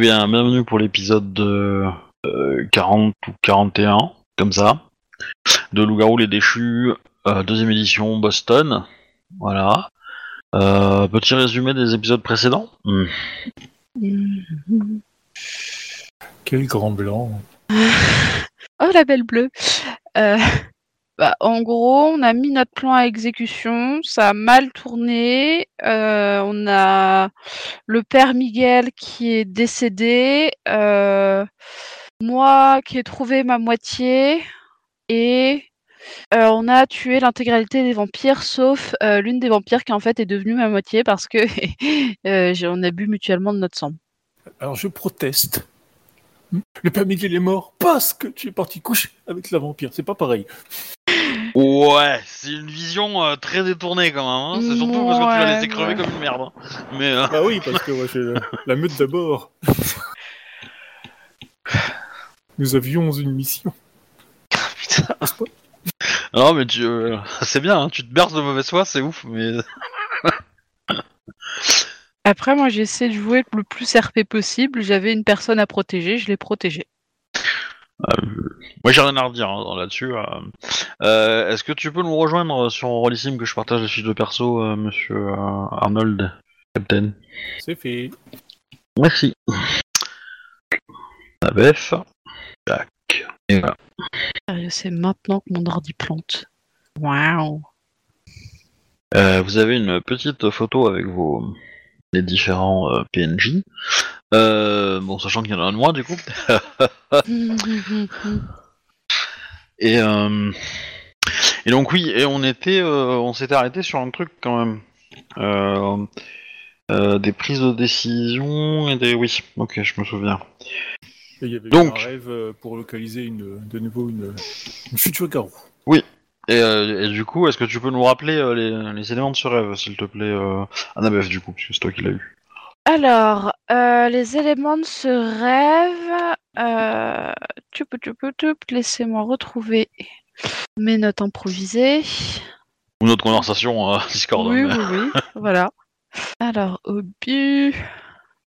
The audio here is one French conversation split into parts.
Eh bien, bienvenue pour l'épisode de euh, 40 ou 41, comme ça, de Loup-garou les déchus, euh, deuxième édition Boston. Voilà. Euh, petit résumé des épisodes précédents? Hmm. Quel grand blanc. Oh la belle bleue. Bah, en gros, on a mis notre plan à exécution, ça a mal tourné. euh, on a le père Miguel qui est décédé, euh, moi qui ai trouvé ma moitié, et euh, on a tué l'intégralité des vampires, sauf l'une des vampires qui en fait est devenue ma moitié parce que on a bu mutuellement de notre sang. Alors je proteste. Le père Miguel est mort parce que tu es parti coucher avec la vampire. C'est pas pareil. Ouais, c'est une vision euh, très détournée quand même. hein. C'est surtout parce que tu l'as Ouais, laissé crever ouais. comme une merde. hein. Mais euh, Bah oui, parce que moi, j'ai la, la meute d'abord. Nous avions une mission. Putain. non, mais tu, euh, c'est bien. hein, tu te berces de mauvaise foi, c'est ouf. Mais Après, moi, j'essaie de jouer le plus RP possible. J'avais une personne à protéger, je l'ai protégée. Moi, j'ai rien à redire hein, là-dessus. euh. Euh, Est-ce que tu peux nous rejoindre sur Rollissime que je partage les fiches de perso, euh, Monsieur euh, Arnold, Captain C'est fait. Merci. La BF. Tac. Et voilà. C'est maintenant que mon ordi plante. Waouh. Vous avez une petite photo avec vos les différents euh, PNJ. Euh, bon, sachant qu'il y en a un de moi du coup. Et, euh, et donc oui, et on était, euh, on s'était arrêté sur un truc quand même. Euh, euh, des prises de décision et des oui. Ok, je me souviens. Et il y avait Donc. un rêve pour localiser une, de nouveau une, une future garou. Et, euh, et du coup, est-ce que tu peux nous rappeler euh, les, les éléments de ce rêve, s'il te plaît, euh, Annabeth, du coup, puisque c'est toi qui l'as eu. Alors, euh, les éléments de ce rêve. Tup, tup, tup, Laissez-moi retrouver mes notes improvisées. Ou notre conversation Discord. Oui, hein, oui, oui. voilà. Alors, au but.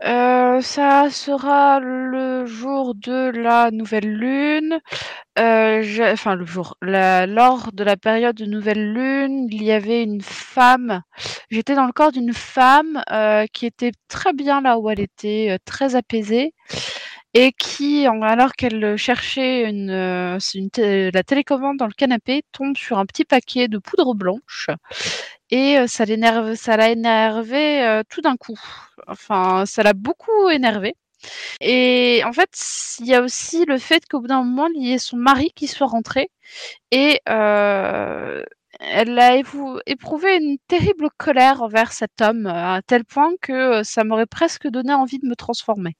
Euh, ça sera le jour de la nouvelle lune. Euh, Enfin, le jour. la- lors de la période de nouvelle lune, il y avait une femme. J'étais dans le corps d'une femme euh, qui était très bien là où elle était, euh, très apaisée. Et qui, alors qu'elle cherchait une, euh, une la télécommande dans le canapé, tombe sur un petit paquet de poudre blanche et euh, ça l'énerve, ça l'a énervé euh, tout d'un coup. Enfin, ça l'a beaucoup énervé. Et en fait, il y a aussi le fait qu'au bout d'un moment, il y ait son mari qui soit rentré et euh, elle a éprouvé une terrible colère envers cet homme à tel point que ça m'aurait presque donné envie de me transformer.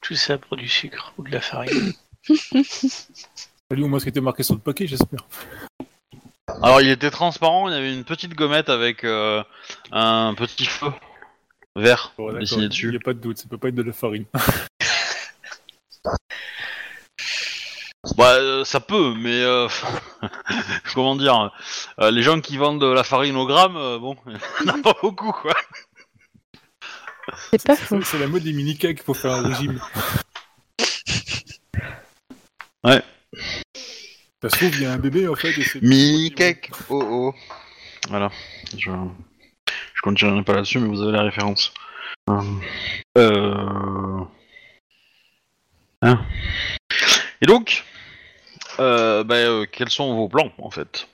Tout ça pour du sucre ou de la farine. Salut, au moins ce qui était marqué sur le paquet, j'espère. Alors, il était transparent, il y avait une petite gommette avec euh, un petit feu vert d'accord, dessiné Il dessus. n'y a pas de doute, ça peut pas être de la farine. Bah, euh, ça peut, mais euh, comment dire, euh, les gens qui vendent de la farine au gramme, euh, bon, il n'y en a pas beaucoup, quoi. C'est pas faux. C'est la mode des mini-cakes pour faire un régime. Ouais. Ça se trouve, il y a un bébé en fait. cake, oh oh. Voilà, je, je continuerai pas là-dessus, mais vous avez la référence. Euh... euh, hein. Et donc, euh, bah, euh, quels sont vos plans, en fait?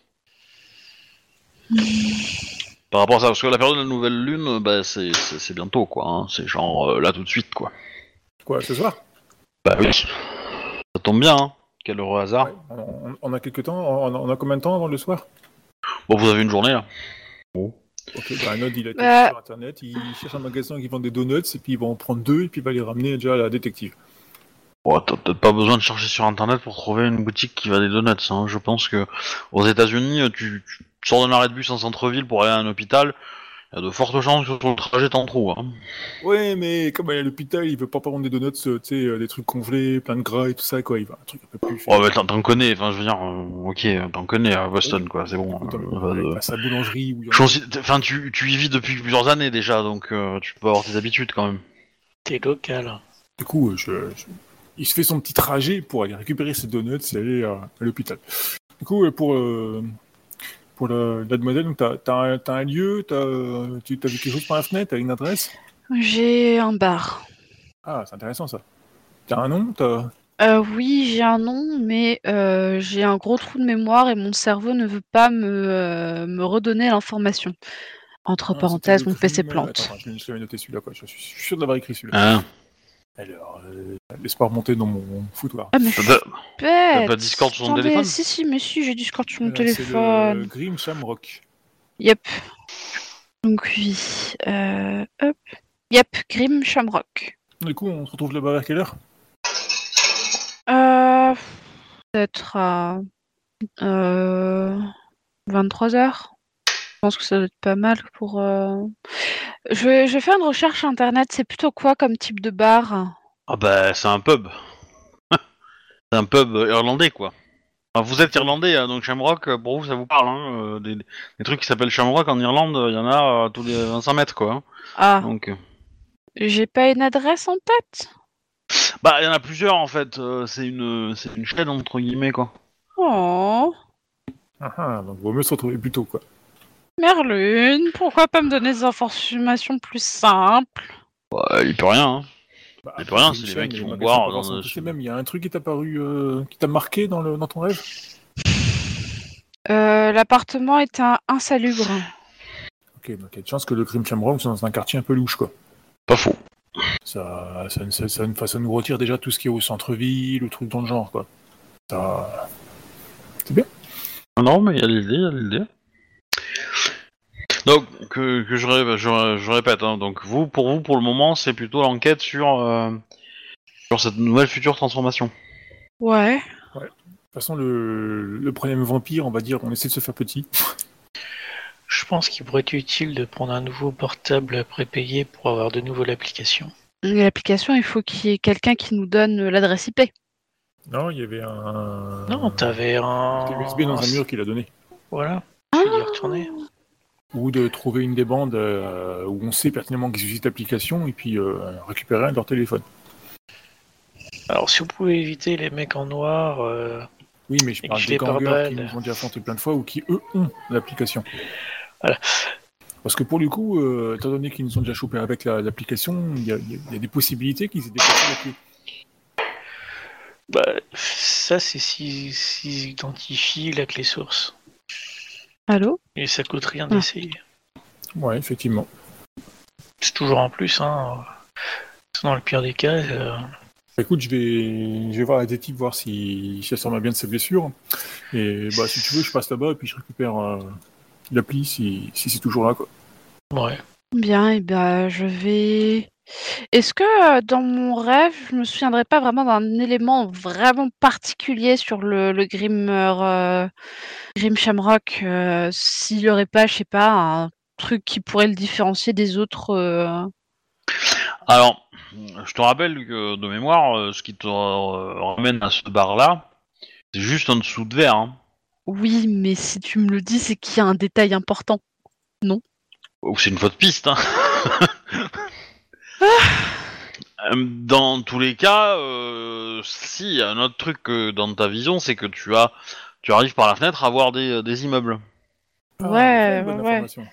Par rapport à ça, parce que la période de la nouvelle lune, bah, c'est c'est- c'est bientôt, quoi. hein. C'est genre euh, là tout de suite, quoi. Quoi, ce soir? Bah oui. Ça tombe bien, hein. Quel heureux hasard. Ouais, on, on a quelques temps on a, on a combien de temps avant le soir? Bon, vous avez une journée, là. Bon. Ok, bah Nod, il a été Euh. sur internet, il cherche un magasin qui vend des donuts, et puis il va en prendre deux, et puis il va les ramener déjà à la détective. Bon, t'as peut-être pas besoin de chercher sur internet pour trouver une boutique qui va des donuts. Hein. Je pense que aux États-Unis, tu, tu sors d'un arrêt de bus en centre-ville pour aller à un hôpital, il y a de fortes chances que sur le trajet t'en trouves. Hein. Ouais, mais comme il est à l'hôpital, il veut pas prendre des donuts, euh, tu sais, euh, des trucs congelés, plein de gras et tout ça, quoi. Il va un truc un peu plus. Ouais, mais t'en, connais. Enfin, je veux dire, euh, ok, t'en connais à Boston, quoi. C'est bon. Euh, euh, pas de- il va à sa boulangerie où il y en Je a- considère- Enfin, tu, tu y vis depuis plusieurs années déjà, donc euh, tu peux avoir tes habitudes quand même. T'es local. Du coup, je, je- il se fait son petit trajet pour aller récupérer ses donuts et aller à, à l'hôpital. Du coup, pour, euh, pour la, la demoiselle, donc t'as, t'as, un, lieu, t'as, euh, tu as vu quelque chose par la fenêtre, t'as une adresse? J'ai un bar. Ah, c'est intéressant ça. T'as un nom t'as... Euh, oui, j'ai un nom, mais euh, j'ai un gros trou de mémoire et mon cerveau ne veut pas me, euh, me redonner l'information. Entre Ah, parenthèses, mon PC plante. Attends, je, l'avais noté celui-là, quoi. Je suis sûr d'avoir écrit celui-là. Ah, Alors, euh, laisse pas remonter dans mon foutoir. Ah, mais je suis t'as- bête pas Discord sur ton Attendez, téléphone Si, si, mais si, j'ai Discord sur mon Alors, C'est le téléphone. Grim Shamrock. Yep. Donc oui. Euh, hop. Yep, Grim Shamrock. Du coup, on se retrouve là-bas vers quelle heure? Euh, Peut-être à euh, 23h. Je pense que ça doit être pas mal pour... euh, Je, vais, je vais faire une recherche internet. C'est plutôt quoi comme type de bar? Ah bah c'est un pub. c'est un pub irlandais quoi. Enfin, vous êtes irlandais, hein, donc Shamrock, euh, pour vous ça vous parle. Hein, euh, des, des trucs qui s'appellent Shamrock en Irlande, il y en a euh, tous les 25 mètres quoi. hein. Ah, Donc, euh, j'ai pas une adresse en tête? Bah il y en a plusieurs en fait. euh, c'est une, c'est une chaîne entre guillemets quoi. Oh, Ah ah, donc vaut mieux se retrouver plus tôt, quoi. Merlune, pourquoi pas me donner des informations plus simples? Bah, il peut rien. Hein. Bah, Mais pour rien, c'est c'est les mecs qui vont boire dans le- PC même. Il y a un truc qui t'a paru, euh, qui t'a marqué dans, le, dans ton rêve? Euh, L'appartement est un insalubre. Ok, donc il y a de chance que le Grim Shamrock soit dans un quartier un peu louche, quoi. Pas faux. Ça, ça, ça, ça, ça- ça nous retire déjà tout ce qui est au centre-ville, ou truc dans le genre, quoi. Ça... Ah Non, mais il y a l'idée, il y a l'idée. Donc, que, que je, ré- je, je répète, hein, donc vous, pour vous, pour le moment, c'est plutôt l'enquête sur, euh, sur cette nouvelle future transformation. Ouais. De toute façon, le, le problème vampire, on va dire, on essaie de se faire petit. Je pense qu'il pourrait être utile de prendre un nouveau portable prépayé pour avoir de nouveau l'application. Et L'application, il faut qu'il y ait quelqu'un qui nous donne l'adresse IP. Non, il y avait un... Non, t'avais un. C'était USB dans un mur qu'il a donné. Voilà. Je vais y retourner. Ou de trouver une des bandes euh, où on sait pertinemment qu'ils utilisent l'application et puis euh, récupérer un de leur téléphone. Alors, si vous pouvez éviter les mecs en noir, euh, Oui, mais je parle des gangers qui nous ont déjà affronté plein de fois ou qui, eux, ont l'application. Voilà. Parce que pour le coup, étant donné qu'ils nous ont déjà chopé avec la- l'application, il y, a- il y a- il y a des possibilités qu'ils aient dépassé la clé. bah, ça c'est s'ils s'ils identifient la clé source. Allô? Et ça coûte rien Ah. d'essayer. Ouais, effectivement. C'est toujours un plus, hein. Dans le pire des cas, euh, Écoute, je vais, je vais voir la détective voir si, si elle s'en va bien de ses blessures. Et bah, si tu veux, je passe là-bas et puis je récupère euh, l'appli si, si c'est toujours là. Quoi. ouais. Bien, et ben je vais. Est-ce que euh, dans mon rêve, je me souviendrai pas vraiment d'un élément vraiment particulier sur le, le Grim, euh, Grim Shamrock euh, S'il y aurait pas, je sais pas, un truc qui pourrait le différencier des autres. Alors, je te rappelle que de mémoire, ce qui te ramène à ce bar-là, c'est juste en dessous de verre. Hein. Oui, mais si tu me le dis, c'est qu'il y a un détail important. Ou c'est une fausse piste. Hein. Euh, Dans tous les cas, euh, si, y a un autre truc que dans ta vision, c'est que tu as, tu arrives par la fenêtre à voir des, des immeubles. Ouais, Ah, bonne ouais, ouais. information.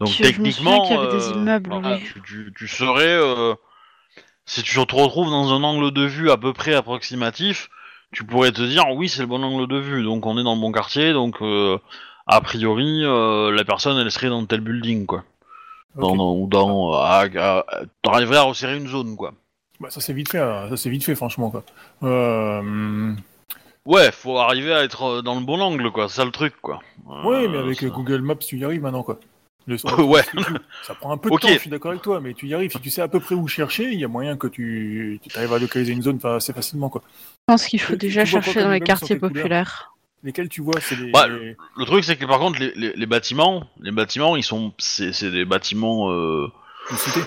Donc Je- je me techniquement, souviens qu'il y avait des euh, immeubles, voilà, oui. tu, tu- tu serais, euh, si tu te retrouves dans un angle de vue à peu près approximatif, tu pourrais te dire oui c'est le bon angle de vue, donc on est dans le bon quartier, donc euh, a priori euh, la personne elle serait dans tel building quoi, dans, ou dans, à- à- t'arriverais à resserrer une zone quoi. Bah, ça c'est vite fait, hein. ça c'est vite fait franchement quoi. Euh, Ouais, faut arriver à être euh, dans le bon angle quoi, c'est ça le truc quoi. ouais, Euh, mais avec ça- Google Maps tu y arrives maintenant quoi. Le- Ouais. Ça prend un peu de temps, je suis d'accord avec toi, mais tu y arrives. Si tu sais à peu près où chercher, il y a moyen que tu arrives à localiser une zone assez facilement quoi. Je pense qu'il faut tu déjà chercher dans les quartiers populaires. Lesquels tu vois, c'est les. Bah, les- Le truc c'est que par contre les, les- les bâtiments, les bâtiments ils sont, c'est c'est des bâtiments. Euh, les cités.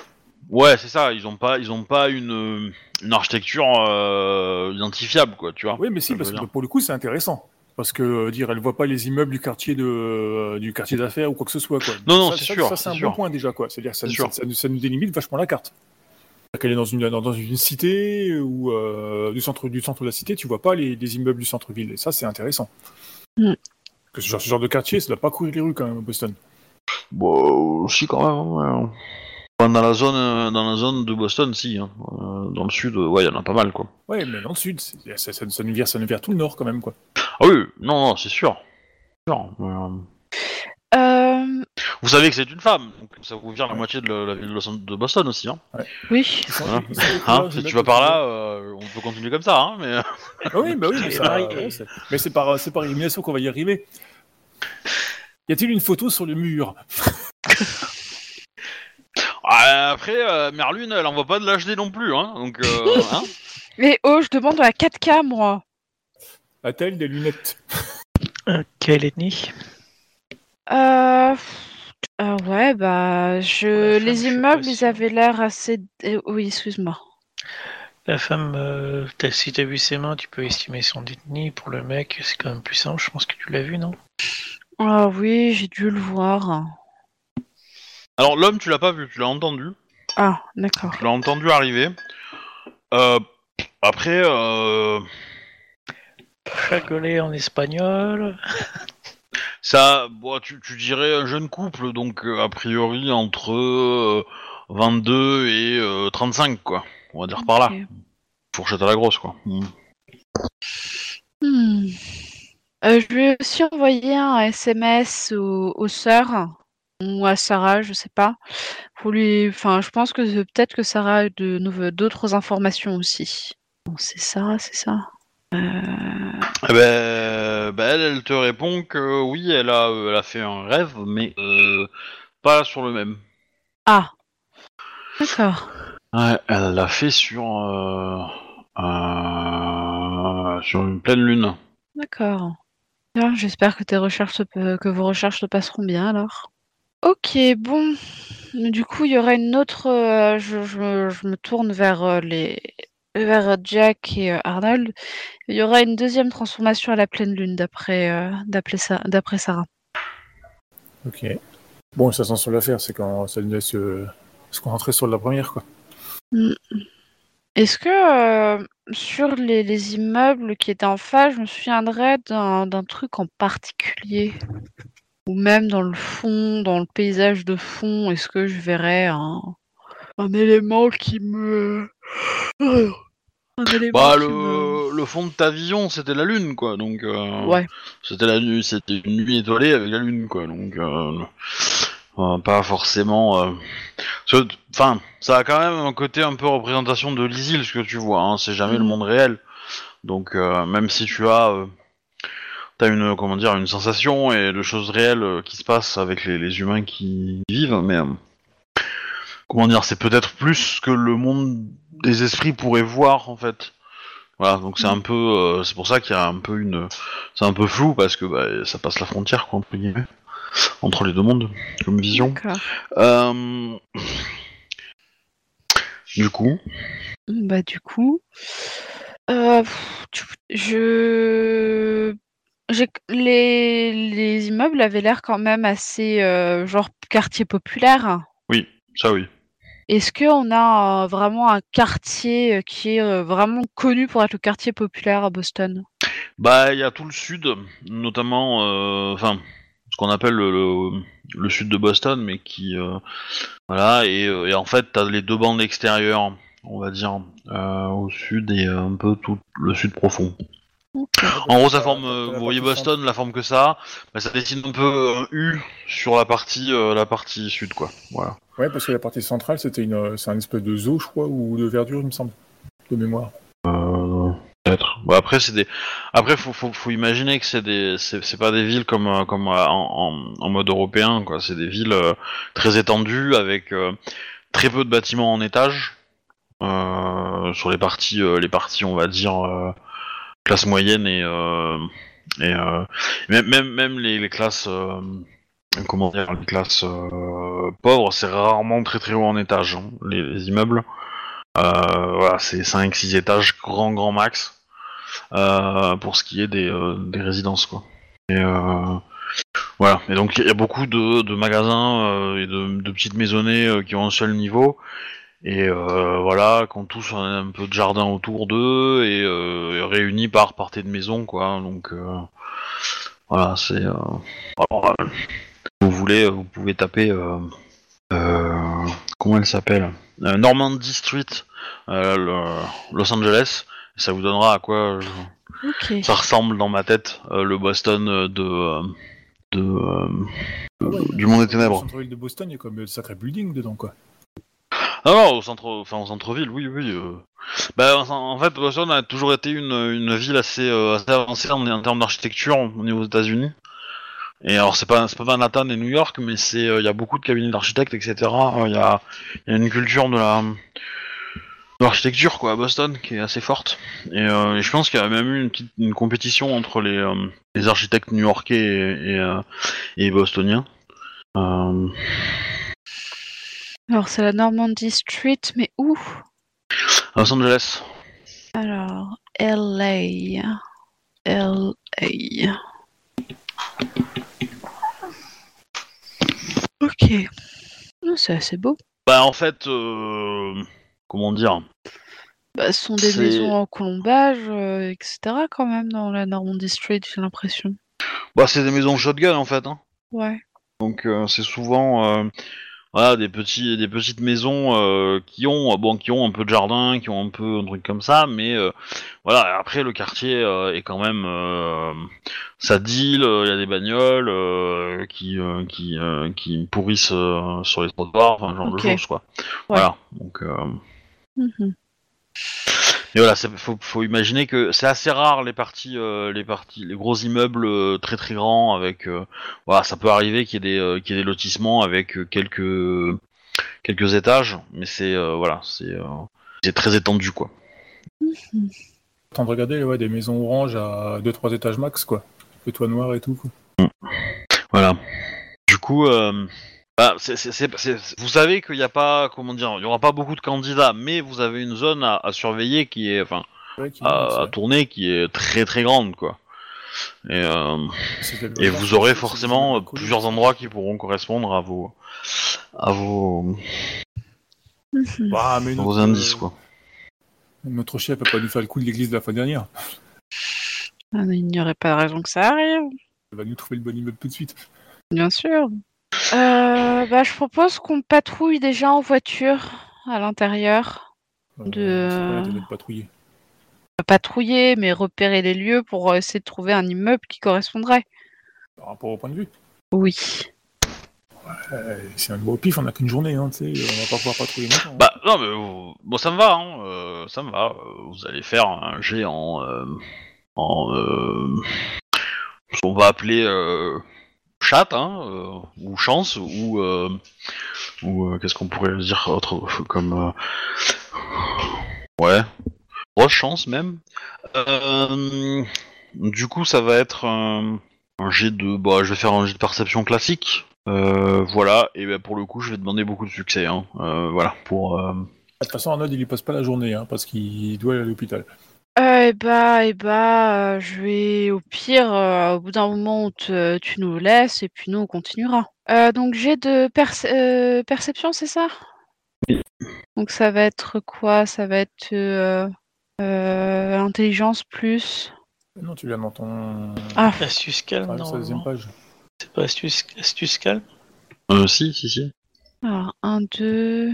Ouais, c'est ça. Ils ont pas, ils ont pas une, une architecture euh, identifiable, quoi. Tu vois. Oui, mais si, parce que pour le coup, c'est intéressant. Parce que euh, dire, elle voit pas les immeubles du quartier de du quartier d'affaires ou quoi que ce soit quoi. Non, non, Ça- c'est ça- sûr, Ça, c'est c'est un sûr. bon point déjà quoi. C'est-à-dire que ça, ça nous délimite vachement la carte. Qu'elle est dans une, dans, une cité ou euh, du, centre, du centre de la cité, tu vois pas les, les immeubles du centre-ville. Et ça, c'est intéressant. Mm. Parce que ce genre, ce genre de quartier, ça doit pas courir les rues quand même à Boston. Bon, si quand même. ouais. Enfin, Dans la zone, euh, dans la zone de Boston, si. hein. Euh, Dans le sud, euh, ouais, il y en a pas mal, quoi. Ouais, mais dans le sud, ça, ça, ça, nous vire, ça nous vire tout le nord quand même, quoi. Ah oui, non, non, c'est sûr. Sûr, mais, euh, Euh, Vous savez que c'est une femme, donc ça vous vire la moitié de la, ville de Boston aussi. Hein. oui. Voilà. Hein, si tu vas par là, euh, on peut continuer comme ça, hein, mais... Ah oui, bah oui, mais, C'est ça- mais par, par élimination qu'on va y arriver. Y a-t-il une photo sur le mur? Ah, après, euh, Merlune, elle envoie pas de l'HD non plus, hein, donc... Euh, hein. Mais oh, je demande la 4K, moi. A-t-elle des lunettes? Euh, quelle ethnie? Euh... euh, ouais, bah, je... La femme, les immeubles, ils avaient l'air assez... euh, Oui, excuse-moi. La femme, euh, t'as- si t'as vu ses mains, tu peux estimer son ethnie. Pour le mec, c'est quand même plus simple. Je pense que tu l'as vu, non? Ah oui, j'ai dû le voir. Alors, l'homme, tu l'as pas vu, tu l'as entendu. Ah, d'accord. Tu l'as entendu arriver. Euh, après, euh, Chagolé en espagnol. ça, bon, tu, tu dirais un jeune couple, donc euh, a priori entre euh, 22 et euh, 35, quoi. On va dire par là. Fourchette à la grosse, quoi. Mm. Hmm. Euh, je ai aussi envoyé un SMS aux, aux sœurs ou à Sarah, je sais pas. Pour lui, enfin, je pense que peut-être que Sarah a de d'autres informations aussi. Bon, c'est ça, c'est ça. Euh, Eh ben, ben, elle, elle te répond que oui, elle a, euh, elle a fait un rêve, mais euh, pas sur le même. Ah, d'accord. Ouais, elle l'a fait sur euh, euh, sur une pleine lune. D'accord. Bien, J'espère que tes recherches se pe- que vos recherches se passeront bien alors. Ok, bon. Du coup, il y aura une autre. euh, je, je- je me tourne vers euh, les vers Jack et euh, Arnold. Il y aura une deuxième transformation à la pleine lune d'après euh, d'après Sa- d'après Sarah. Ok. Bon, ça sent sur l'affaire, c'est quand ça nous laisse euh, se concentrer sur la première, quoi. Est-ce que euh, sur les, les immeubles qui étaient en face, je me souviendrais d'un d'un truc en particulier? Ou même dans le fond, dans le paysage de fond, est-ce que je verrais un, un élément qui me... Un élément Bah, qui me- le, le fond de ta vision, c'était la lune, quoi. Donc, euh, Ouais, c'était la nuit, c'était une nuit étoilée avec la lune, quoi. Donc, euh, euh, pas forcément. euh, Enfin, ça a quand même un côté un peu représentation de l'Isil, ce que tu vois. Hein, c'est jamais le Mhm. monde réel. Donc, euh, même si tu as, t'as une, comment dire, une sensation et de choses réelles qui se passent avec les, les humains qui vivent, mais comment dire, c'est peut-être plus que le monde des esprits pourrait voir en fait. Voilà, donc c'est un peu, euh, c'est pour ça qu'il y a un peu une, c'est un peu flou parce que bah, ça passe la frontière quoi entre guillemets entre les deux mondes comme vision. Euh, Du coup, Bah du coup, euh, je, les les immeubles avaient l'air quand même assez genre quartier populaire. oui, ça oui. Est-ce qu'on a euh, vraiment un quartier euh, qui est euh, vraiment connu pour être le quartier populaire à Boston? Bah, il y a tout le sud, notamment, ce qu'on appelle le, sud de Boston, mais qui, voilà, et, en fait, t'as les deux bandes extérieures, on va dire, au sud et un peu tout le sud profond. En gros, ça forme, euh, vous voyez Boston, la forme que ça a, bah, ça dessine un peu un U sur la partie, euh, la partie sud, quoi. Voilà. Ouais, parce que la partie centrale, c'était une, euh, c'est un espèce de zoo, je crois, ou de verdure, il me semble, de mémoire. Euh, Peut-être. Bon, après, c'est des. Après, faut, faut, faut imaginer que c'est des, c'est pas des villes comme, euh, comme euh, en, en, en mode européen, quoi. C'est des villes euh, très étendues avec euh, très peu de bâtiments en étage euh, sur les parties, euh, les parties, on va dire euh, classe moyenne et euh, et euh, même même les, classes. euh, Comment dire, les classes pauvres, c'est rarement très très haut en étage, hein, les, les immeubles. Voilà, c'est 5-6 étages, grand grand max, pour ce qui est des, des résidences, quoi. Et voilà, et donc il y a beaucoup de, magasins et de, de petites maisonnées qui ont un seul niveau, et euh, voilà, qu'on tous on a un peu de jardin autour d'eux et, euh, réunis par partie de maison, quoi. Donc euh, voilà, c'est. euh, alors, euh, si vous voulez, vous pouvez taper. euh, euh, comment elle s'appelle? Euh, Normandy Street, euh, le- Los Angeles. Ça vous donnera à quoi ça ressemble dans ma tête euh, le Boston de euh, de euh, Ah ouais, du monde des ténèbres. centre-ville de Boston, il y a comme de sacrés buildings dedans, quoi. Ah non, au centre, enfin au centre-ville, oui, oui. euh. Bah, en, fait, Boston a toujours été une, une ville assez, euh, assez avancée en, termes d'architecture au niveau des États-Unis. Et alors, c'est pas, c'est pas Manhattan et New York, mais c'est, euh, il y a beaucoup de cabinets d'architectes, etc. Euh, Il y, a, y a une culture de la l'architecture quoi à Boston qui est assez forte. Et, je pense qu'il y a même eu une petite une compétition entre les, les architectes new-yorkais et, et, euh, et bostoniens. Alors, c'est la Normandy Street, mais où? Los Angeles. Alors, LA. LA. Ok. Oh, C'est assez beau. Bah en fait, euh, comment dire? Bah, ce sont des maisons en colombage, euh, etc. quand même dans la Normandy Street, j'ai l'impression. Bah c'est des maisons shotgun en fait. Hein. Ouais. Donc euh, c'est souvent voilà des petits des petites maisons euh, qui ont bon qui ont un peu de jardin, qui ont un peu un truc comme ça, mais euh, voilà après le quartier euh, est quand même euh, ça deal, il y a des bagnoles euh, qui euh, qui euh, qui pourrissent euh, sur les trottoirs, enfin genre de choses quoi. Ouais. Voilà donc. Euh, Mhm. Et voilà, c'est- faut, faut imaginer que c'est assez rare les parties, euh, les parties, les gros immeubles euh, très très grands avec, euh, voilà, ça peut arriver qu'il y ait des, qu'il y ait des lotissements avec quelques quelques étages, mais c'est voilà, c'est c'est très étendu quoi. Attends de regarder, ouais, des maisons oranges à 2-3 étages max, quoi. Le toit noir et tout, quoi. Voilà. Du coup, bah, c'est- c'est- c'est- c'est- vous savez qu'il n'y a pas, comment dire, il y aura pas beaucoup de candidats, mais vous avez une zone à, à surveiller qui est, enfin, Ouais, qui- à, tourner qui est très très grande quoi. Et euh, c'est- Et vous aurez forcément euh, plusieurs endroits qui pourront correspondre à vos à vos, Mhm. Ah, mais à notre, vos indices euh, quoi. Notre chef a pas dû faire le coup de l'église de la fois dernière. Ah, mais il n'y aurait pas de raison que ça arrive. Il va nous trouver le bon immeuble tout de suite. Bien sûr. Euh, bah, je propose qu'on patrouille déjà en voiture à l'intérieur. Euh, De- C'est pas l'intérêt de patrouiller. Pas Patrouiller, mais repérer les lieux pour essayer de trouver un immeuble qui correspondrait. Par rapport au point de vue. Oui. Euh, c'est un nouveau pif, on a qu'une journée, hein, tu sais. On va pas pouvoir patrouiller longtemps. hein. Bah non mais vous- bon ça me va hein, euh, ça me va. Euh, Vous allez faire un jet en euh, en euh, ce qu'on va appeler euh, chat hein, euh, ou chance ou euh, ou euh, qu'est-ce qu'on pourrait dire autre comme ouais grosse chance même. Du coup ça va être un, un jet de bah je vais faire un jet de perception classique. Voilà, et ben pour le coup, je vais demander beaucoup de succès. Hein. Voilà, pour. De toute façon, Arnold, il passe pas la journée, hein, parce qu'il doit aller à l'hôpital. Euh, eh bah, eh bah, je vais au pire, euh, au bout d'un moment, on te- tu nous laisses et puis nous, on continuera. Euh, donc, j'ai de perce- euh, perception, c'est ça? Oui. Donc, ça va être quoi? Ça va être euh, euh, intelligence plus? Non, tu l'as dans ton. Ah, Astuce calme, sur la deuxième page. C'est pas astuce, astuce calme? Euh, si, si, si. alors 1, 2,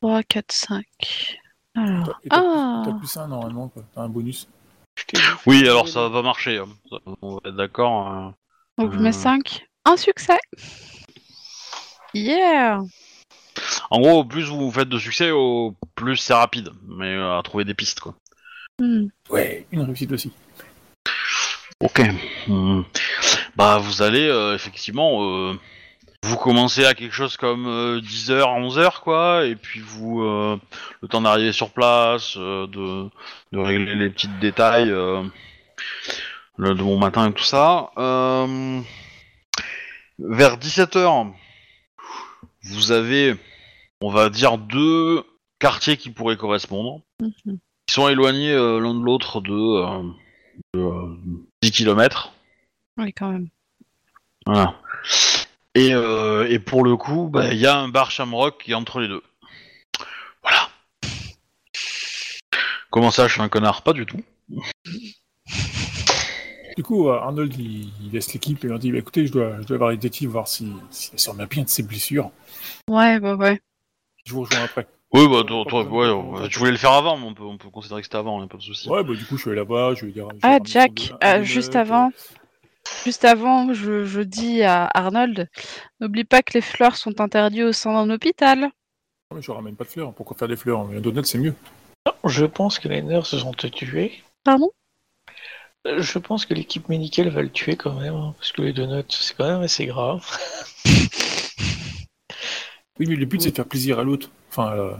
3, 4, 5. Alors, Et t'as ah plus- t'as plus un normalement, quoi. T'as un bonus. Oui, alors ça va marcher. hein. Ça, On va être d'accord. hein. Donc, je mets euh. 5. Un succès Yeah En gros, au plus vous faites de succès, au plus c'est rapide. Mais euh, à trouver des pistes, quoi. Hmm. Ouais, une réussite aussi. Ok. Hmm. Bah, vous allez euh, effectivement. euh, vous commencez à quelque chose comme 10h, 11h, quoi. Et puis vous. euh, le temps d'arriver sur place, euh, de, de régler les petits détails euh, le, de bon matin et tout ça. Euh, vers 17h, vous avez, on va dire, deux quartiers qui pourraient correspondre. Mhm. Ils sont éloignés euh, l'un de l'autre de, euh, de, euh, 10 km. Oui, quand même. Voilà. Et, euh, et pour le coup, bah, il y a un bar Shamrock qui est entre les deux. Comment ça, je suis un connard? Pas du tout. Du coup, euh, Arnold, il, il laisse l'équipe et leur dit bah, écoutez, je dois, je dois voir les détectives, voir si, si elle se remet bien de ses blessures. Ouais, ouais, ouais. Je vous rejoins après. Oui, bah, toi, toi, ouais, ouais, tu voulais le faire avant, mais on peut, on peut considérer que c'était avant, hein, pas de souci. Ouais, bah du coup, je suis allé là-bas, je vais dire. Ah, Jack, euh, juste avant. Juste avant, je, je dis à Arnold, n'oublie pas que les fleurs sont interdites au sein d'un hôpital. non, mais je ramène pas de fleurs. Pourquoi faire des fleurs Un donut, c'est mieux. Je pense que les nurses vont te tuer. Pardon? Euh, Je pense que l'équipe médicale va le tuer quand même, hein, parce que les donuts, c'est quand même assez grave. Oui, mais le but, c'est de faire plaisir à l'autre. Enfin, euh,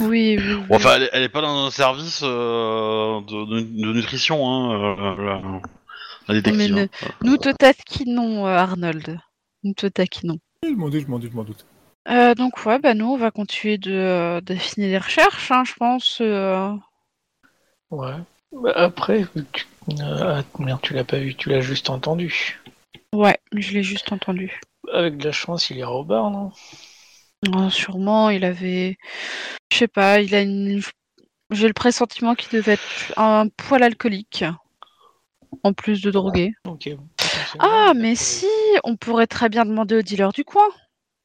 Oui, oui. oui. Bon, enfin, elle, est- elle est pas dans un service euh, de, de- de nutrition, hein, euh, la, la détective. Mais hein. Nous te taquinons, euh, Arnold. Nous te taquinons. je m'en doute, je m'en doute, je m'en doute. Euh, donc ouais, bah nous on va continuer de euh, d'affiner les recherches, hein, je pense. euh. Ouais. Bah, après, tu... euh, ah, merde, tu l'as pas vu, tu l'as juste entendu. Ouais, je l'ai juste entendu. Avec de la chance, il ira au bar, non? Oh, sûrement, il avait, je sais pas, il a une, j'ai le pressentiment qu'il devait être un poil alcoolique, en plus de potentiellement, Ah, mais si, on pourrait très bien demander aux dealers du coin,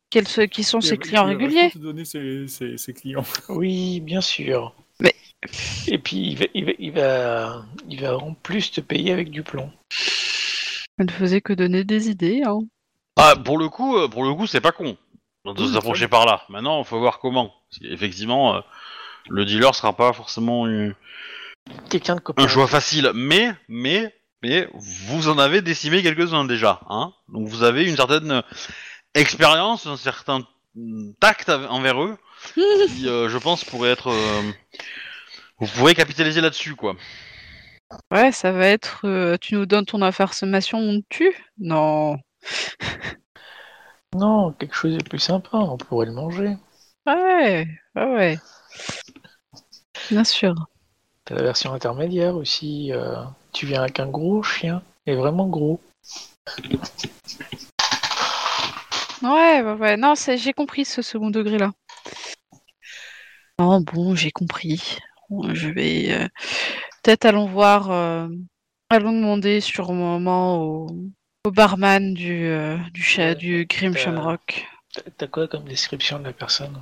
quels se- qui sont ses clients il va réguliers. te donner ses, ses- ses clients. Oui, bien sûr. Mais- Et puis, il va, il, va, il, va, il va en plus te payer avec du plomb. Je ne faisais que donner des idées. Hein. Ah, pour le coup, euh, pour le coup, c'est pas con de Oui, s'approcher par là. Maintenant, il faut voir comment. Effectivement, euh, le dealer sera pas forcément une- Quelqu'un de un coopératif. choix facile, mais, mais, mais, vous en avez décimé quelques-uns déjà, hein. Donc vous avez une certaine expérience, un certain tact envers eux, qui, euh, je pense, pourrait être. euh, vous pourrez capitaliser là-dessus, quoi. Ouais, ça va être, euh, tu nous donnes ton information, on te tue? Non. Non, quelque chose de plus sympa, on pourrait le manger. Ouais, ouais, ouais. Bien sûr. T'as la version intermédiaire aussi. Tu viens avec un gros chien, et vraiment gros. Ouais, ouais, ouais. Non, j'ai compris ce second degré-là. Non, bon, j'ai compris. Je vais. euh, Peut-être allons voir. euh, Allons demander sur un moment au, au barman du, euh, du, cha- Ouais, du Grim Shamrock. T'as- T'as quoi comme description de la personne?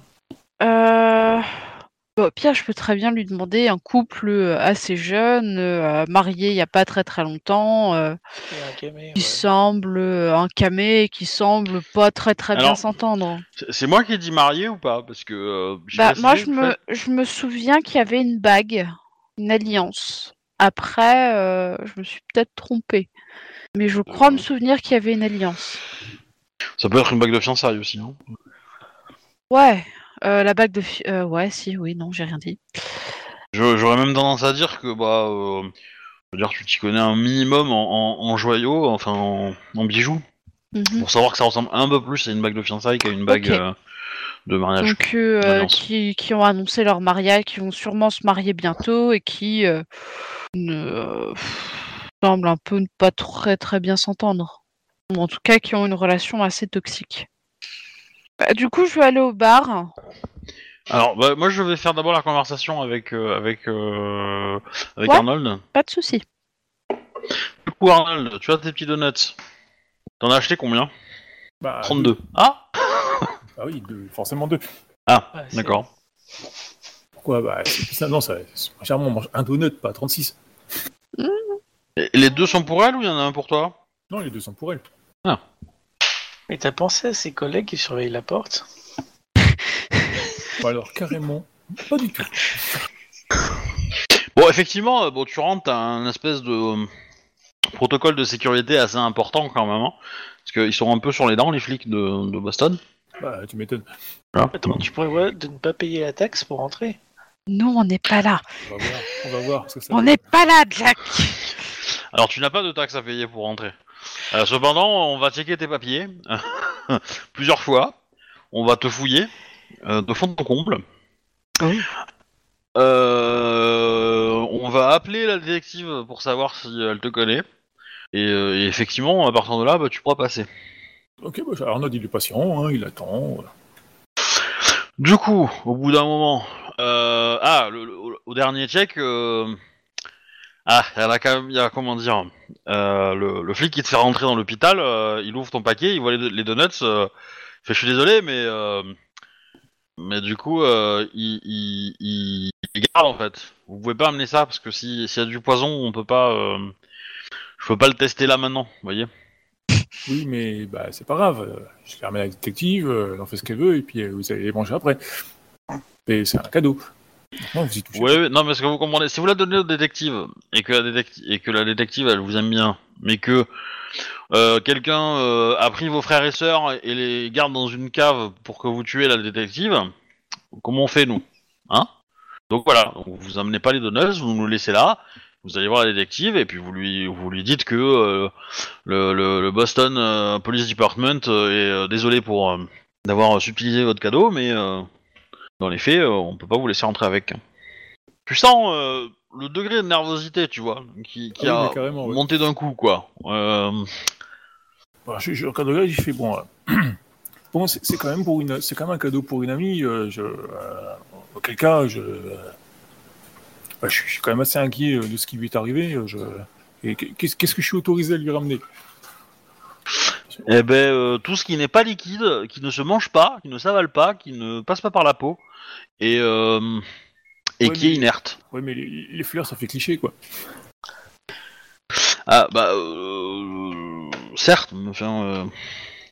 Bon, Pierre, je peux très bien lui demander un couple euh, assez jeune, euh, marié il n'y a pas très très longtemps, euh, un camé, qui ouais. semble un camé, qui semble pas très très bien s'entendre. C'est- C'est moi qui ai dit marié ou pas? Parce que. euh, j'ai Bah, moi, je me, fait- je me souviens qu'il y avait une bague, une alliance. Après, euh, je me suis peut-être trompée. Mais je crois Euh. me souvenir qu'il y avait une alliance. Ça peut être une bague de fiançailles aussi, non? Ouais, euh, la bague de... fi- euh, ouais, si, oui, non, j'ai rien dit. J'aurais même tendance à dire que, bah. euh, je veux dire, tu t'y connais un minimum en, en- en joyaux, enfin en, en bijoux, Mhm. pour savoir que ça ressemble un peu plus à une bague de fiançailles qu'à une bague euh, de mariage. Donc, qui, qui ont annoncé leur mariage, qui vont sûrement se marier bientôt et qui ne, semblent un peu ne pas très très bien s'entendre. Ou en tout cas, qui ont une relation assez toxique. Bah, du coup, je vais aller au bar. Alors, bah, moi, je vais faire d'abord la conversation avec euh, avec euh, avec Ouais. Arnold. Pas de souci. Du coup, Arnold, tu as tes petits donuts? T'en as acheté combien? Bah, 32. Ah Ah oui, deux, forcément deux. Ah, Ouais, c'est- d'accord. Pourquoi? Bah, c'est non, ça, c'est- généralement, on mange un donut, pas 36. Et Les deux sont pour elle ou il y en a un pour toi? Non, les deux sont pour elle. Mais t'as pensé à ses collègues qui surveillent la porte? Alors, carrément, pas du tout. Bon, effectivement, euh, bon, tu rentres, t'as un espèce de euh, protocole de sécurité assez important quand même, hein, parce qu'ils sont un peu sur les dents, les flics de, de Boston. Bah, tu m'étonnes. Voilà. Attends, tu prévois de ne pas payer la taxe pour entrer Non, on n'est pas là. On va voir. On va voir. ce que ça On n'est pas là, Jack. Alors, tu n'as pas de taxe à payer pour rentrer. Euh, cependant, on va checker tes papiers plusieurs fois. On va te fouiller euh, de fond en comble. Oui. Euh, on va appeler la détective pour savoir si elle te connaît. Et, euh, et effectivement, à partir de là, bah, tu pourras passer. Ok, bah, Arnaud, il est patient, hein, il attend. voilà. Du coup, au bout d'un moment, euh, ah, le- le- au dernier check, euh, ah, il y a il y a comment dire, euh, le, le flic qui te fait rentrer dans l'hôpital, euh, il ouvre ton paquet, il voit les, les donuts, euh, fait je suis désolé, mais mais du coup, il, il, il, garde en fait. Vous pouvez pas amener ça parce que si s'il y a du poison, on peut pas, je peux pas le tester là maintenant, vous voyez. Oui, mais bah, c'est pas grave. Je ramené à la détective, elle en fait ce qu'elle veut, et puis vous allez les manger après. Et c'est un cadeau. Non, vous y touchez. Ouais, ouais, non, mais ce que vous comprenez, si vous la donnez au détective et que la détective et que la détective elle vous aime bien, mais que euh, quelqu'un euh, a pris vos frères et sœurs et les garde dans une cave pour que vous tuez la détective, comment on fait nous, hein? Donc voilà, donc vous amenez pas les donuts, vous nous laissez là, vous allez voir la détective et puis vous lui vous lui dites que euh, le, le, le Boston Police Department est désolé pour d'avoir subtilisé votre cadeau, mais dans les faits, euh, on peut pas vous laisser rentrer avec. Tu sens euh, le degré de nervosité, tu vois, qui, qui Ah oui, a ouais. monté d'un coup, quoi. Euh, je, je là, je fais bon. euh, bon, c'est quand même pour une, c'est quand même un cadeau pour une amie. je, auquel cas, je, bah, je, suis- je suis quand même assez inquiet de ce qui lui est arrivé. Je, et qu'est-ce que je suis autorisé à lui ramener? Eh ben, tout ce qui n'est pas liquide, qui ne se mange pas, qui ne s'avale pas, qui ne passe pas par la peau, et, euh, et Ouais, qui est inerte. Ouais, mais les, les fleurs, ça fait cliché, quoi. Ah, bah, euh, certes, mais enfin, euh,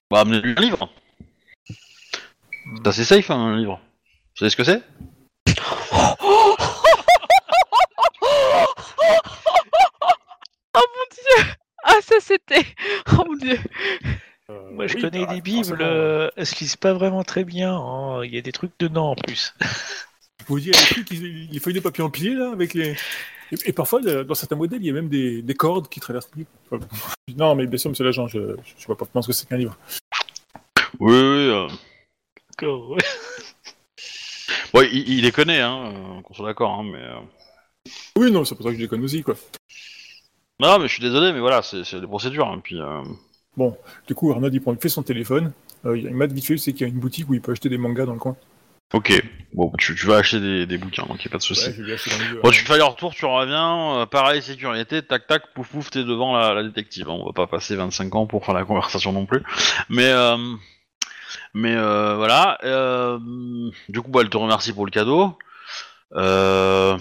bah, amenez-lui un livre. C'est assez safe, hein, un livre. Vous savez ce que c'est? Oh mon dieu Ah ça c'était Oh mon dieu Euh, Moi, je oui, connais bah, des bibles, euh, elles se lisent pas vraiment très bien. hein. Il y a des trucs dedans en plus. Je vous dis, les trucs, les feuilles de papier empilées, là, avec les. Et, et parfois, euh, dans certains modèles, il y a même des, des cordes qui traversent le livre. Enfin, non, mais bien sûr, monsieur l'agent, je, je vois pas vraiment ce que c'est qu'un livre. Oui, oui. euh, D'accord, ouais. Bon, il, il les connaît, hein, euh, qu'on soit d'accord, hein, mais. euh, Oui, non, c'est pour ça que je les connais aussi, quoi. Non, mais je suis désolé, mais voilà, c'est c'est des procédures, hein, puis. euh, Du coup, Arnaud, il prend il fait son téléphone. Euh, il m'a vite fait, c'est qu'il y a une boutique où il peut acheter des mangas dans le coin. Ok, bon, tu, tu vas acheter des, des bouquins, donc y a pas de souci. Ouais, je vais acheter dans le milieu. Bon, tu fais le retour, tu reviens, euh, pareil, sécurité, tac tac, pouf pouf, t'es devant la, la détective. hein. On va pas passer 25 ans pour faire la conversation non plus. Mais, euh, mais euh, voilà. euh, du coup, bah, elle te remercie pour le cadeau. Euh,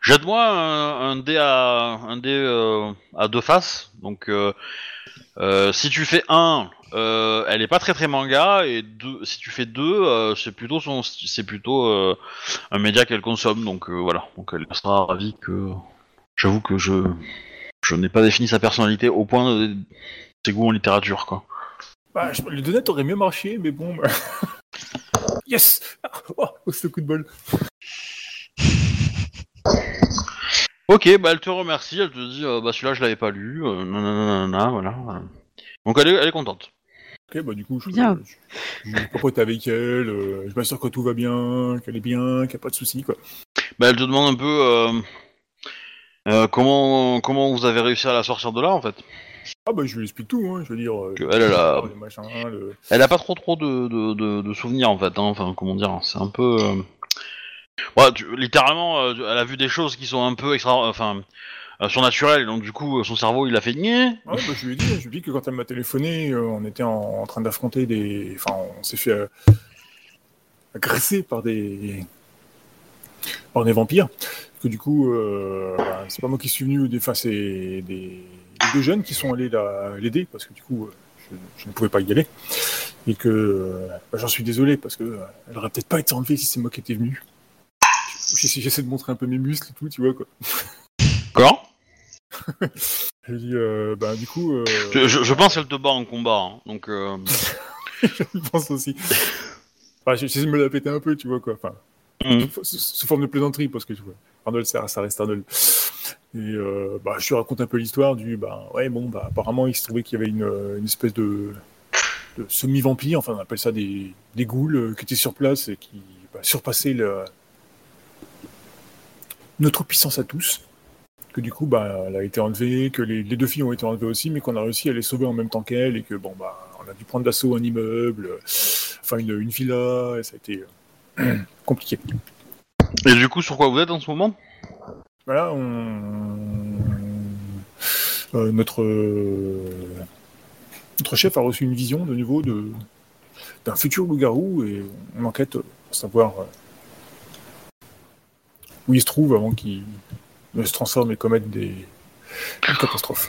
Jette-moi un, un dé à un dé euh, à deux faces. Donc, euh, euh, si tu fais un, euh, elle est pas très très manga, et deux, si tu fais deux, euh, c'est plutôt son, c'est plutôt euh, un média qu'elle consomme, donc euh, voilà. Donc elle sera ravie que. J'avoue que je je n'ai pas défini sa personnalité au point de ses goûts en littérature, quoi. Bah, je- le donut aurait mieux marché, mais bon. bah. yes Oh, oh, ce coup de bol. Ok, bah elle te remercie, elle te dit, euh, bah celui-là je l'avais pas lu, euh, nanana, voilà. Donc elle est, elle est contente. Ok, bah du coup, je, Bien. je, je papote avec elle, euh, je m'assure que tout va bien, qu'elle est bien, qu'il n'y a pas de soucis, quoi. Bah elle te demande un peu euh, euh, comment comment vous avez réussi à la sortir de là en fait. Ah bah je lui explique tout, hein, je veux dire... euh, Que elle, elle a- le machin, le- Elle a pas trop trop de, de, de, de souvenirs en fait, hein. enfin comment dire, c'est un peu... ouais, tu- littéralement, euh, elle a vu des choses qui sont un peu extra... Enfin, euh, surnaturelles, donc du coup euh, son cerveau il a fait... Nyeh Ah, bah, je lui ai dit, je lui ai dit que quand elle m'a téléphoné, on était en, train d'affronter des... Enfin, on s'est fait agresser par des... par des vampires. Que du coup, bah, c'est pas moi qui suis venu, des... enfin c'est des... deux jeunes qui sont allés la- l'aider, parce que du coup, je, ne pouvais pas y aller. Et que bah, j'en suis désolé, parce que elle aurait peut-être pas été enlevée si c'est moi qui étais venu. J'essaie de montrer un peu mes muscles et tout, tu vois, quoi. Quoi? Je lui dis, euh, bah, du coup... euh, je, je, je pense qu'elle te bat en combat, hein, donc... euh, je pense aussi. Enfin, j'essaie de me la péter un peu, tu vois, quoi. Enfin, Mhm. sous, sous forme de plaisanterie, parce que tu vois, Arnold, ça, ça reste Arnold. Et euh, bah, je lui raconte un peu l'histoire du, bah, ouais, bon, bah, apparemment, il se trouvait qu'il y avait une, une espèce de, de semi-vampire, enfin, on appelle ça des, des ghouls euh, qui étaient sur place et qui bah, surpassaient le- notre puissance à tous. Que du coup, bah, elle a été enlevée, que les, les deux filles ont été enlevées aussi, mais qu'on a réussi à les sauver en même temps qu'elle, et que bon, bah, on a dû prendre d'assaut un immeuble, euh, enfin une, une villa, et ça a été euh, compliqué. Et du coup, sur quoi vous êtes en ce moment? Voilà, on... euh, notre, notre chef a reçu une vision de nouveau de d'un futur loup-garou et on enquête pour savoir euh, où il se trouve avant qu'il ne se transforme et commette des, des catastrophes.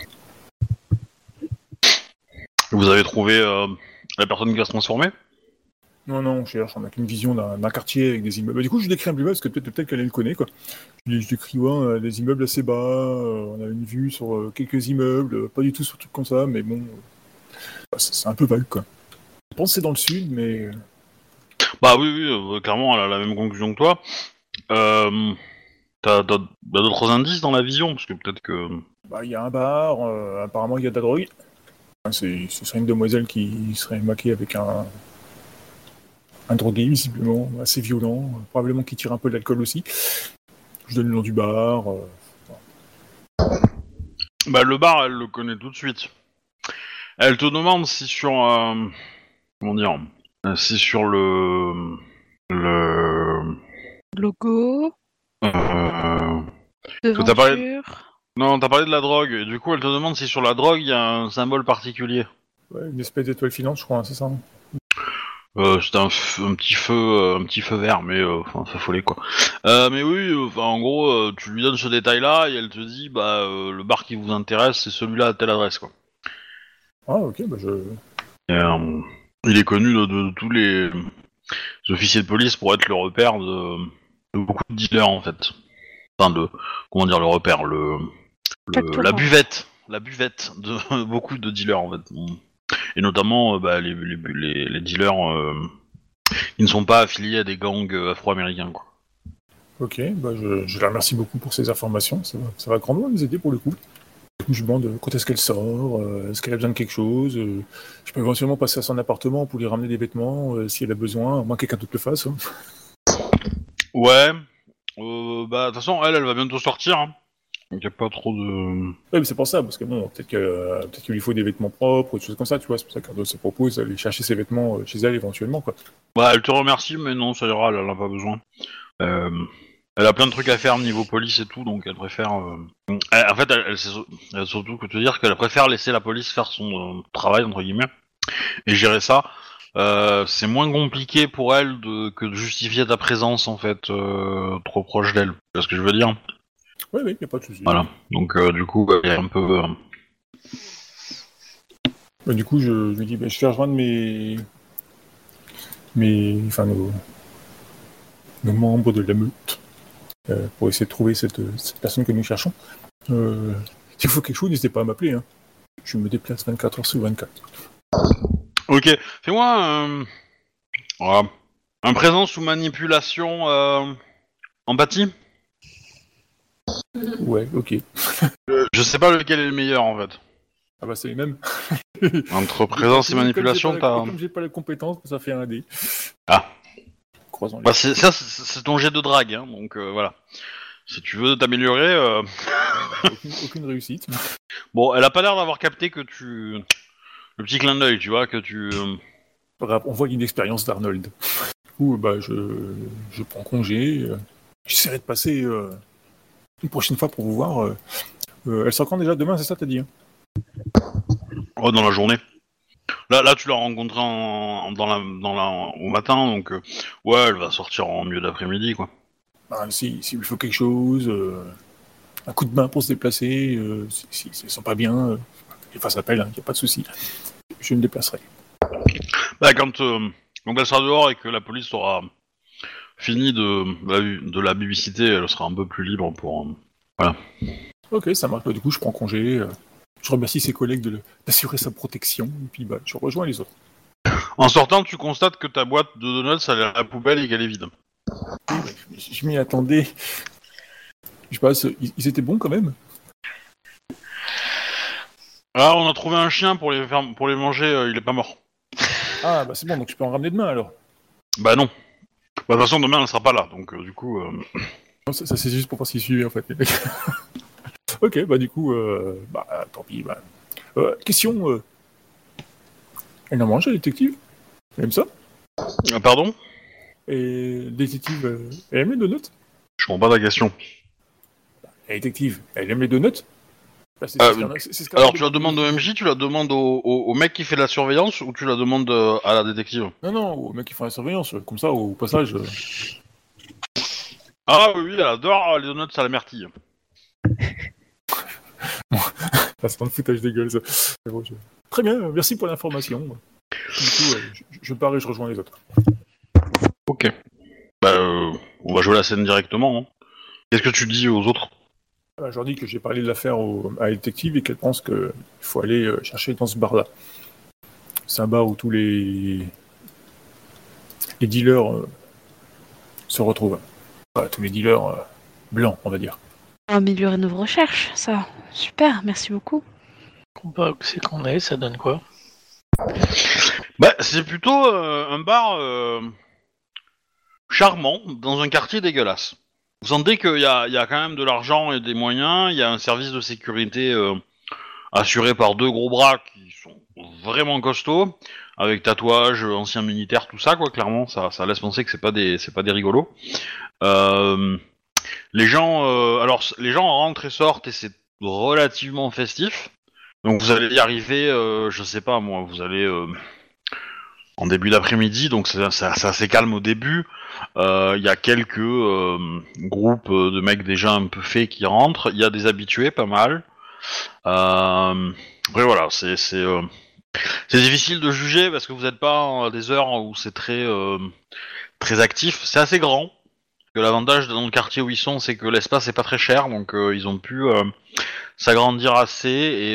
Vous avez trouvé euh, la personne qui va se transformer? Non, non, on cherche, on a qu'une vision d'un quartier avec des immeubles. Du coup, je décris un peu parce que peut-être peut qu'elle le connaît, quoi. Je, je décris ouais, euh, des immeubles assez bas, euh, on a une vue sur euh, quelques immeubles, pas du tout sur trucs comme ça, mais bon, bah, c'est un peu vague, quoi. Je pense que c'est dans le sud, mais Bah oui, oui, clairement, elle a la même conclusion que toi. Euh, T'as t'as d'autres indices dans la vision Parce que peut-être que... bah, il y a un bar, euh, apparemment il y a de la drogue. Enfin, C'est, ce serait une demoiselle qui serait maquée avec un, un drogué, visiblement, assez violent, euh, probablement qui tire un peu d'alcool aussi. Je donne le nom du bar. euh, Bah le bar, elle le connaît tout de suite. Elle te demande si sur... euh, comment dire euh, Si sur le... Le... Logo. euh, Devanture. t'as parlé- Non, t'as parlé de la drogue, et du coup elle te demande si sur la drogue il y a un symbole particulier. ouais, une espèce d'étoile filante, je crois, hein, c'est ça Euh, c'est un, f- un petit feu, euh, un petit feu vert, mais euh, enfin ça follet quoi. Euh, mais oui, euh, enfin en gros, euh, tu lui donnes ce détail-là et elle te dit, bah euh, le bar qui vous intéresse, c'est celui-là à telle adresse quoi. Ah, ok, bah je. Et, euh, il est connu de, de tous les, les officiers de police pour être le repère de, de beaucoup de dealers en fait. Enfin de, comment dire le repère, le, la buvette, la buvette de beaucoup de dealers en fait. Et notamment euh, bah, les, les, les, les dealers euh, qui ne sont pas affiliés à des gangs euh, afro-américains quoi. Ok, bah je, je la remercie beaucoup pour ces informations. Ça va, ça va grandement nous aider pour le coup. Je lui demande euh, quand est-ce qu'elle sort, euh, est-ce qu'elle a besoin de quelque chose. euh, je peux éventuellement passer à son appartement pour lui ramener des vêtements euh, si elle a besoin, à moins que quelqu'un d'autre le fasse. hein. Ouais. Euh, bah de toute façon elle, elle va bientôt sortir. Hein. Donc y a pas trop de. Ouais, mais c'est pour ça, parce que bon, peut-être que, euh, peut-être qu'il lui faut des vêtements propres ou des choses comme ça, tu vois. C'est pour ça qu'Ardo se propose d'aller chercher ses vêtements euh, chez elle éventuellement, quoi. Bah, elle te remercie, mais non, ça ira, elle en a pas besoin. Euh, elle a plein de trucs à faire niveau police et tout, donc elle préfère. euh, elle- en fait, elle, elle sait sur- elle surtout que te dire qu'elle préfère laisser la police faire son euh, travail, entre guillemets, et gérer ça. Euh, c'est moins compliqué pour elle de, que de justifier ta présence, en fait, euh, trop proche d'elle. Tu vois ce que je veux dire Oui, oui, y a pas de souci. Voilà. Donc, euh, du coup, elle est un peu. Bah, du coup, je, je lui dis, bah, je fais rejoindre mes, mes, enfin nos, nos membres de la meute pour essayer de trouver cette, cette personne que nous cherchons. S'il faut quelque chose, n'hésitez pas à m'appeler. Hein. Je me déplace 24 heures sur 24. Ok, fais-moi un... voilà. un présent sous manipulation euh... empathie. Ouais, ok. Je sais pas lequel est le meilleur en fait. Ah bah c'est les mêmes. Entre présence et manipulation, t'as. Comme j'ai pas la compétence, ça fait un dé. Ah. Croisons les. Bah, c'est- ça, c'est c'est ton jet de drague, hein, donc euh, voilà. Si tu veux t'améliorer, euh, aucune, aucune réussite. bon, elle a pas l'air d'avoir capté que tu, le petit clin d'œil, tu vois, que tu. euh, On voit l'inexpérience d'Arnold. Du coup, bah, je, je prends congé. euh, J'essaierai de passer euh, une prochaine fois pour vous voir. euh. Elle sort quand déjà Demain, c'est ça, t'as dit hein? Oh, dans la journée. Là, là, tu l'as rencontrée en, dans la, dans la, au matin, donc euh, ouais, elle va sortir en milieu d'après-midi, quoi. Bah, si, S'il lui faut quelque chose, un coup de main pour se déplacer, si, si, si sent pas bien, qu'elle fasse appel, il n'y a pas de souci. Je me déplacerai. Bah, quand, euh, quand elle sera dehors et que la police aura fini de, de, de la publicité, elle sera un peu plus libre pour. euh, Ok, ça marche. Bah, du coup, je prends congé. euh, je remercie ses collègues d'assurer sa protection. Et puis, bah, je rejoins les autres. En sortant, tu constates que ta boîte de donuts, elle est à la poubelle et qu'elle est vide. Je m'y attendais. Je sais pas, c'est- ils, ils étaient bons quand même? Ah, on a trouvé un chien pour les, faire, pour les manger, euh, il est pas mort. Ah, bah c'est bon, donc je peux en ramener demain alors. Bah non. Bah, de toute façon, demain, elle sera pas là, donc euh, du coup... euh, Non, ça, ça, c'est juste pour voir s'ils suivaient en fait. ok, bah du coup, euh, bah tant pis. Bah. Euh, question. Euh... Elle en mange, la détective? Elle aime ça? Euh, pardon? Et détective, euh, elle aime les donuts? Je comprends pas ta question. La détective, elle aime les donuts? Bah, c'est- Euh, c'est ce c'est- c'est ce Alors, tu la demandes au MJ, tu la demandes au, au- au mec qui fait la surveillance ou tu la demandes euh, à la détective? Non, non, au mec qui font la surveillance, euh, comme ça, au passage. euh, Ah oui, oui, elle adore les donuts à la myrtille. Ça se prend de foutage des gueules, ça. Mais bon, je- Très bien, euh, merci pour l'information. Du coup, euh, je, je pars et je rejoins les autres. Ok. Bah, euh, on va jouer la scène directement. hein. Qu'est-ce que tu dis aux autres? Je leur dis que j'ai parlé de l'affaire au- à la détective et qu'elle pense qu'il faut aller euh, chercher dans ce bar-là. C'est un bar où tous les, les dealers euh, se retrouvent. Enfin, tous les dealers euh, blancs, on va dire. On va améliorer nos recherches, ça. Super, merci beaucoup. Où c'est qu'on est, ça donne quoi? Bah, c'est plutôt euh, un bar euh, charmant dans un quartier dégueulasse. Vous sentez qu'il y a, quand même de l'argent et des moyens, il y a un service de sécurité euh, assuré par deux gros bras qui sont vraiment costauds, avec tatouages, anciens militaires, tout ça, quoi, clairement, ça, laisse penser que c'est pas des, pas des rigolos. Euh, les gens, euh, alors, les gens rentrent et sortent et c'est relativement festif. Donc vous allez y arriver, je sais pas moi, vous allez en début d'après-midi, donc c'est assez calme au début. Euh, Il y a quelques euh, groupes de mecs déjà un peu faits qui rentrent. Il y a des habitués, pas mal. Euh, après voilà, c'est euh, difficile de juger parce que vous n'êtes pas à des heures où c'est très euh, très actif. C'est assez grand. L'avantage dans le quartier où ils sont, c'est que l'espace est pas très cher, donc ils ont pu s'agrandir assez et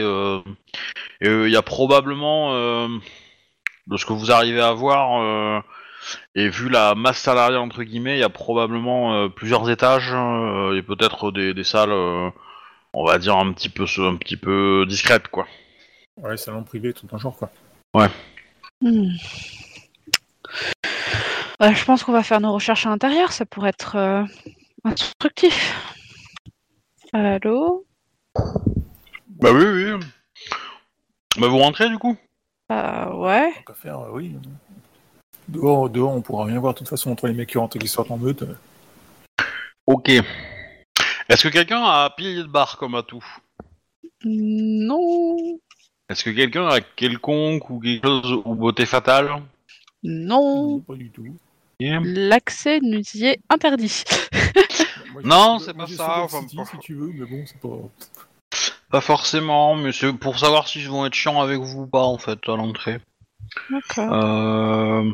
il y a probablement de ce que vous arrivez à voir euh, et vu la masse salariale entre guillemets, il y a probablement euh, plusieurs étages euh, et peut-être des, des salles, euh, on va dire un petit peu un petit peu discrètes quoi. Ouais, salon privé, tout un genre, quoi. Hmm. Euh, je pense qu'on va faire nos recherches à l'intérieur, ça pourrait être euh, instructif. Allô? Bah oui oui. Bah vous rentrez du coup? Euh, Ouais. Tant qu'à faire, euh, oui. Dehors, dehors, on pourra rien voir de toute façon entre les mecs qui rentrent et qui sortent en meute. euh. Ok. Est-ce que quelqu'un a pilier de bar comme atout Non. Est-ce que quelqu'un a quelconque ou quelque chose ou beauté fatale? Non. Pas du tout. L'accès nous y est interdit. Moi, Non, c'est pas ça, enfin, City, pas- si tu veux, mais bon, c'est pas. Pas forcément, mais c'est pour savoir s'ils vont être chiants avec vous ou pas en fait à l'entrée. D'accord. Euh...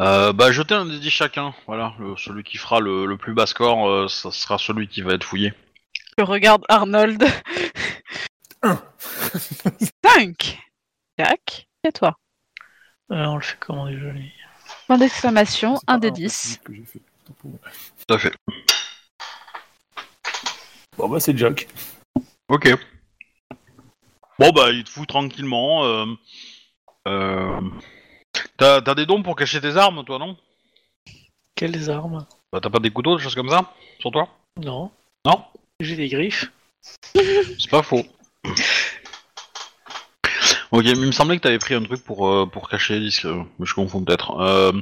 Euh, bah jetez un des 10 chacun, voilà, le- celui qui fera le, le plus bas score, euh, ça sera celui qui va être fouillé. Je regarde Arnold. 5 Jack, et toi Euh, On le fait comment déjà Point d'exclamation, un fait, 10. c'est que j'ai fait. Tant pour moi. Tout à fait. Bon, bah, c'est Jack. Ok. Bon bah il te fout tranquillement. Euh... Euh... T'as t'as des dons pour cacher tes armes toi non? Quelles armes? Bah t'as pas des couteaux, des choses comme ça sur toi? Non. Non? J'ai des griffes. C'est pas faux. Ok, mais il me semblait que t'avais pris un truc pour, euh, pour cacher les disques, euh, mais je confonds peut-être. Euh,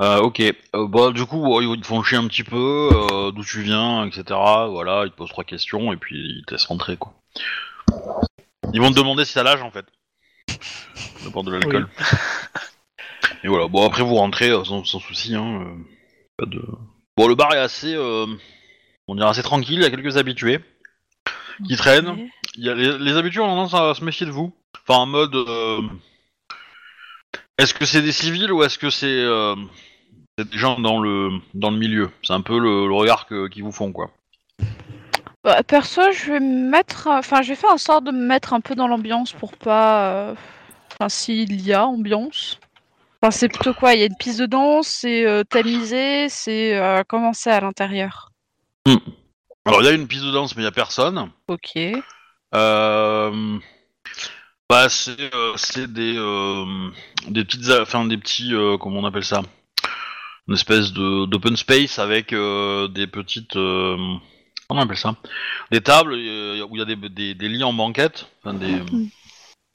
euh, ok, euh, bah, du coup, ils te font chier un petit peu, euh, d'où tu viens, etc. Voilà, ils te posent trois questions et puis ils te laissent rentrer, quoi. Ils vont te demander si t'as l'âge, en fait. De boire de l'alcool. Et voilà, bon, après vous rentrez euh, sans, sans souci, hein. euh, pas de... Bon, le bar est assez, euh, on dirait assez tranquille, il y a quelques habitués qui traînent. Y a les, les habitués ont tendance à se méfier de vous. Enfin, en mode. euh, est-ce que c'est des civils ou est-ce que c'est euh, des gens dans le, dans le milieu? C'est un peu le, le regard qu'ils vous font, quoi. Bah, perso, je vais me mettre, enfin, je vais faire en sorte de me mettre un peu dans l'ambiance pour pas, euh, enfin, s'il y a ambiance. Enfin, c'est plutôt quoi? Il y a une piste de danse, c'est euh, tamisé, c'est euh, comment c'est à l'intérieur? Alors, il y a une piste de danse, mais il y a personne. Ok. Euh, bah, c'est euh, des, euh, des petites. Enfin, des petits. comment on appelle ça? Une espèce de d'open space avec des petites. comment on appelle ça? Des tables euh, où il y a des, des, des lits en banquette, enfin des.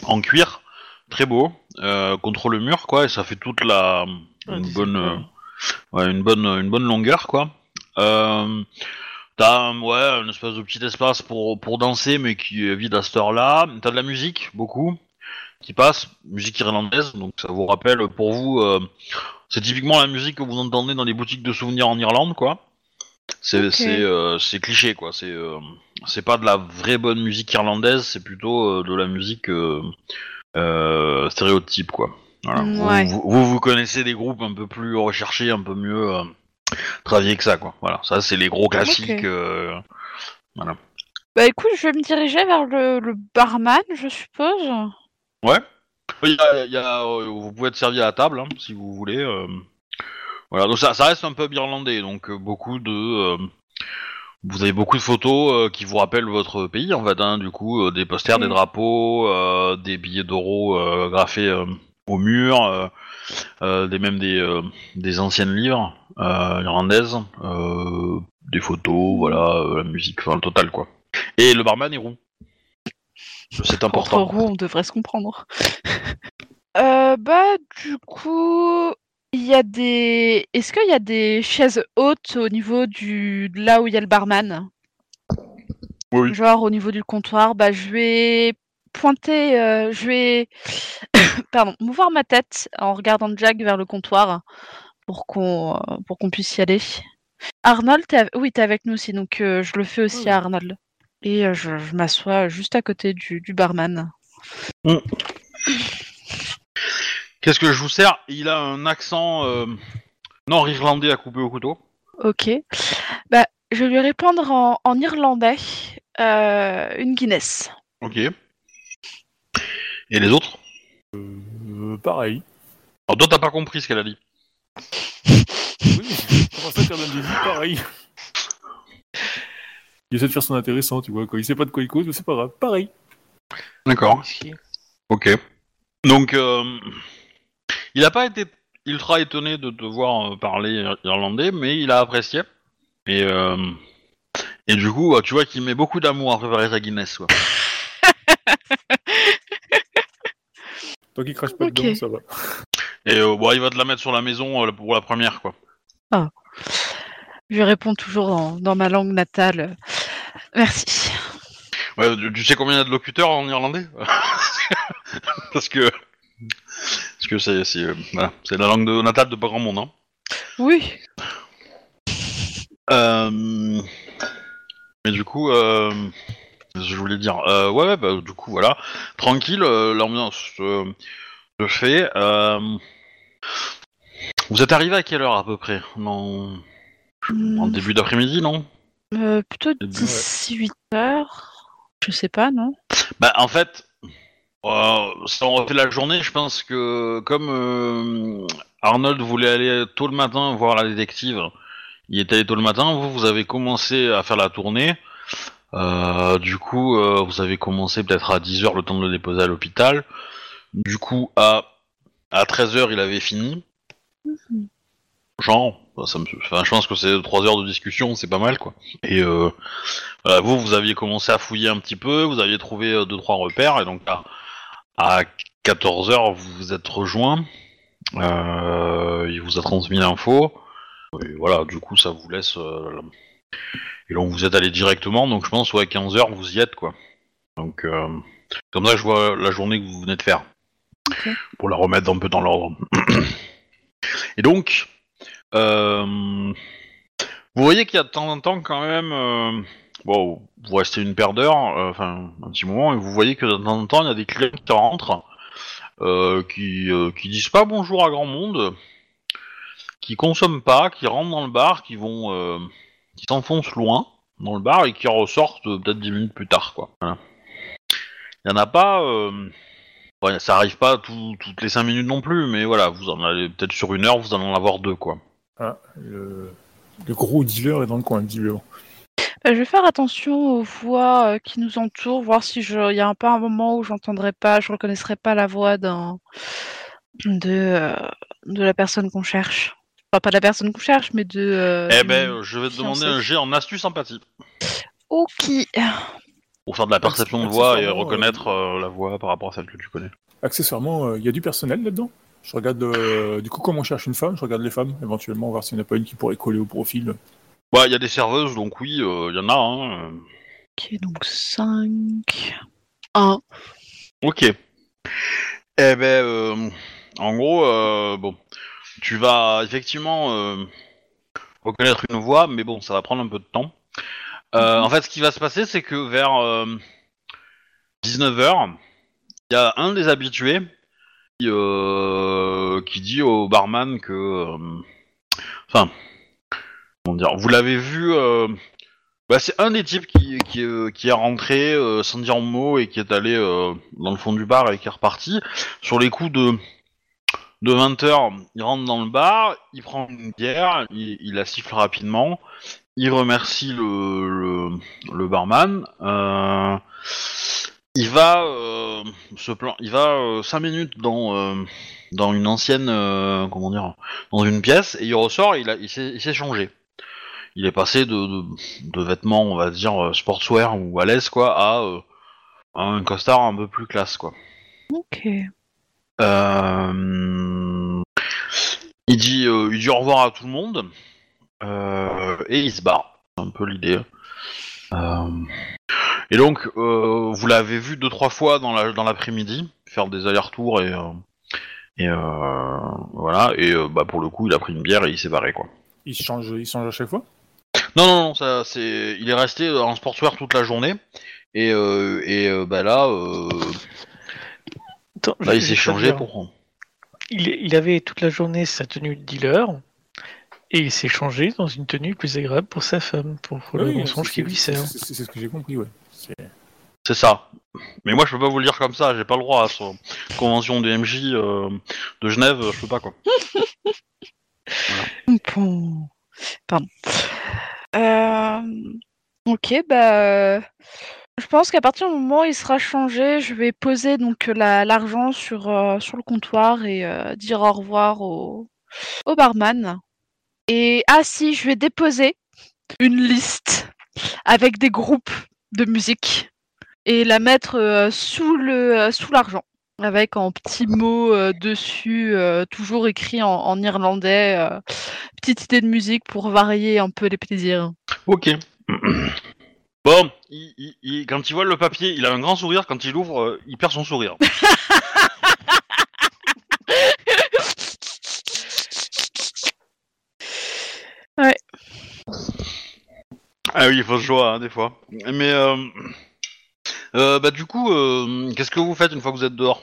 En cuir, très beau, euh, contre le mur, quoi, et ça fait toute la. Une bonne. euh, ouais, une bonne, une bonne longueur, quoi. T'as un- ouais, une espèce de petit espace pour, pour danser, mais qui est vide à cette heure-là. T'as de la musique, beaucoup, qui passe, musique irlandaise, donc ça vous rappelle pour vous, euh, c'est typiquement la musique que vous entendez dans les boutiques de souvenirs en Irlande, quoi. C'est euh, cliché, quoi. C'est euh, c'est pas de la vraie bonne musique irlandaise, c'est plutôt de la musique stéréotype, quoi. Voilà. Vous- Ouais. Vous, vous, vous connaissez des groupes un peu plus recherchés, un peu mieux travaillés que ça, quoi. Voilà, ça c'est les gros classiques. Euh, Bah écoute, je vais me diriger vers le, le barman, je suppose. Ouais. Il y a- il y a, euh, vous pouvez être servi à la table, hein, si vous voulez. euh. Voilà, donc ça, ça reste un pub irlandais, donc euh, beaucoup de... euh, Vous avez beaucoup de photos euh, qui vous rappellent votre pays, en fait, hein, du coup, euh, des posters, des Mm. drapeaux, euh, des billets d'euros euh, graffés euh, au mur, euh, euh, des même des, euh, des anciennes livres euh, irlandaises, euh, des photos, voilà, euh, la musique, enfin le total, quoi. Et le barman est roux. C'est Entre important. roues, on devrait se comprendre. bah du coup, il y a des. Est-ce qu'il y a des chaises hautes au niveau du de là où il y a le barman? Oui. Genre au niveau du comptoir, bah je vais pointer, euh, je vais, pardon, mouvoir ma tête en regardant Jack vers le comptoir pour qu'on euh, pour qu'on puisse y aller. Arnold, t'es av- oui, t'es avec nous aussi, donc euh, je le fais aussi Oui. à Arnold. Et euh, je, je m'assois juste à côté du, du barman. Qu'est-ce que je vous sers? Il a un accent euh, nord-irlandais à couper au couteau. Ok. Bah, je vais lui répondre en, en irlandais euh, une Guinness. Ok. Et les autres? Euh, pareil. Alors toi t'as pas compris ce qu'elle a dit. Oui, comment ça, Carmen Daisy Pareil. Il essaie de faire son intéressant, tu vois. Quand il sait pas de quoi il cause, mais c'est pas grave. Pareil. D'accord. Ok. Donc euh, il a pas été ultra étonné de te voir euh, parler ir- irlandais, mais il a apprécié. Et euh, et du coup, tu vois qu'il met beaucoup d'amour à préparer sa Guinness. Quoi. Tant qu'il crache pas Ok. dedans, ça va. Et euh, bon, il va te la mettre sur la maison euh, pour la première, quoi. Je lui réponds toujours dans, dans ma langue natale. Merci. Ouais, tu, tu sais combien il y a de locuteurs en irlandais? Parce que parce que c'est c'est euh, voilà, c'est la langue de natale de pas grand monde. Hein. Oui. Euh, mais du coup, euh, je voulais dire, euh, ouais, ouais, bah, du coup, voilà, tranquille, l'ambiance se fait. Vous êtes arrivé à quelle heure à peu près? En... en Hmm, début d'après-midi, non? Euh, plutôt Ouais. 18 heures. Je sais pas, non? Bah, en fait, euh, si on refait la journée, je pense que comme euh, Arnold voulait aller tôt le matin voir la détective, il est allé tôt le matin, vous, vous avez commencé à faire la tournée. Euh, du coup, euh, vous avez commencé peut-être à 10h le temps de le déposer à l'hôpital. Du coup, à, à 13h, il avait fini. Genre, bah, ça me, enfin, je pense que c'est 3 heures de discussion, c'est pas mal quoi. Et euh, voilà, vous, vous aviez commencé à fouiller un petit peu, vous aviez trouvé 2-3 repères, et donc à, à 14h, vous vous êtes rejoints. Euh, il vous a transmis l'info. Et voilà, du coup, ça vous laisse. euh, et donc, vous êtes allé directement, donc je pense, ouais, 15h, vous y êtes, quoi. Donc, euh, comme ça, je vois la journée que vous venez de faire. Pour la remettre un peu dans l'ordre. et donc, euh, vous voyez qu'il y a de temps en temps, quand même. euh, bon, vous restez une paire d'heures, euh, enfin, un petit moment, et vous voyez que de temps en temps, il y a des clients qui rentrent, euh, qui, qui disent pas bonjour à grand monde qui consomment pas, qui rentrent dans le bar, qui vont, qui s'enfoncent loin dans le bar et qui ressortent peut-être 10 minutes plus tard, quoi. Il y en a pas, ouais, ça arrive pas tout- toutes les 5 minutes non plus, mais voilà, vous en allez peut-être sur une heure, vous allez en avoir deux, quoi. Ah, le... le gros dealer est dans le coin, visiblement. Euh, je vais faire attention aux voix euh, qui nous entourent, voir si je... il y a un, pas un moment où j'entendrai pas, je reconnaîtrai pas la voix d'un de euh, de la personne qu'on cherche. Enfin, pas de la personne qu'on cherche, mais de. euh, eh ben, je vais te demander un jet en astuce empathie Ok. Pour faire de la perception de voix et reconnaître euh, la voix par rapport à celle que tu connais. Accessoirement, euh, il y a du personnel là-dedans. Je regarde, euh, du coup, comme on cherche une femme, je regarde les femmes, éventuellement, voir s'il n'y en a pas une qui pourrait coller au profil. Bah, il y a des serveuses, donc oui, il y en a. Hein. Ok, donc 5. 1. Ok. Eh ben, euh, en gros, euh, bon, tu vas effectivement euh, reconnaître une voix, mais bon, ça va prendre un peu de temps. Euh, Mhm. En fait, ce qui va se passer, c'est que vers 19h, il y a un des habitués qui, euh, qui dit au barman que... euh, Enfin, comment dire, vous l'avez vu... euh, bah, c'est un des types qui, qui, euh, qui est rentré euh, sans dire un mot et qui est allé euh, dans le fond du bar et qui est reparti. Sur les coups de, de 20h, il rentre dans le bar, il prend une bière, il, il la siffle rapidement, il remercie le, le, le barman. euh, il va euh, se plan- il va 5 minutes dans, euh, dans une ancienne euh, comment dire dans une pièce et il ressort et il, a- il s'est changé. Il est passé de, de, de vêtements, on va dire, euh, sportswear ou à l'aise, quoi, à, euh, à un costard un peu plus classe, quoi. Ok. Euh, il, dit, euh, il dit au revoir à tout le monde euh, et il se barre. C'est un peu l'idée. Euh, et donc, euh, vous l'avez vu deux trois fois dans la dans l'après-midi faire des allers-retours et euh, et euh, voilà. Et euh, bah pour le coup, il a pris une bière et il s'est barré quoi. Il change, il change à chaque fois? Non non non, ça c'est. Il est resté en sportswear toute la journée et euh, et euh, bah là, euh, Attends, là il s'est changé pour. Il, il avait toute la journée sa tenue de dealer et il s'est changé dans une tenue plus agréable pour sa femme, pour le Oui, mensonge qui lui sert. C'est ce que j'ai compris, ouais. C'est- ça. Mais moi, je peux pas vous le dire comme ça. J'ai pas le droit. Sur convention des MJ euh, de Genève, je peux pas quoi. Bon. Pardon. Euh, Ok, bah. Je pense qu'à partir du moment où il sera changé, je vais poser donc la- l'argent sur, euh, sur le comptoir et euh, dire au revoir au, au barman. Et ah si, je vais déposer une liste avec des groupes de musique et la mettre euh, sous le euh, sous l'argent avec en petits mots euh, dessus, euh, toujours écrit en, en irlandais. euh, petite idée de musique pour varier un peu les plaisirs. Ok. Bon, il- il- il- quand il voit le papier, il a un grand sourire. Quand il ouvre, euh, il perd son sourire. Ah oui, il faut se choix, hein, des fois. Mais euh, euh, bah du coup, euh, qu'est-ce que vous faites une fois que vous êtes dehors?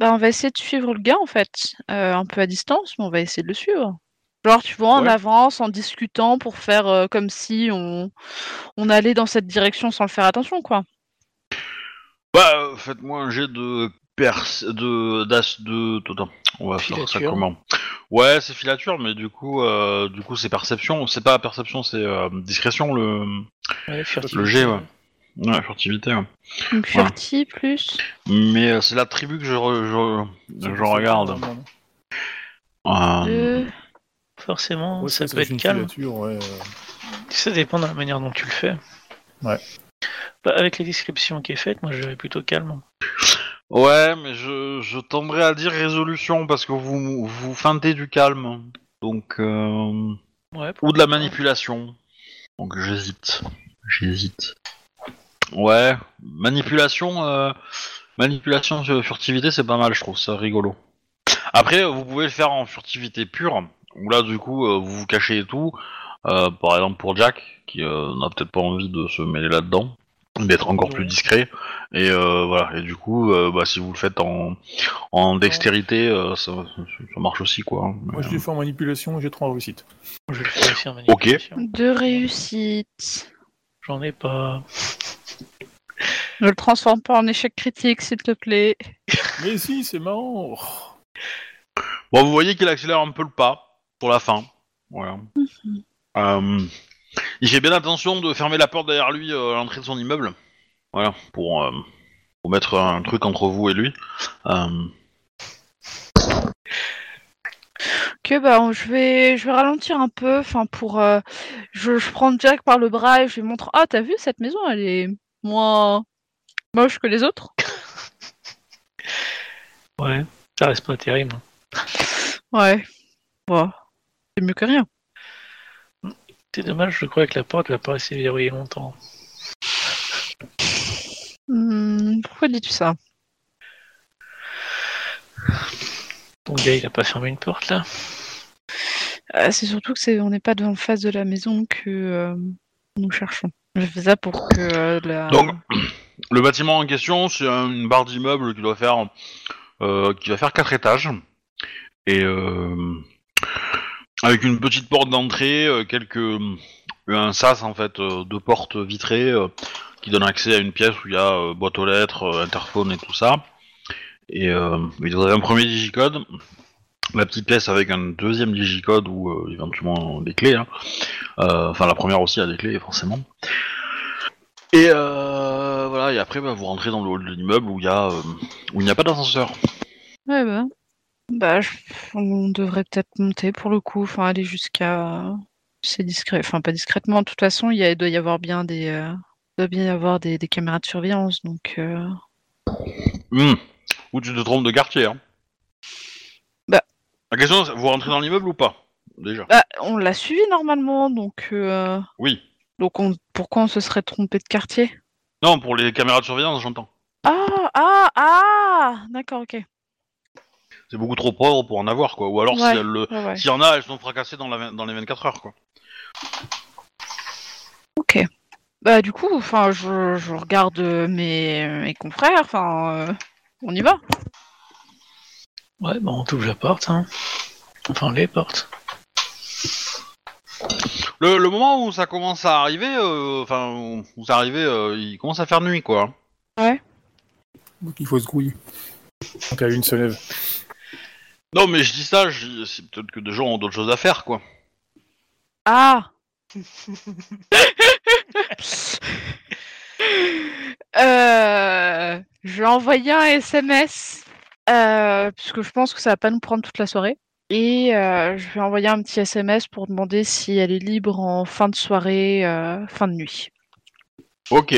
Bah, on va essayer de suivre le gars en fait, euh, un peu à distance, mais on va essayer de le suivre. Genre, tu vois, en Ouais. avance, en discutant pour faire euh, comme si on, on allait dans cette direction sans le faire attention, quoi. Bah, euh, faites-moi un jet de pers de d'as de attends, on va faire ça Filature. comment? Ouais, c'est filature, mais du coup, euh, du coup, c'est perception. C'est pas perception, c'est euh, discrétion le Ouais, le G, ouais. Ouais, furtivité. Ouais. Donc, furti plus. Mais euh, c'est l'attribut que je, re- je, je regarde. Euh. Forcément, Ouais, ça peut être calme. ouais, Ça dépend de la manière dont tu le fais. Ouais. Bah, avec les descriptions qui est faite, moi je dirais plutôt calme. Ouais, mais je, je tendrais à dire résolution parce que vous vous feintez du calme, donc euh, Ouais, ou de la manipulation. Donc j'hésite, j'hésite. Ouais, manipulation, euh, manipulation sur furtivité, c'est pas mal, je trouve ça rigolo. Après, vous pouvez le faire en furtivité pure, où là du coup euh, vous vous cachez et tout. Euh, par exemple pour Jack, qui euh, n'a peut-être pas envie de se mêler là-dedans, d'être encore plus discret. Et euh, voilà. Et du coup, euh, bah, si vous le faites en, en dextérité, euh, ça, ça marche aussi, quoi. Moi, je l'ai fait en manipulation, j'ai trois réussites. je vais le faire aussi en manipulation. Deux réussites. J'en ai pas. Ne le transforme pas en échec critique, s'il te plaît. Mais si, c'est marrant. Bon, vous voyez qu'il accélère un peu le pas pour la fin. Voilà. Euh, il fait bien attention de fermer la porte derrière lui euh, à l'entrée de son immeuble. Voilà, pour, euh, pour mettre un truc entre vous et lui. Euh, Ok, bah, on- je vais, je vais ralentir un peu, enfin, pour, euh, je, je prends Jack par le bras et je lui montre, ah, t'as vu, cette maison, elle est moins moche que les autres? Ouais, ça reste pas terrible. Ouais. Bon. C'est mieux que rien. C'est dommage, je crois que la porte va pas rester verrouillée longtemps. Hmm, pourquoi dis-tu ça? Ton gars, il a pas fermé une porte là? Euh, C'est surtout que c'est on n'est pas devant face de la maison que euh, nous cherchons. Je fais ça pour que euh, la. Donc, le bâtiment en question, c'est une barre d'immeuble qui doit faire, euh, qui va faire quatre étages et euh, avec une petite porte d'entrée, euh, quelques un sas en fait euh, de portes vitrées euh, qui donne accès à une pièce où il y a euh, boîte aux lettres, euh, interphone et tout ça. Et euh, vous avez un premier digicode, la petite pièce avec un deuxième digicode ou euh, éventuellement des clés. hein. Euh, enfin, la première aussi a des clés forcément. Et euh, voilà, et après bah, vous rentrez dans le hall de l'immeuble où il y a euh, où il n'y a pas d'ascenseur. Ouais, bah. Bah, je- on devrait peut-être monter pour le coup, enfin aller jusqu'à. C'est discret, enfin pas discrètement. De toute façon, il, y a- il doit y avoir bien des, euh, il doit bien y avoir des, des caméras de surveillance, donc. euh, Hmm. Ou tu te trompes de quartier. Hein. Bah. La question, c'est vous rentrez dans l'immeuble ou pas Déjà? Bah, on l'a suivi normalement, donc. euh, Oui. Donc on... pourquoi on se serait trompé de quartier? Non, pour les caméras de surveillance, j'entends. Ah, ah, ah D'accord, ok. C'est beaucoup trop pauvre pour en avoir, quoi. Ou alors, Ouais. si elles le- Ouais, ouais. s'il y en a, elles sont fracassées dans, la... dans les 24 heures, quoi. Ok. Bah du coup, enfin, je, je regarde euh, mes, mes confrères, enfin, euh, on y va. Ouais, bah on t'ouvre la porte, hein. Enfin, les portes. Le, le moment où ça commence à arriver, euh, enfin, où où ça arrivait, euh, il commence à faire nuit, quoi. Donc il faut se grouiller. Donc la lune se lève. Non, mais je dis ça, je c'est peut-être que des gens ont d'autres choses à faire, quoi. Ah euh, Je vais envoyer un SMS, euh, puisque je pense que ça va pas nous prendre toute la soirée. Et euh, je vais envoyer un petit SMS pour demander si elle est libre en fin de soirée, euh, fin de nuit. Ok.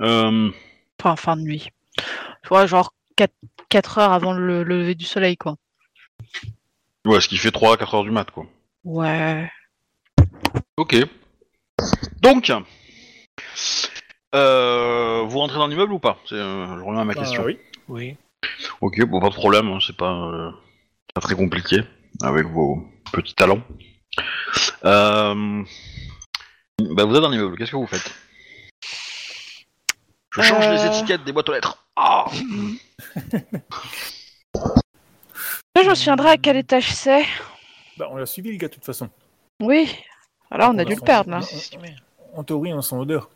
Euh, Enfin, fin de nuit. Tu vois, genre 4, heures avant le lever du soleil, quoi. ouais, ce qui fait 3-4 heures du mat, quoi. Ouais. Ok. Donc, euh, vous rentrez dans l'immeuble ou pas? C'est, euh, Je reviens à ma question. Ah oui. Oui. Ok, bon, pas de problème, hein, c'est pas, euh, pas très compliqué avec vos petits talents. Euh, bah, vous êtes dans l'immeuble, qu'est-ce que vous faites? Je change Euh. les étiquettes des boîtes aux lettres. Ah Là, je me souviendrai à quel étage c'est. Bah, on l'a suivi, le gars, de toute façon. Oui. Alors, on a dû le son- perdre, là. En théorie, on sent odeur.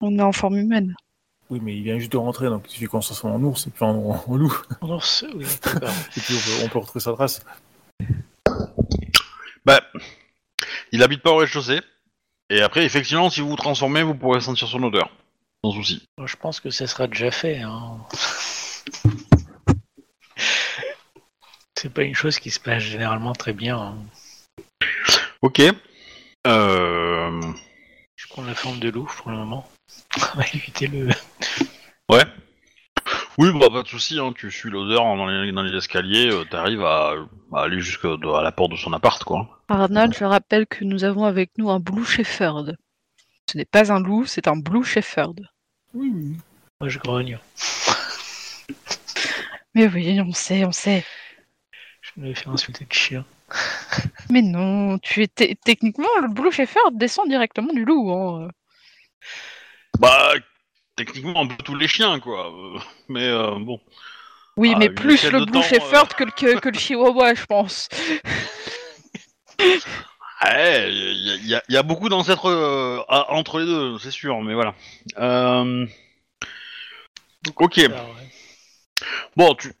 On est en forme humaine. Oui, mais il vient juste de rentrer, donc il suffit qu'on se transforme en ours et puis en, en loup. En ours, oui. Et puis on peut, on peut retrouver sa trace. Bah, il habite pas au rez-de-chaussée. Et après, effectivement, si vous vous transformez, vous pourrez sentir son odeur. Sans souci. Moi, je pense que ça sera déjà fait. Hein. C'est pas une chose qui se passe généralement très bien. hein. Ok. Euh... Je prends la forme de loup pour le moment. On va éviter le. Ouais. Oui, bah pas de souci. Hein, tu suis l'odeur dans les, dans les escaliers, euh, t'arrives à, à aller jusqu'à à la porte de son appart, quoi. Arnold, je rappelle que nous avons avec nous un Blue Shepherd. Ce n'est pas un loup, c'est un Blue Shepherd. Oui, oui. Moi, je grogne. Mais oui, on sait, on sait. Je me fais insulter de chien. Mais non, tu es te- techniquement le Blue Shepherd descend directement du loup. Hein. Bah, techniquement, un peu tous les chiens, quoi. Euh, mais euh, bon. Oui, Ah, mais plus le Blue temps, Shepherd que, le, que, que le Chihuahua, je pense. Ouais, il y, a- y a- y a beaucoup d'ancêtres euh, entre les deux, c'est sûr, mais voilà. Euh... Ok. Ah, ouais. Bon, tu...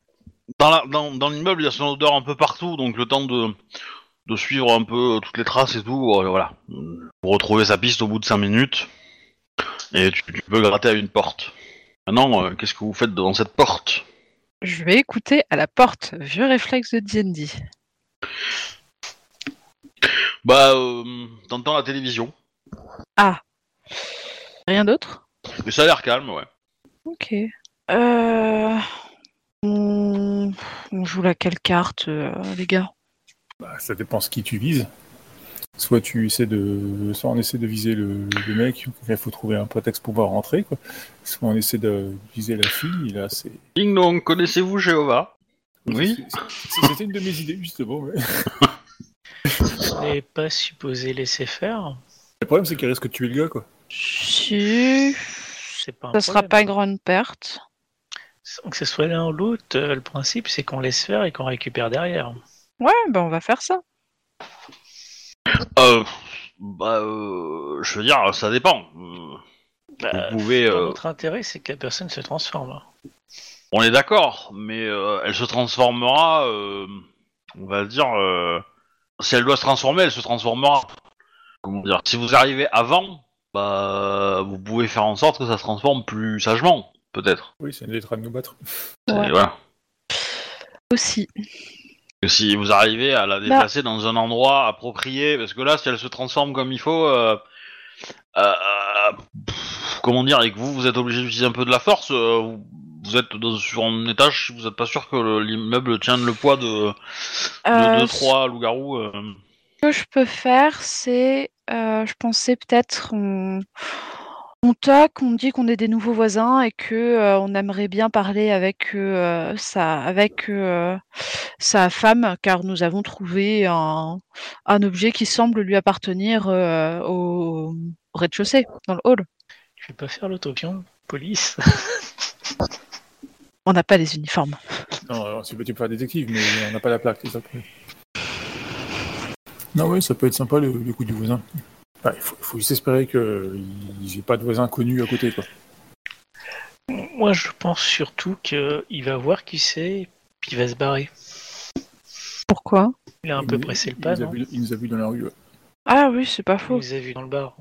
dans la- dans, dans l'immeuble, il y a son odeur un peu partout, donc le temps de, de suivre un peu toutes les traces et tout, euh, voilà. Pour retrouver sa piste au bout de 5 minutes, et tu, tu peux gratter à une porte. Maintenant, euh, qu'est-ce que vous faites devant cette porte? Je vais écouter à la porte. Vieux réflexe de D&D. Bah, euh, t'entends la télévision, Rien d'autre? Et ça a l'air calme, ouais. Ok. Euh... On... on joue laquelle carte, euh, les gars? Bah, ça dépend ce qui tu vises. Soit tu essaies de, soit on essaie de viser le, le mec, il faut trouver un prétexte pour pouvoir rentrer, quoi. Soit on essaie de viser la fille, là c'est. Ding dong, connaissez-vous Jéhovah? Oui. C'était une de mes idées justement. mais- On n'est pas supposé laisser faire. Le problème c'est qu'il risque de tuer le gars, quoi. Si, C'est pas un ça sera problème. pas une grande perte. Sans que ce soit l'un ou l'autre, euh, le principe c'est qu'on laisse faire et qu'on récupère derrière. Ouais, ben on va faire ça. Euh, bah, euh, je veux dire, ça dépend. Euh, Bah, Vous pouvez, euh, Notre intérêt c'est que la personne se transforme. On est d'accord, mais euh, elle se transformera, euh, on va dire, euh, si elle doit se transformer, elle se transformera. Comment dire Si vous arrivez avant, bah, vous pouvez faire en sorte que ça se transforme plus sagement, peut-être. Oui, c'est une lettre à nous battre. Ouais. Voilà. Aussi. Que si vous arrivez à la déplacer dans un endroit approprié, parce que là, si elle se transforme comme il faut, euh, euh, pff, comment dire, et que vous, vous êtes obligé d'utiliser un peu de la force, euh, vous, vous êtes dans- sur un étage, vous n'êtes pas sûr que le- l'immeuble tienne le poids de, de Euh, deux, trois loups-garous. euh. Ce que je peux faire, c'est, euh, je pensais peut-être on, on toque, on dit qu'on est des nouveaux voisins et que euh, on aimerait bien parler avec euh, sa, avec euh, sa femme, car nous avons trouvé un, un objet qui semble lui appartenir euh, au, au rez-de-chaussée, dans le hall. Tu veux pas faire l'autopion police On n'a pas les uniformes. Non, alors, tu peux, faire détective, mais on n'a pas la plaque, c'est ça. Non, oui, ça peut être sympa le, le coup du voisin. Enfin, il faut, il faut juste espérer qu'il n'y ait pas de voisin connu à côté, quoi. Moi je pense surtout qu'il va voir qui c'est, puis il va se barrer. Pourquoi? Il a un Il peu nous- pressé le il pas, nous a non? vu- Il nous a vu dans la rue. ouais. Ah oui, c'est pas Il faux. nous a vu dans le bar.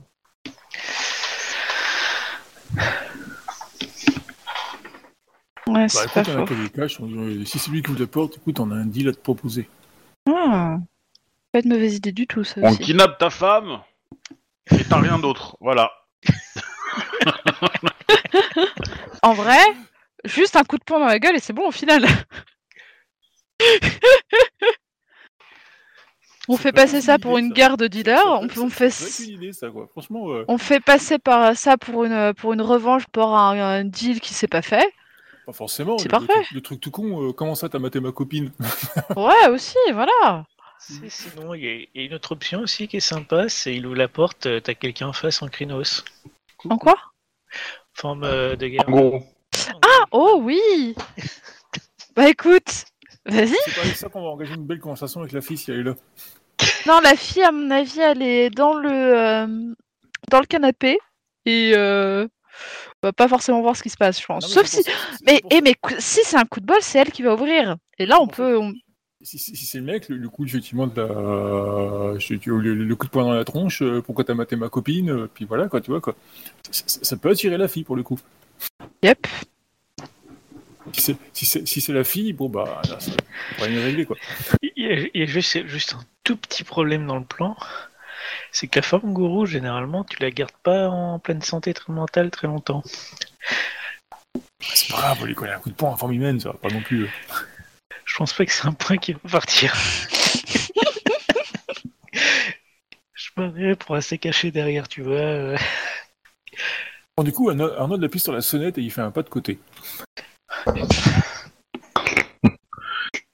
Ouais, Bah, c'est écoute, dirait, si c'est lui qui vous apporte, écoute, on a un deal à te proposer. Ah, pas de mauvaise idée du tout, ça On aussi. kidnappe ta femme et t'as rien d'autre. Voilà. En vrai, juste un coup de poing dans la gueule et c'est bon au final. on fait pas passer ça idée, pour une ça. guerre de dealers. On, fait, idée, ça, quoi. Franchement, euh, on fait passer par ça pour une pour une revanche pour un, un deal qui s'est pas fait. Pas forcément. C'est le- parfait. Le, truc- le truc tout con, euh, comment ça, t'as maté ma copine? Ouais, aussi, voilà. Si, sinon, il y, a- il y a une autre option aussi qui est sympa, c'est il ouvre la porte, euh, t'as quelqu'un en face en crinos. En quoi? Forme euh, de guerre. En gros. Ah, oh oui. bah écoute, vas-y. C'est pas avec ça qu'on va engager une belle conversation avec la fille si elle est là. Non, la fille, à mon avis, elle est dans le euh, dans le canapé et euh, va pas forcément voir ce qui se passe, je pense. Non, Sauf si, ça- mais pour eh, ça- mais si c'est un coup de bol, c'est elle qui va ouvrir. Et là, on En fait, peut, on- Si, si- si c'est le mec, le, le coup effectivement de la, je- tu- le, le coup de poing dans la tronche, euh, pourquoi t'as maté ma copine, euh, puis voilà quoi, tu vois quoi. Ça, ça- ça peut attirer la fille pour le coup. Yep. Si c'est si c'est si la fille, bon bah là, c'est problème est réglé quoi. Il y a, il y a juste, juste un tout petit problème dans le plan. C'est que la forme gourou, généralement, tu la gardes pas en pleine santé très mentale très longtemps. C'est pas grave, on lui connaît un coup de poing en forme humaine, ça va pas non plus. euh. Je pense pas que c'est un point qui va partir. Je m'arrête pour rester caché derrière, tu vois. euh. Bon, du coup, Arnaud, Arnaud appuie sur la sonnette et il fait un pas de côté.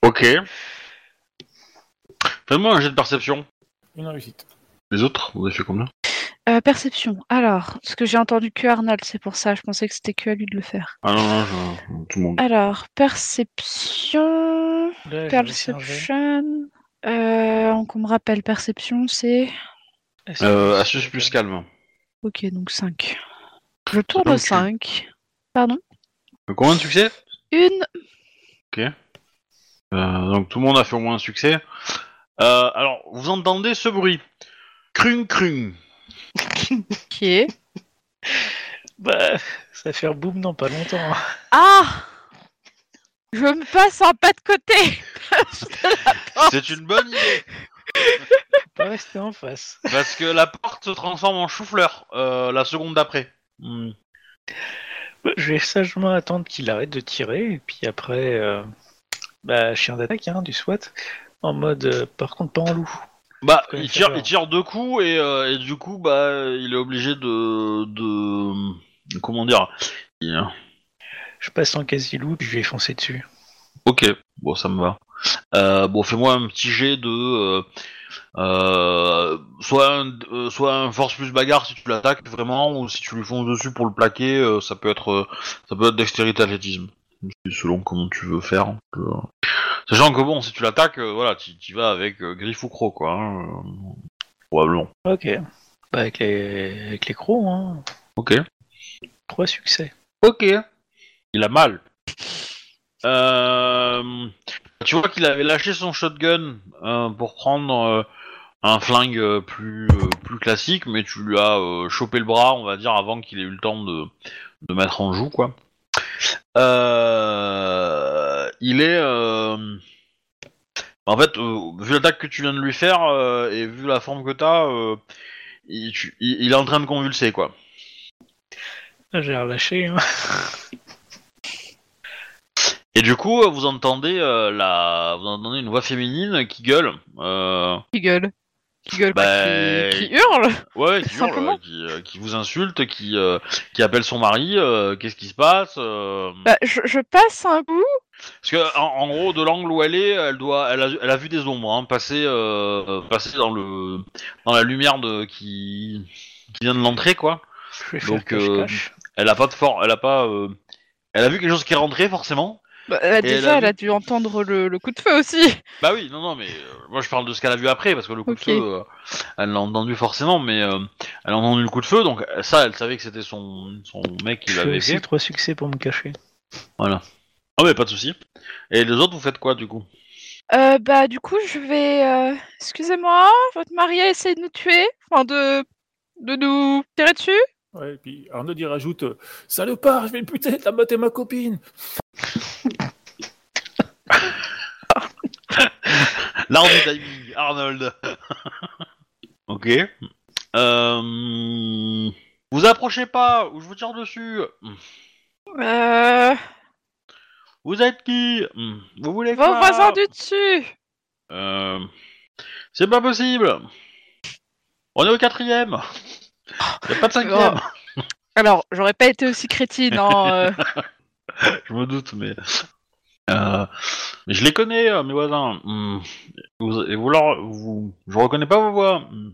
Ok. Faites-moi un jet de perception. Une réussite. Les autres, vous avez fait combien? Euh, perception. Alors, ce que j'ai entendu que Arnold, c'est pour ça. Je pensais que c'était que à lui de le faire. Ah non, non, je- tout le monde. Alors, perception, Là, perception. Euh, qu'on me rappelle, perception, c'est. Euh, astuce plus calme. Ok, donc 5. Je tourne Donc, au 5. Pardon? Euh, Combien de succès? Une. Euh, donc tout le monde a fait au moins un succès. Euh, alors, vous entendez ce bruit? Crung crung. Qui est. Bah, ça va faire boum dans pas longtemps. Ah Je me passe un pas de côté C'est une bonne idée Faut pas rester en face. parce que la porte se transforme en chou-fleur euh, la seconde d'après. Hmm. Bah, Je vais sagement attendre qu'il arrête de tirer, et puis après, euh, bah, chien d'attaque, hein, du SWAT, en mode, euh, par contre, pas en loup. Bah, il tire, il peur. tire deux coups et, euh, et du coup, bah, il est obligé de, de, comment dire il- Je passe en quasi-loup, puis je vais foncer dessus. Ok, bon, ça me va. Euh, bon, fais-moi un petit jet de, euh, euh, soit un, soit un force plus bagarre si tu l'attaques vraiment, ou si tu lui fonces dessus pour le plaquer, ça peut être, ça peut être dextérité athlétisme, selon comment tu veux faire. euh. Sachant que bon, si tu l'attaques, euh, voilà, tu y vas avec euh, griffe ou croc, quoi. hein, euh, probablement. Ok. Bah, avec les, avec les crocs, hein. Ok. Trois succès. Ok. Il a mal. Euh, tu vois qu'il avait lâché son shotgun euh, pour prendre euh, un flingue euh, plus euh, plus classique, mais tu lui as euh, chopé le bras, on va dire, avant qu'il ait eu le temps de, de mettre en joue, quoi. Euh, il est... euh, En fait, euh, vu l'attaque que tu viens de lui faire euh, et vu la forme que t'as, euh, il, tu- il- il est en train de convulser, quoi. Ah, J'ai relâché. Hein. Et du coup, vous entendez euh, la, vous entendez une voix féminine qui gueule. Euh... Qui gueule? Qui gueule Bah, qui, qui hurle Ouais, qui hurle, Simplement. euh, qui, euh, qui vous insulte, qui, euh, qui appelle son mari. euh, Qu'est-ce qui se passe euh, bah, je, je passe un bout. Parce que en, en gros, de l'angle où elle est, elle doit, elle a, elle a vu des ombres hein, passer, euh, passer dans le, dans la lumière de qui, qui vient de l'entrée, quoi. Je vais faire Donc, euh. Elle a pas de fort, elle a pas, euh, elle a vu quelque chose qui est rentré forcément. Bah, elle déjà, a elle a dû entendre le, le coup de feu aussi. Bah oui, non, non, mais euh, moi je parle de ce qu'elle a vu après, parce que le coup de feu, euh, elle l'a entendu forcément, mais euh, elle a entendu le coup de feu, donc ça, elle savait que c'était son, son mec qui l'avait fait. trois succès pour me cacher. Voilà. Ah mais pas de souci. Et les autres, vous faites quoi du coup? Euh, bah, du coup, je vais. euh, Excusez-moi, votre mari a essayé de nous tuer. Enfin, de. de nous tirer dessus. Ouais, et puis Arnaud il rajoute Salopard, je vais le buter, t'as maté ma copine L'art du timing, Arnold. ok. Euh... Vous approchez pas, ou je vous tire dessus. Euh. Vous êtes qui? Vous voulez Vos quoi? voisins du dessus. Euh... C'est pas possible. On est au quatrième. Y a pas de cinquième. Alors, j'aurais pas été aussi crétine, hein. euh. Je me doute, mais. Euh, je les connais, euh, mes voisins. Hmm. Vous, et vous leur, vous, je reconnais pas vos voix. Hmm.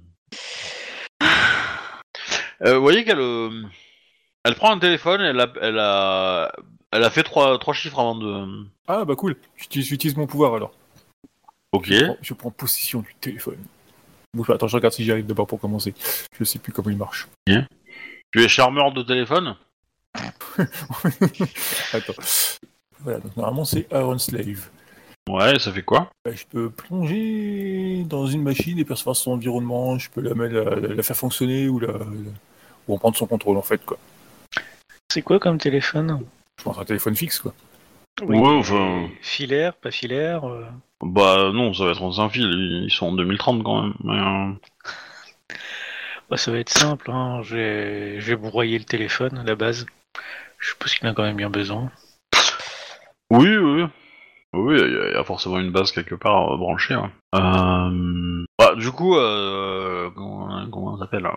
Euh, vous voyez qu'elle, euh, elle prend un téléphone, elle a, elle a, elle a fait trois, trois chiffres avant de. Ah bah cool, j'utilise j'utilise mon pouvoir alors. Ok. Je, prends, je prends possession du téléphone. Bouge pas, attends, je regarde si j'y arrive d'abord pour commencer. Je sais plus comment il marche. Tu es charmeur de téléphone? Attends. Voilà, donc normalement c'est Iron Slave. Ouais, ça fait quoi? Bah, je peux plonger dans une machine et percevoir son environnement, je peux la, mettre- la, la- la faire fonctionner ou, la, la- ou en prendre son contrôle en fait quoi. C'est quoi comme téléphone? Je pense un téléphone fixe quoi. Ouais, enfin- Filaire, pas filaire euh, Bah non, ça va être en sans fil. Ils sont en 2030 quand même. Mais, euh, bah, Ça va être simple, hein. je, vais... je vais broyer le téléphone à la base. Je suppose qu'il en a quand même bien besoin. Oui, oui. Oui, il y, a- il y a forcément une base quelque part euh, branchée. ouais. Euh... Bah, du coup, comment, comment ça s'appelle.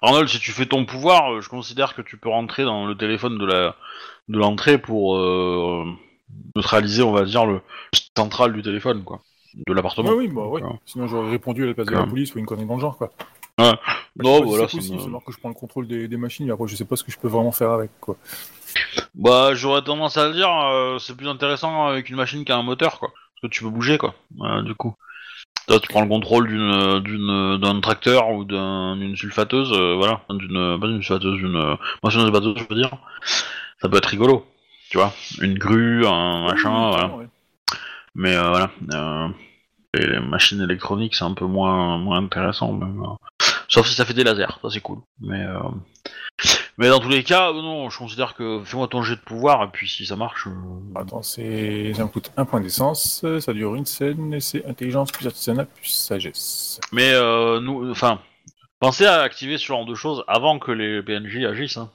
Arnold, si tu fais ton pouvoir, je considère que tu peux rentrer dans le téléphone de la de l'entrée pour neutraliser, on va dire, le central du téléphone, quoi, de l'appartement. Ouais, oui, bah ouais. Sinon j'aurais répondu à la place de la police ou une connerie dans le genre quoi. Ouais. Bah, Non, pas si voilà, c'est marrant que je prends le contrôle des, des machines, mais après je sais pas ce que je peux vraiment faire avec quoi. Bah, j'aurais tendance à le dire, euh, c'est plus intéressant avec une machine qu'un moteur, quoi. Parce que tu peux bouger, quoi, euh, du coup. Toi, tu prends le contrôle d'une, d'une, d'un tracteur ou d'un- d'une sulfateuse, euh, voilà. D'une, pas d'une sulfateuse, d'une euh, moissonneuse bateau, je veux dire. Ça peut être rigolo, tu vois. Une grue, un machin, voilà. ouais. Mais euh, voilà. euh, et les machines électroniques, c'est un peu moins, moins intéressant, même. euh. Sauf si ça fait des lasers, ça c'est cool. Mais, mais dans tous les cas, non, je considère que fais-moi ton jet de pouvoir, et puis si ça marche. Attends, c'est... ça me coûte un point d'essence, ça dure une scène, et c'est intelligence plus artisanat plus sagesse. Mais nous, enfin, pensez à activer ce genre de choses avant que les PNJ agissent. Hein.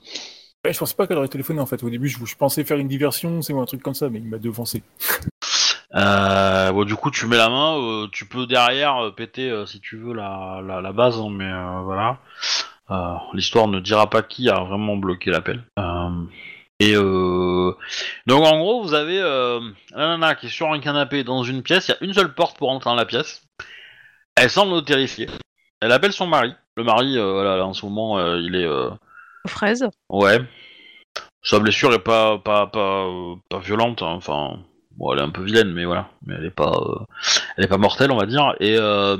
Ouais, je pensais pas qu'elle aurait téléphoné en fait. Au début, je, pensais faire une diversion, c'est moi un truc comme ça, mais il m'a devancé. Euh, du coup, tu mets la main, euh, tu peux derrière euh, péter si tu veux la, la, base, hein, mais voilà. L'histoire ne dira pas qui a vraiment bloqué l'appel. Et donc en gros, vous avez la nana qui est sur un canapé dans une pièce. Il y a une seule porte pour entrer dans la pièce. Elle semble terrifiée. Elle appelle son mari. Le mari, voilà, là, en ce moment, il est Aux fraises. Ouais. Sa blessure est pas pas pas, euh, pas violente. hein. Enfin, bon, elle est un peu vilaine, mais voilà. Mais elle est pas euh, elle est pas mortelle, on va dire. Et euh,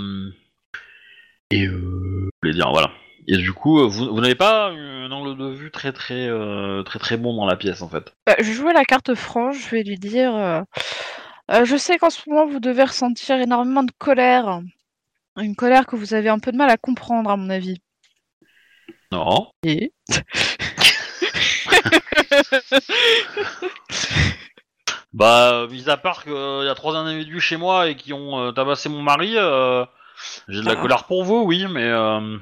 et euh, je voulais dire voilà. Et du coup, euh, vous, vous n'avez pas un angle de vue très très euh, très très bon dans la pièce en fait. Bah, je jouais la carte franche, je vais lui dire euh, euh, Je sais qu'en ce moment vous devez ressentir énormément de colère. Une colère que vous avez un peu de mal à comprendre, à mon avis. Non. Et? Bah, mis à part qu'il y a trois individus chez moi et qui ont euh, tabassé mon mari, euh, j'ai de la Ah. colère pour vous, oui, mais euh,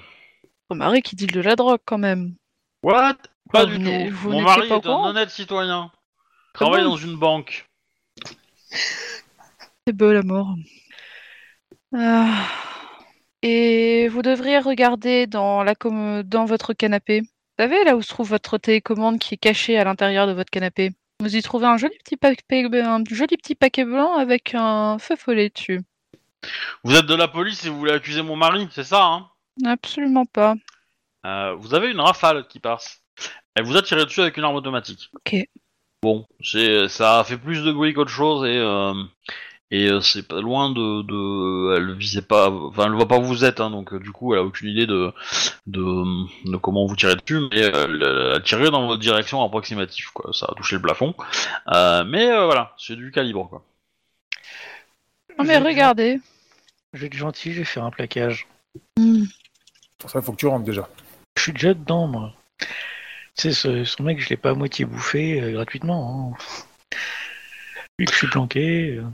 Ton mari qui deal de la drogue quand même. what? Pas du tout. vous Mon n'étiez mari pas au est un courant honnête citoyen. Travaille dans une banque. C'est beau la mort. Ah. Et vous devriez regarder dans, la com- dans votre canapé. Vous savez, là où se trouve votre télécommande qui est cachée à l'intérieur de votre canapé. Vous y trouvez un joli petit paquet, un joli petit paquet blanc avec un feu follet dessus. Vous êtes de la police et vous voulez accuser mon mari, c'est ça, hein? Absolument pas. Euh, Vous avez une rafale qui passe. Elle vous a tiré dessus avec une arme automatique. Ok. Bon, ça a fait plus de bruit qu'autre chose et euh, et euh, c'est pas loin de, de elle visait pas enfin elle voit pas où vous êtes hein, donc euh, du coup elle a aucune idée de de, de comment vous tirez dessus mais euh, elle, elle a tiré dans votre direction approximative quoi ça a touché le plafond Euh, mais euh, voilà c'est du calibre quoi Non mais regardez. Je vais être gentil, je vais faire un plaquage. Hmm. Pour ça, il faut que tu rentres déjà. Je suis déjà dedans, moi. Tu sais, ce, son mec, je l'ai pas à moitié bouffé euh, gratuitement. hein. Vu que je suis planqué. euh,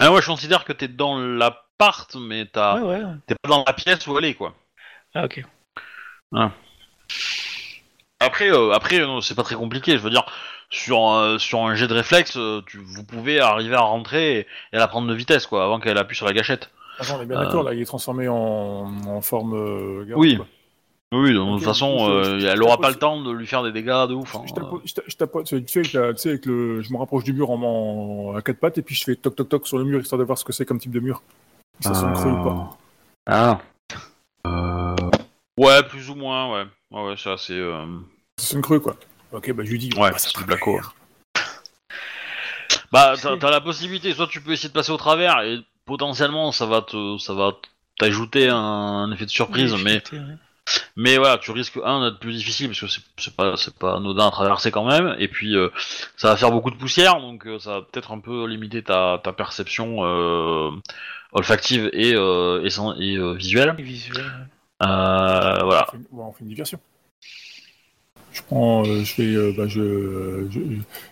ah ouais je considère que t'es dans l'appart mais t'as Ouais, ouais. t'es pas dans la pièce où elle est quoi Ah, ok. Après, euh, après, non, c'est pas très compliqué. Je veux dire, sur euh, sur un jet de réflexe, euh, tu, vous pouvez arriver à rentrer et, et à la prendre de vitesse, quoi, avant qu'elle appuie sur la gâchette. Attends, on est bien Euh. d'accord, là, il est transformé en, en forme euh, garde, Oui. quoi. Oui, de toute façon, euh, je- elle je aura pas le temps de lui faire des dégâts de ouf. hein. Je tapote, tu sais, avec la- tu sais, avec le, je me rapproche du mur en, en- à quatre pattes et puis je fais toc toc toc sur le mur histoire de voir ce que c'est comme type de mur. Si ça sonne creux ou pas. Ah. Euh... Ouais, plus ou moins, ouais. Ouais, ouais, c'est assez. euh, Ça sonne creux quoi. Ok, bah je lui dis. Ouais, bah, ça c'est plaire. Bah, t'as t'as la possibilité. Soit tu peux essayer de passer au travers et potentiellement ça va te, ça va t'ajouter un, un effet de surprise, mais ouais. Mais voilà, tu risques un d'être plus difficile parce que c'est- pas c'est pas anodin à traverser quand même, et puis euh, ça va faire beaucoup de poussière, donc euh, ça va peut-être un peu limiter ta, ta perception euh, olfactive et et, visuelle. Et visuel, ouais. Euh, voilà. On fait, une, on fait une diversion. Je prends, euh, je fais, euh, bah, je, je,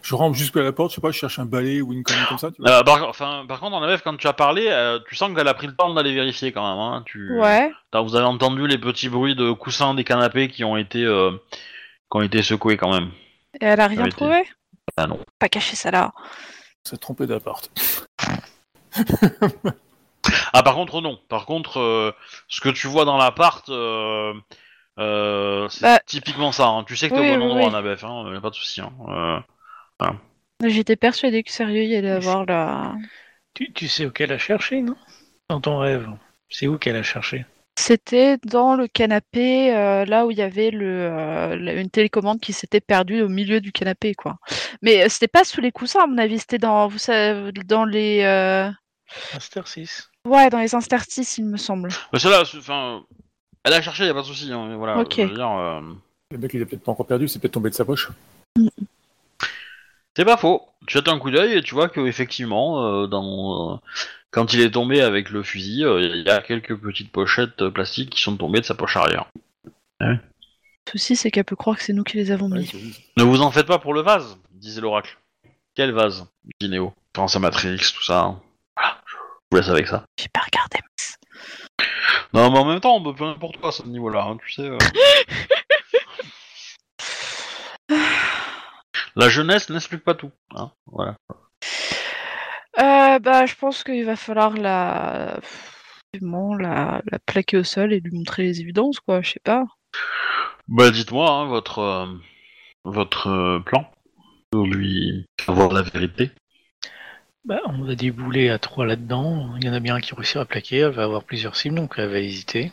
je rentre jusqu'à la porte, je sais pas, je cherche un balai ou une connerie comme ça. Tu vois. Euh, par, enfin, par contre, en quand tu as parlé, euh, tu sens qu'elle a pris le temps d'aller vérifier quand même. Hein. Tu, Ouais. t'as- vous avez entendu les petits bruits de coussins des canapés qui ont été euh, qui ont été secoués quand même. Et elle a rien été- trouvé? Ah non. Pas caché ça là. s'est trompé d'appart. Ah par contre non. Par contre, euh, ce que tu vois dans l'appart, euh, c'est Bah, typiquement ça. hein. Tu sais que t'es oui, au bon endroit oui. en ABF, hein, y a pas de souci. Hein. Euh, J'étais persuadée que sérieux, il allait avoir la. Tu, tu sais où qu'elle a cherché, non? Dans ton rêve. C'est où qu'elle a cherché? C'était dans le canapé, euh, là où il y avait le, euh, une télécommande qui s'était perdue au milieu du canapé, quoi. Mais euh, c'était pas sous les coussins, à mon avis, c'était dans, vous savez, dans les, euh, 6. ouais, dans les interstices, il me semble. Mais cela, c'est- enfin, elle a cherché, y a pas de souci. Hein, voilà. Ok. je veux dire, euh, Le mec, il est peut-être pas encore perdu, c'est peut-être tombé de sa poche. C'est pas faux. Tu jettes un coup d'œil et tu vois que effectivement, euh, dans euh, quand il est tombé avec le fusil, euh, il y a quelques petites pochettes plastiques qui sont tombées de sa poche arrière. Le souci, c'est qu'elle peut croire que c'est nous qui les avons mis. Ne vous en faites pas pour le vase, disait l'oracle. Quel vase dit Néo. Pense à Matrix, tout ça. Voilà, je vous laisse avec ça. J'ai pas regardé. Non, mais en même temps, on peut peu n'importe quoi à ce niveau-là, hein, tu sais. euh. La jeunesse n'explique pas tout. Hein, voilà. Euh, bah, je pense qu'il va falloir la... la... la plaquer au sol et lui montrer les évidences, quoi. Je sais pas. Bah dites-moi hein, votre euh, votre euh, plan pour lui avoir la vérité. Bah, on a des boulets à trois là-dedans. Il y en a bien un qui réussira à plaquer. Elle va avoir plusieurs cibles, donc elle va hésiter.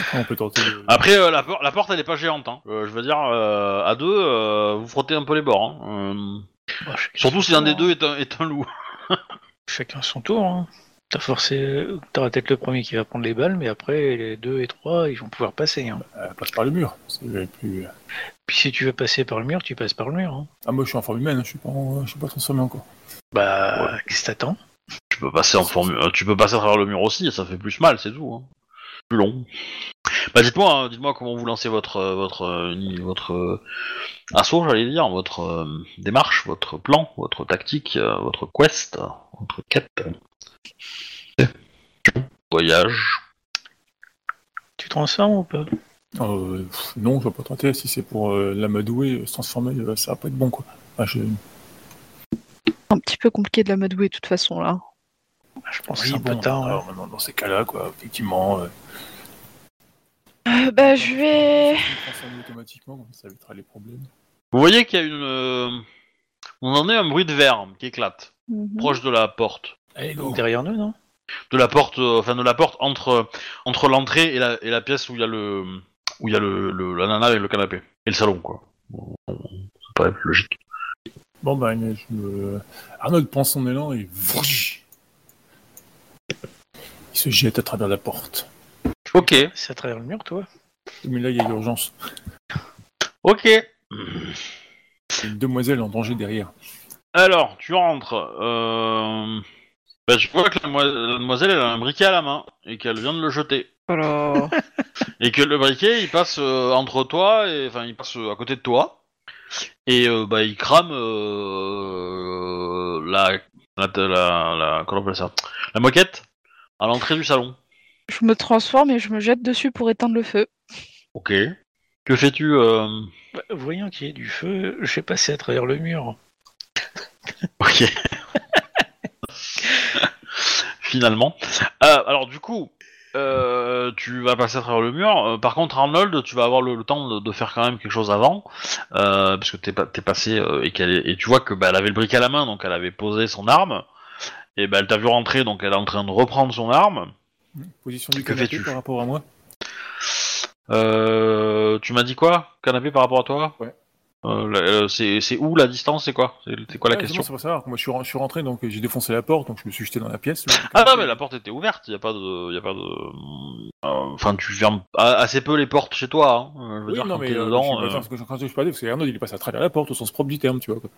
Après, on peut tenter. de- Après euh, la, por- la porte elle est pas géante. Hein. Euh, je veux dire euh, à deux euh, vous frottez un peu les bords. Hein. Euh, Bah, chacun surtout son si l'un tour, des hein. deux est un, est un loup. Chacun son tour. Hein. T'as forcé, t'auras peut-être le premier qui va prendre les balles, mais après les deux et trois, ils vont pouvoir passer. Hein. Elle passe par le mur. C'est le plus. Puis si tu veux passer par le mur, tu passes par le mur. Hein. Ah, moi, je suis en forme humaine. Je suis pas, en- je suis pas transformé encore. Bah, qu'est-ce que t'attends? Tu peux passer en forme, euh, tu peux passer à travers le mur aussi, ça fait plus mal, c'est tout. Hein. Plus long. Bah dites-moi, hein, dites-moi comment vous lancez votre euh, votre euh, votre assaut, j'allais dire, votre euh, démarche, votre plan, votre tactique, votre quest, votre quête. Voyage. Tu transformes ou pas? Euh, pff, non, je vais pas tenter. Si c'est pour euh, l'amadouer, se transformer, ça va pas être bon, quoi. Ah, je... Un petit peu compliqué de la madouer, de toute façon, là. Je pense que Oui, c'est un peu bon, tard. ouais. alors, dans ces cas-là, quoi, effectivement. Euh, Euh, bah, je vais... automatiquement, ça évitera les problèmes. Vous voyez qu'il y a une, euh, on en est un bruit de verre qui éclate Mhm. proche de la porte. Go. Derrière nous, non? De la porte, euh, enfin de la porte entre entre l'entrée et la, et la pièce où il y a le où il y a le, le la nana avec le canapé et le salon quoi. Bon, Ça paraît plus logique. Bon, ben, je me- Arnold prend son élan et. Il se jette à travers la porte. Ok, C'est à travers le mur, toi Mais là, il y a urgence. ok. Il y a une demoiselle en danger derrière. Alors tu rentres. Euh... Bah, tu vois que la, moi- la demoiselle elle a un briquet à la main et qu'elle vient de le jeter Voilà. et que le briquet il passe euh, entre toi et enfin il passe euh, à côté de toi et euh, bah il crame euh, la la la, la comment on appelle ça? La moquette à l'entrée du salon. je me transforme et je me jette dessus pour éteindre le feu. Ok. Que fais-tu euh... Bah, Voyant qu'il y a du feu, je vais passer à travers le mur. Ok. Finalement. Euh, alors du coup, euh, tu vas passer à travers le mur. Euh, par contre, Arnold, tu vas avoir le, le temps de, de faire quand même quelque chose avant, euh, parce que t'es, t'es passé et qu'elle est- et tu vois que bah, elle avait le briquet à la main, donc elle avait posé son arme. Et bah, elle t'a vu rentrer, donc elle est en train de reprendre son arme. Position du Que canapé par rapport à moi. Tu m'as dit quoi? Canapé par rapport à toi? Ouais. Euh, euh, c'est, où la distance C'est quoi? C'est, quoi la Ouais, question? C'est pour. Moi, je suis, ren- je suis rentré, donc j'ai défoncé la porte, donc je me suis jeté dans la pièce. Ah non, mais la porte était ouverte, il y a pas de, y a pas de, euh, enfin tu fermes assez peu les portes chez toi. Hein. Je veux Oui, dire non, quand mais dedans. je suis- que quand je suis pas allé, parce que Arnold, il est passé à travers la porte au sens propre du terme, tu vois. Quoi.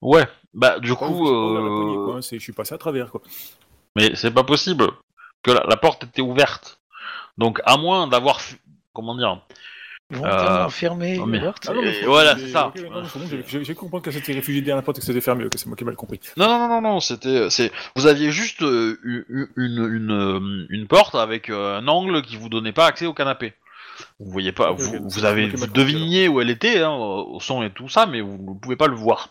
Ouais, bah du Pas coup, pas euh, je suis passé à travers, quoi. mais c'est pas possible que la, la porte était ouverte. Donc à moins d'avoir, comment dire, Volontairement Euh, fermé, non, mais- ouverte. Ah voilà, c'est ça. j'ai- compris que c'était réfugié derrière la porte et que c'était fermé, que c'est moi qui ai mal compris. non non non non non, c'était, c'est, vous aviez juste euh, une une une, euh, une porte avec euh, un angle qui vous donnait pas accès au canapé. Vous voyez pas, vous, avez, vous deviniez où elle était, hein, au au son et tout ça, mais vous ne pouvez pas le voir.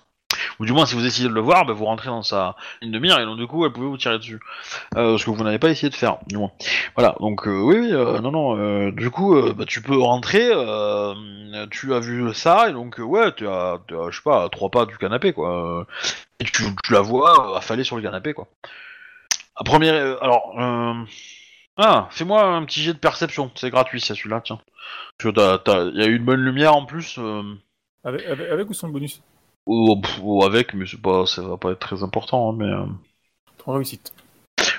Ou du moins, si vous essayez de le voir, bah, vous rentrez dans sa ligne de mire et donc du coup, elle pouvait vous tirer dessus. Euh, ce que vous n'avez pas essayé de faire, du moins. Voilà, donc euh, oui, oui, euh, non, non, du coup, bah, tu peux rentrer, tu as vu ça, et donc, ouais, tu as, je sais pas, à trois pas du canapé, quoi. Et tu, la vois affalée sur le canapé, quoi. À première, alors, ah, fais-moi un petit jet de perception, c'est gratuit, c'est celui-là, tiens. Il y a eu une bonne lumière en plus. Avec, avec, avec ou sans le bonus? Ou, avec, mais c'est pas, ça va pas être très important, hein, mais. euh, Trois réussites.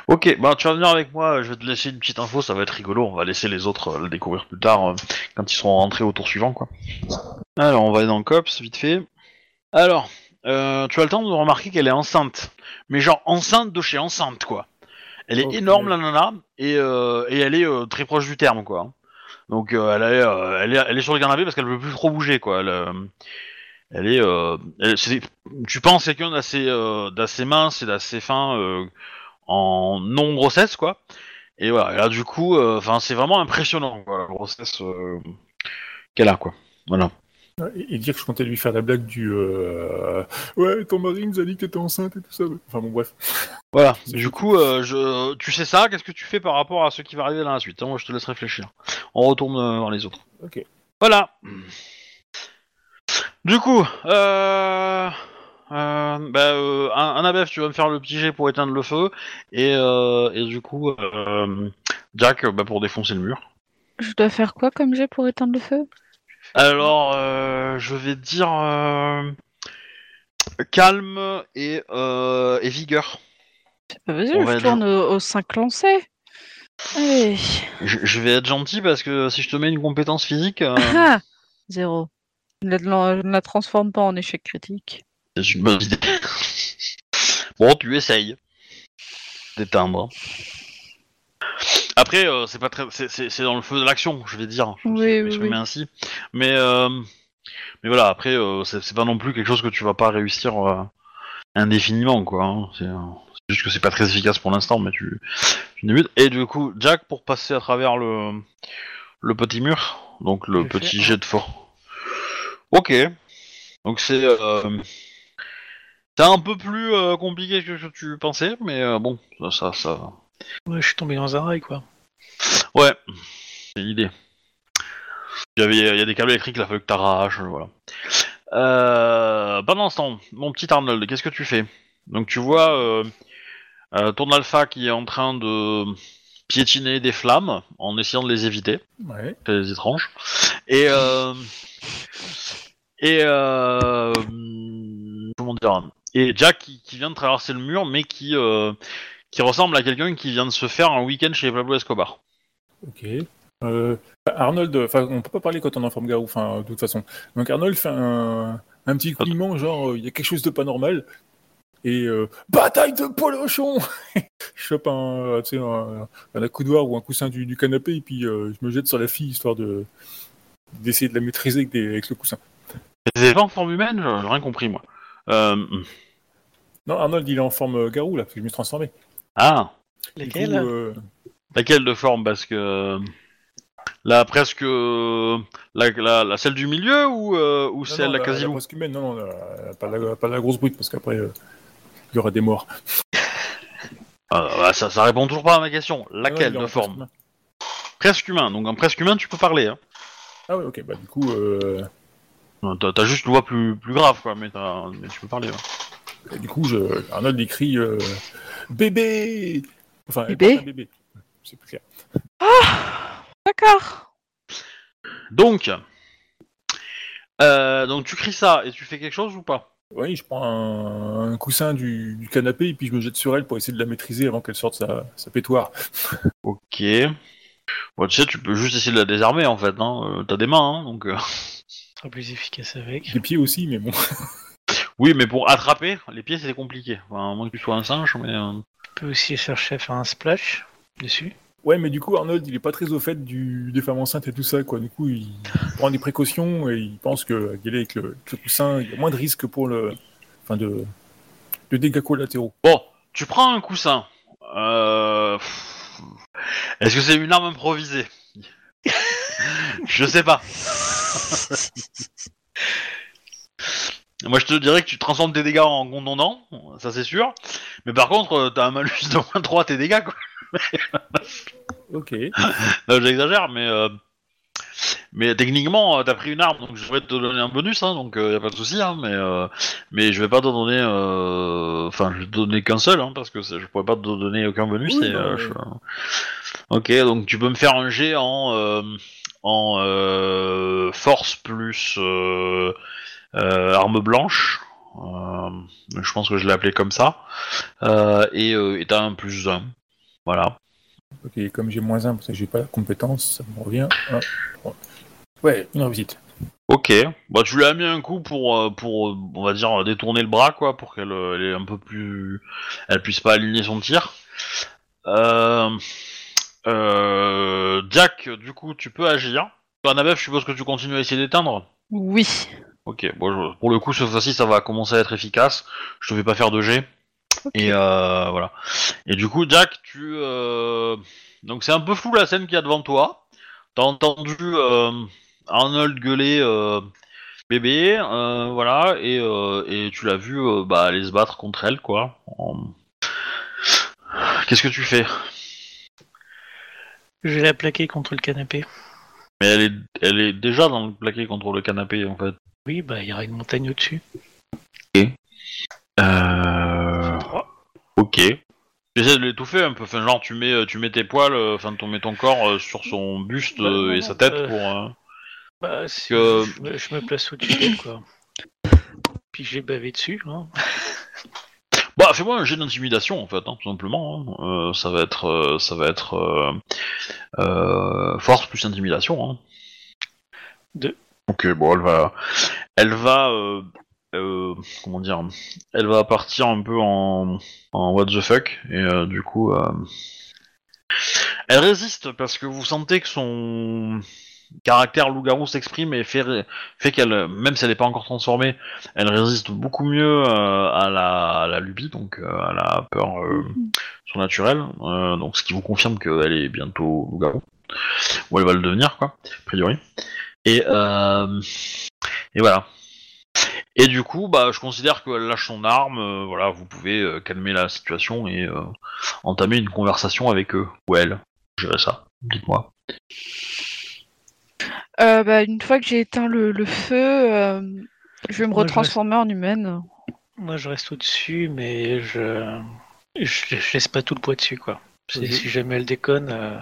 Ok, bah tu vas venir avec moi, je vais te laisser une petite info, ça va être rigolo, on va laisser les autres euh, le découvrir plus tard, euh, quand ils seront rentrés au tour suivant, quoi. Alors, on va aller dans le COPS, vite fait. Alors, euh, tu as le temps de remarquer qu'elle est enceinte, mais genre enceinte de chez enceinte, quoi. Elle est énorme, la nana, et, et elle est très proche du terme, quoi. Donc, elle, est, elle, est, elle est sur le canapé parce qu'elle veut plus trop bouger, quoi. Elle, elle est... euh, elle- tu penses quelqu'un d'assez euh, d'assez mince et d'assez fin... euh, en non grossesse quoi. Et voilà, et là du coup, enfin c'est vraiment impressionnant quoi, la grossesse qu'elle a quoi. Voilà. Et, dire que je comptais lui faire la blague du euh, Ouais, ton mari nous a dit que t'étais enceinte et tout ça. Enfin bon, bref. Voilà. Du coup, euh, je... tu sais ça, qu'est-ce que tu fais par rapport à ce qui va arriver dans la suite? Hein Moi, je te laisse réfléchir. On retourne dans les autres. Ok. Voilà. Du coup, euh... Euh, bah, euh, un, Annabeth, tu vas me faire le petit jet pour éteindre le feu, et, euh, et du coup, euh, Jack, bah, pour défoncer le mur. Je dois faire quoi comme jet pour éteindre le feu? Alors, je vais dire calme et, et vigueur. Bah, Vas-y, je être tourne aux, aux 5 lancés. Allez. Je, je vais être gentil parce que si je te mets une compétence physique, Ah Zéro. Je ne la- transforme pas en échec critique. c'est une bonne idée. bon, tu essayes d'éteindre. Après, euh, c'est pas très, c'est- c'est c'est dans le feu de l'action, je vais dire. Je Oui, vais oui, m'exprimer oui. ainsi. Mais, euh, mais voilà, après, euh, c'est c'est pas non plus quelque chose que tu vas pas réussir euh, indéfiniment, quoi. hein. C'est euh, c'est juste que c'est pas très efficace pour l'instant, mais tu, tu débutes. Et du coup, Jack, pour passer à travers le, le petit mur, donc le Je petit jet de fort. Ok. Donc c'est euh, c'est un peu plus euh, compliqué que ce que tu pensais, mais euh, bon, ça, ça, ça- Ouais, je suis tombé dans un rail, quoi. ouais, c'est l'idée. Il y avait, il y a des câbles électriques, il a fallu que t'arraches, voilà. Euh, pendant ce temps, mon petit Arnold, qu'est-ce que tu fais? Donc tu vois euh, euh, ton alpha qui est en train de piétiner des flammes en essayant de les éviter. Ouais. très étrange. Et euh, et euh, comment dire Et Jack qui, qui vient de traverser le mur, mais qui euh, qui ressemble à quelqu'un qui vient de se faire un week-end chez Pablo Escobar. Ok. Arnold, enfin, on peut pas parler quand on est en forme garou, enfin, de toute façon. Donc Arnold fait un, un petit couinement, genre, il y a quelque chose de pas normal. Et euh, bataille de polochon Je chope un, euh, tu sais, un, un accoudoir ou un coussin du, du canapé et puis euh, je me jette sur la fille histoire de d'essayer de la maîtriser avec, des- avec le coussin. C'est pas en forme humaine, j'ai j'ai rien compris moi. Euh, Non, Arnold, il est en forme euh, garou là, parce que je me suis transformé. ah, euh, laquelle de forme? Parce que là presque euh, la, la, la celle du milieu ou euh, ou non, celle non, la la, quasi la presque humaine, non, non, la- pas, la, pas la grosse brute, parce qu'après, euh, il y aura des morts. Ah, bah, ça, ça répond toujours pas à ma question. Ah, Laquelle il est en de presque forme humain. Presque humain. Donc en presque humain, tu peux parler. Hein. Ah ouais, ok, bah du coup, euh, Non, T'as t'as juste une voix plus, plus grave, quoi, mais, t'as- mais tu peux parler. ouais. Du coup, je... Arnold écrit euh, bébé. Enfin, elle Bébé? porte un bébé. C'est plus clair. D'accord. Donc, euh, donc tu cries ça et tu fais quelque chose ou pas? Oui, je prends un, un coussin du, du canapé et puis je me jette sur elle pour essayer de la maîtriser avant qu'elle sorte sa, sa pétoire. Ok. Bon, tu sais, tu peux juste essayer de la désarmer en fait. Hein. Euh, T'as des mains, hein, donc. euh, Ce sera plus efficace avec. Des pieds aussi, mais bon. Oui, mais pour attraper, les pieds c'est compliqué. Enfin, à moins que tu sois un singe, mais. euh, On peut aussi chercher à faire un splash dessus. Ouais, mais du coup, Arnold, il est pas très au fait du, des femmes enceintes et tout ça, quoi. Du coup, il prend des précautions et il pense que y aller avec le, avec le coussin, il y a moins de risques pour le. Enfin, de, de dégâts collatéraux. Bon, tu prends un coussin. Euh... Est-ce que c'est une arme improvisée? Je sais pas. Moi, je te dirais que tu transformes tes dégâts en contondant, ça c'est sûr. Mais par contre, euh, t'as un malus de moins 3 à tes dégâts, quoi. Ok. Non, J'exagère, mais euh, mais techniquement, euh, t'as pris une arme, donc je pourrais te donner un bonus, hein, donc euh, y a pas de souci, hein, mais euh, mais je vais pas te donner, euh, enfin, je vais te donner qu'un seul, hein, parce que c'est- je pourrais pas te donner aucun bonus. Oui, et, non, euh, mais- je- Ok, donc tu peux me faire un jet en euh, en euh, force plus euh, arme blanche. Euh, je pense que je l'ai appelé comme ça. Euh, et euh, et t'as un plus 1. Voilà. Ok, comme j'ai moins un, parce que j'ai pas la compétence, ça me revient. Ouais, une réussite. Ok, bah tu lui as mis un coup pour, euh, pour, euh, on va dire, détourner le bras, quoi, pour qu'elle euh, elle ait un peu plus, elle puisse pas aligner son tir. Euh, euh, Jack, du coup, tu peux agir. Annabeth, je suppose que tu continues à essayer d'éteindre? Oui. Ok, bon, je- pour le coup, cette fois-ci, ça va commencer à être efficace. Je te fais pas faire de jet. Et euh, voilà. Et du coup, Jack, tu, euh, donc c'est un peu flou la scène qu'il y a devant toi. T'as entendu euh, Arnold gueuler. euh, bébé, euh, voilà, et, euh, et tu l'as vu euh, bah, aller se battre contre elle, quoi. En- Qu'est-ce que tu fais? Je vais la plaquer contre le canapé. Mais elle est, elle est déjà dans le plaqué contre le canapé, en fait. Oui, bah il y aura une montagne au-dessus. Euh... Trois. Ok. Tu essaies de l'étouffer un peu, enfin, genre tu mets, tu mets tes poils, euh, enfin tu mets ton corps euh, sur son buste Bah, euh, non, et sa tête euh, pour... euh, Bah, si Que- je, me, je me place au-dessus d'elle, quoi. Puis j'ai bavé dessus, hein. Bah, fais-moi un jet d'intimidation en fait, hein, tout simplement. hein. Euh, ça va être, euh, ça va être euh, euh, force plus intimidation. Hein. Deux. Ok, bon, elle va, elle va, euh, euh, comment dire, elle va partir un peu en, en what the fuck et euh, du coup, euh, elle résiste parce que vous sentez que son caractère loup-garou s'exprime et fait, fait qu'elle, même si elle n'est pas encore transformée, elle résiste beaucoup mieux euh, à, la, à la lubie, donc à la peur surnaturelle. donc ce qui vous confirme qu'elle est bientôt loup-garou. Ou elle va le devenir, quoi, a priori. Et, euh, et voilà. Et du coup, bah, je considère qu'elle lâche son arme. euh, voilà, vous pouvez euh, calmer la situation et euh, entamer une conversation avec eux ou elle. Gérer ça. Dites-moi. Euh, bah, une fois que j'ai éteint le, le feu, euh, je vais me Moi, je retransformer en humaine. Moi, je reste au-dessus, mais je... je je laisse pas tout le poids dessus, quoi. Si, Mhm. si jamais elle déconne, euh,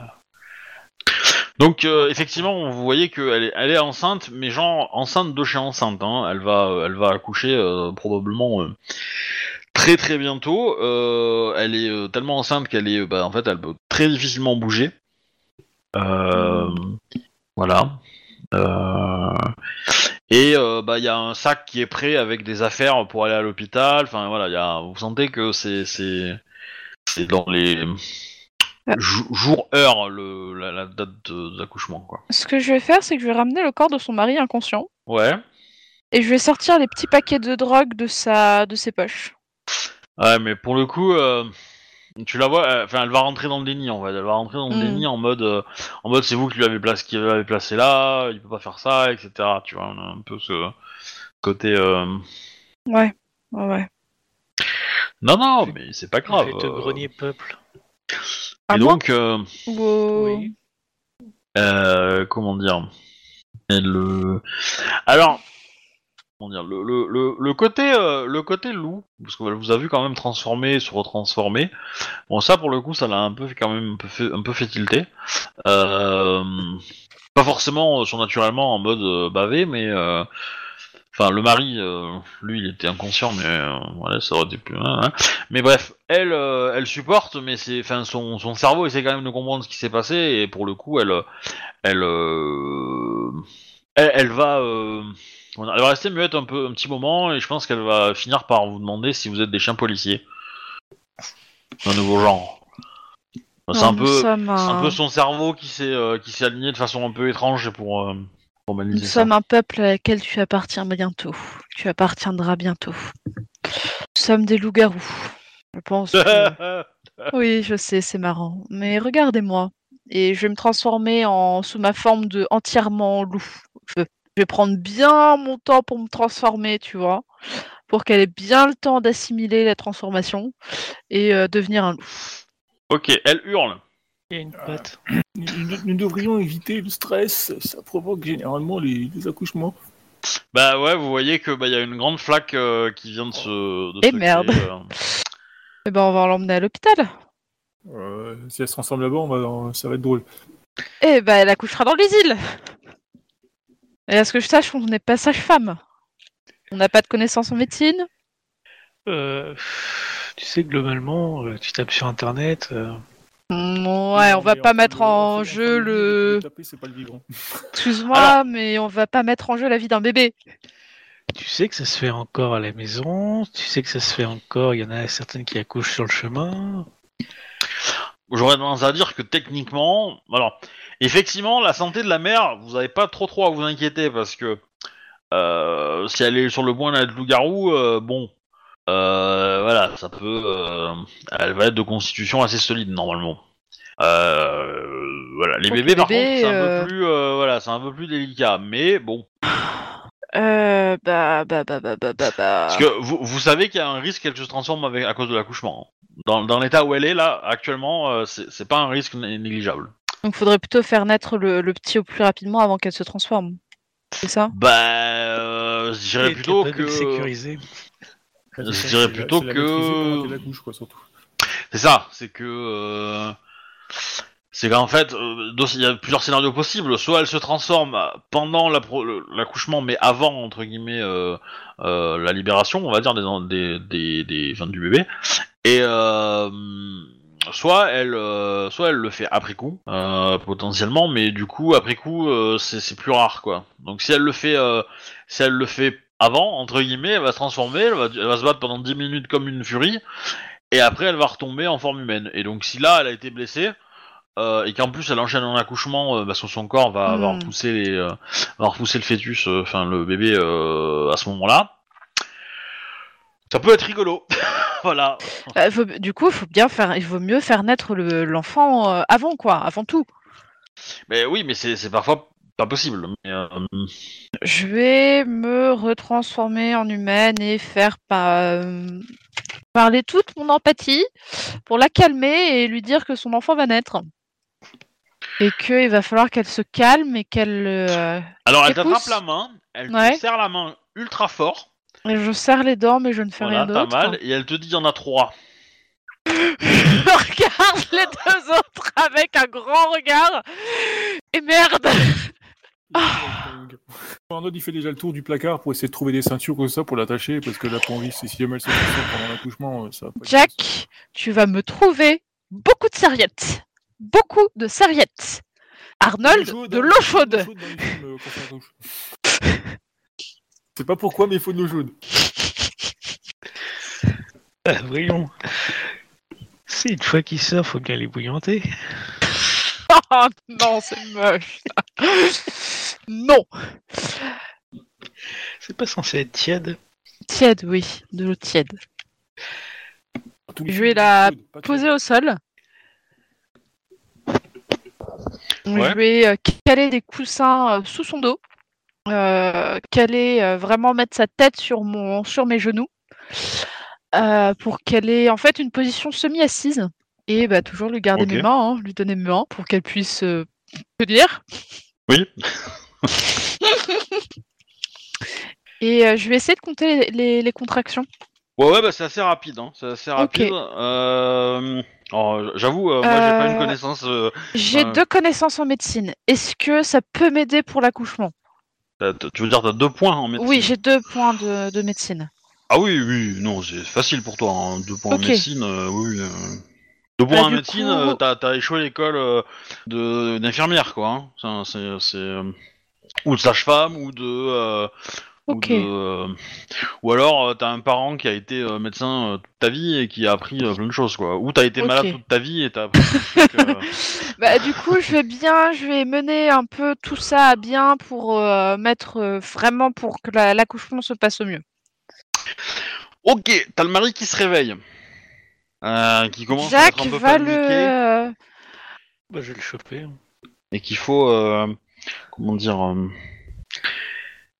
Donc euh, effectivement, vous voyez qu'elle est, elle est enceinte, mais genre enceinte de chez enceinte. Hein. Elle va, elle va accoucher euh, probablement euh, très très bientôt. Euh, elle est euh, tellement enceinte qu'elle est, bah, en fait, elle peut très difficilement bouger. Euh, Voilà. Euh, Et euh, bah il y a un sac qui est prêt avec des affaires pour aller à l'hôpital. Enfin voilà, vous sentez que c'est c'est dans les Jou- jours heures le la, la date d'accouchement quoi. Ce que je vais faire, c'est que je vais ramener le corps de son mari inconscient Ouais. et je vais sortir les petits paquets de drogue de sa de ses poches. Ouais, mais pour le coup, euh, tu la vois, euh, enfin, elle va rentrer dans le déni, en fait. Elle va rentrer dans le Mm. déni en mode, euh, en mode, c'est vous qui l'avez placé, qui l'avez placé là, il peut pas faire ça, etc. Tu vois, on a un peu ce côté. euh, Ouais, ouais, ouais. Non, non, mais c'est pas grave. je vais te euh. grenier peuple. Et donc, euh, Oui. euh, comment dire? Euh, Alors, comment dire le, le, le, le côté euh, le côté loup, parce que voilà, vous avez vu quand même transformer, se retransformer. Bon, ça pour le coup, ça l'a un peu fait quand même un peu fait, un peu fait tilter. Euh, pas forcément surnaturellement en mode bavé, mais euh, enfin le mari, euh, lui, il était inconscient, mais euh, voilà, ça aurait été plus. hein, hein. Mais bref, elle, euh, elle supporte, mais c'est, enfin, son, son cerveau essaie quand même de comprendre ce qui s'est passé, et pour le coup, elle, elle, elle, elle va, elle va rester muette un peu, un petit moment, et je pense qu'elle va finir par vous demander si vous êtes des chiens policiers, un nouveau genre. C'est un peu, un un, peu son cerveau qui s'est, qui s'est aligné de façon un peu étrange pour, pour nous ça. sommes un peuple à laquelle tu appartiens bientôt. Tu appartiendras bientôt. Nous sommes des loups-garous. Je pense. que- Oui, je sais, c'est marrant. Mais regardez-moi. Et je vais me transformer en sous ma forme de entièrement loup. Je je vais prendre bien mon temps pour me transformer, tu vois, pour qu'elle ait bien le temps d'assimiler la transformation et euh, devenir un loup. ok, elle hurle. Il y a une patte. Nous, nous- nous devrions éviter le stress, ça provoque généralement les, les accouchements. Bah ouais, vous voyez que bah il y a une grande flaque euh, qui vient de se. De Eh se merde. créer, euh. Eh ben, on va l'emmener à l'hôpital. Euh, si elle se transforme là-bas, on va- ça va être drôle. Eh ben, elle accouchera dans les îles. Et à ce que je sache, on n'est pas sage-femme. On n'a pas de connaissances en médecine. Euh, tu sais, globalement, euh, tu tapes sur internet. Ouais, on va pas mettre en jeu le- le. taper, c'est pas le vivant. Excuse-moi, mais on va pas mettre en jeu la vie d'un bébé. Tu sais que ça se fait encore à la maison. Tu sais que ça se fait encore. Il y en a certaines qui accouchent sur le chemin. J'aurais tendance à dire que techniquement, alors, effectivement, la santé de la mère, vous avez pas trop trop à vous inquiéter parce que euh, si elle est sur le point d'être loup-garou, euh, bon, euh, voilà, ça peut, euh, elle va être de constitution assez solide normalement. Euh, voilà, les bébés les par bébés, contre, c'est un euh, peu plus, euh, voilà, c'est un peu plus délicat, mais bon, Euh, bah, bah, bah, bah, bah, bah, bah. Parce que vous, vous savez qu'il y a un risque qu'elle se transforme avec, à cause de l'accouchement. Dans, dans l'état où elle est là, actuellement, euh, c'est c'est pas un risque né- négligeable. Donc, faudrait plutôt faire naître le, le petit au plus rapidement avant qu'elle se transforme. C'est ça? Bah, euh, je dirais plutôt que. sécuriser. Je dirais plutôt la que- quoi, surtout. C'est ça, c'est que. euh, C'est qu'en fait, euh, il y a plusieurs scénarios possibles. Soit elle se transforme pendant l'accouchement, mais avant, entre guillemets, euh, la libération, on va dire, des, des, des, des- enfin, du bébé. Et. Euh, Soit elle, euh, soit elle le fait après coup, euh, potentiellement, mais du coup après coup euh, c'est plus rare quoi. Donc si elle le fait, si elle le fait avant entre guillemets, elle va se transformer, elle va, elle va se battre pendant 10 minutes comme une furie, et après elle va retomber en forme humaine. Et donc si là elle a été blessée euh, et qu'en plus elle enchaîne un accouchement, euh, parce que son corps va, va Hmm. repousser les, euh, va repousser le fœtus, enfin le bébé à ce moment-là, ça peut être rigolo. voilà. Bah, faut- du coup, il faut bien faire, il vaut mieux faire naître le- l'enfant avant, quoi, avant tout. Mais oui, mais c'est parfois pas possible. Mais, euh, Je vais me retransformer en humaine et faire pa- parler toute mon empathie pour la calmer et lui dire que son enfant va naître. Et qu'il va falloir qu'elle se calme et qu'elle. euh, Alors elle t'attrape la main, elle Ouais. te serre la main ultra fort, et je serre les dents, mais je ne fais voilà, rien d'autre. mal, et elle te dit il y en a trois. Je regarde les deux autres avec un grand regard. Et merde Arnaud, il fait déjà le tour du placard pour essayer de trouver des ceintures comme ça pour l'attacher, parce que la c'est si jamais elle se pendant l'accouchement, euh, ça va pas être Jack, tu vas me trouver beaucoup de serviettes. Beaucoup de serviettes. Arnold, chaude, de l'eau chaude. de l'eau chaude dans les films, euh. C'est pas pourquoi, mais il faut de l'eau chaude. Ah, voyons. C'est une fois qu'il sort, faut bien les bouillanter. Oh non, c'est moche. ça. non. C'est pas censé être tiède. Tiède, oui, de l'eau tiède. Je vais la chaude. au sol. Ouais. Je vais euh, caler des coussins euh, sous son dos. Euh, caler, vraiment mettre sa tête sur, mon, sur mes genoux. euh, pour qu'elle ait en fait une position semi-assise. Et bah, toujours lui garder mes mains, hein, lui donner mes mains pour qu'elle puisse euh, tenir. Oui. Et euh, je vais essayer de compter les, les- les contractions. Ouais, ouais, bah c'est assez rapide, hein. C'est assez rapide. Euh... alors, j'avoue, euh, moi j'ai pas une connaissance. euh, J'ai deux connaissances en médecine. Est-ce que ça peut m'aider pour l'accouchement? Tu veux dire t'as deux points en médecine? Oui, j'ai deux points de, de médecine. Ah oui, oui, non, c'est facile pour toi. hein. Deux points en médecine, euh, oui. oui, euh. Points Bah, en médecine, coup- euh, t'as t'as échoué l'école euh, de d'infirmière, quoi. Hein. Ça, C'est c'est, euh, ou de sage-femme ou de ou, de, euh, ou alors euh, t'as un parent qui a été euh, médecin toute ta vie et qui a appris plein de choses, quoi. Ou t'as été malade toute ta vie et t'as appris de trucs. Bah, du coup, je vais bien, je vais mener un peu tout ça à bien pour mettre vraiment pour que la- l'accouchement se passe au mieux. Ok, t'as le mari qui se réveille. Euh, qui commence à Jack être un peu va le. Bah, je vais le choper. et qu'il faut euh, comment dire euh,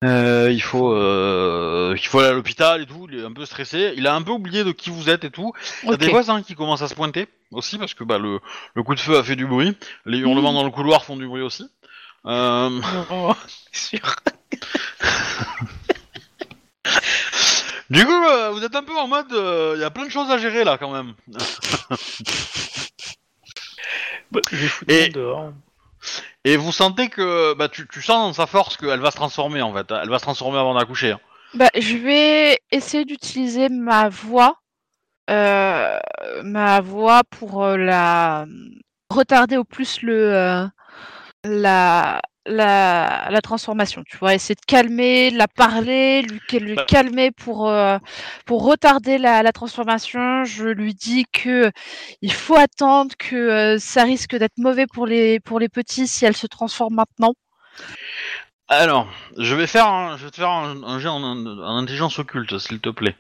euh, il faut euh, il faut aller à l'hôpital et tout il est un peu stressé il a un peu oublié de qui vous êtes et tout il y a ok. des voisins qui commencent à se pointer aussi parce que bah le, le coup de feu a fait du bruit les hurlements Mhm. dans le couloir font du bruit aussi Euh, Non, c'est sûr. du coup euh, vous êtes un peu en mode euh, il y a plein de choses à gérer là quand même Bah, je vais foutre Et- dehors. et vous sentez que bah tu, tu sens dans sa force qu'elle va se transformer en fait elle va se transformer avant d'accoucher hein. Bah, je vais essayer d'utiliser ma voix, euh, ma voix pour euh, la retarder au plus le euh, la, la la transformation. Tu vois, essayer de calmer, de la parler, lui, lui Bah. calmer pour euh, pour retarder la, la transformation. Je lui dis que il faut attendre, que euh, ça risque d'être mauvais pour les pour les petits si elle se transforme maintenant. Alors, je vais faire, un, je vais te faire un, un jet en, en intelligence occulte, s'il te plaît.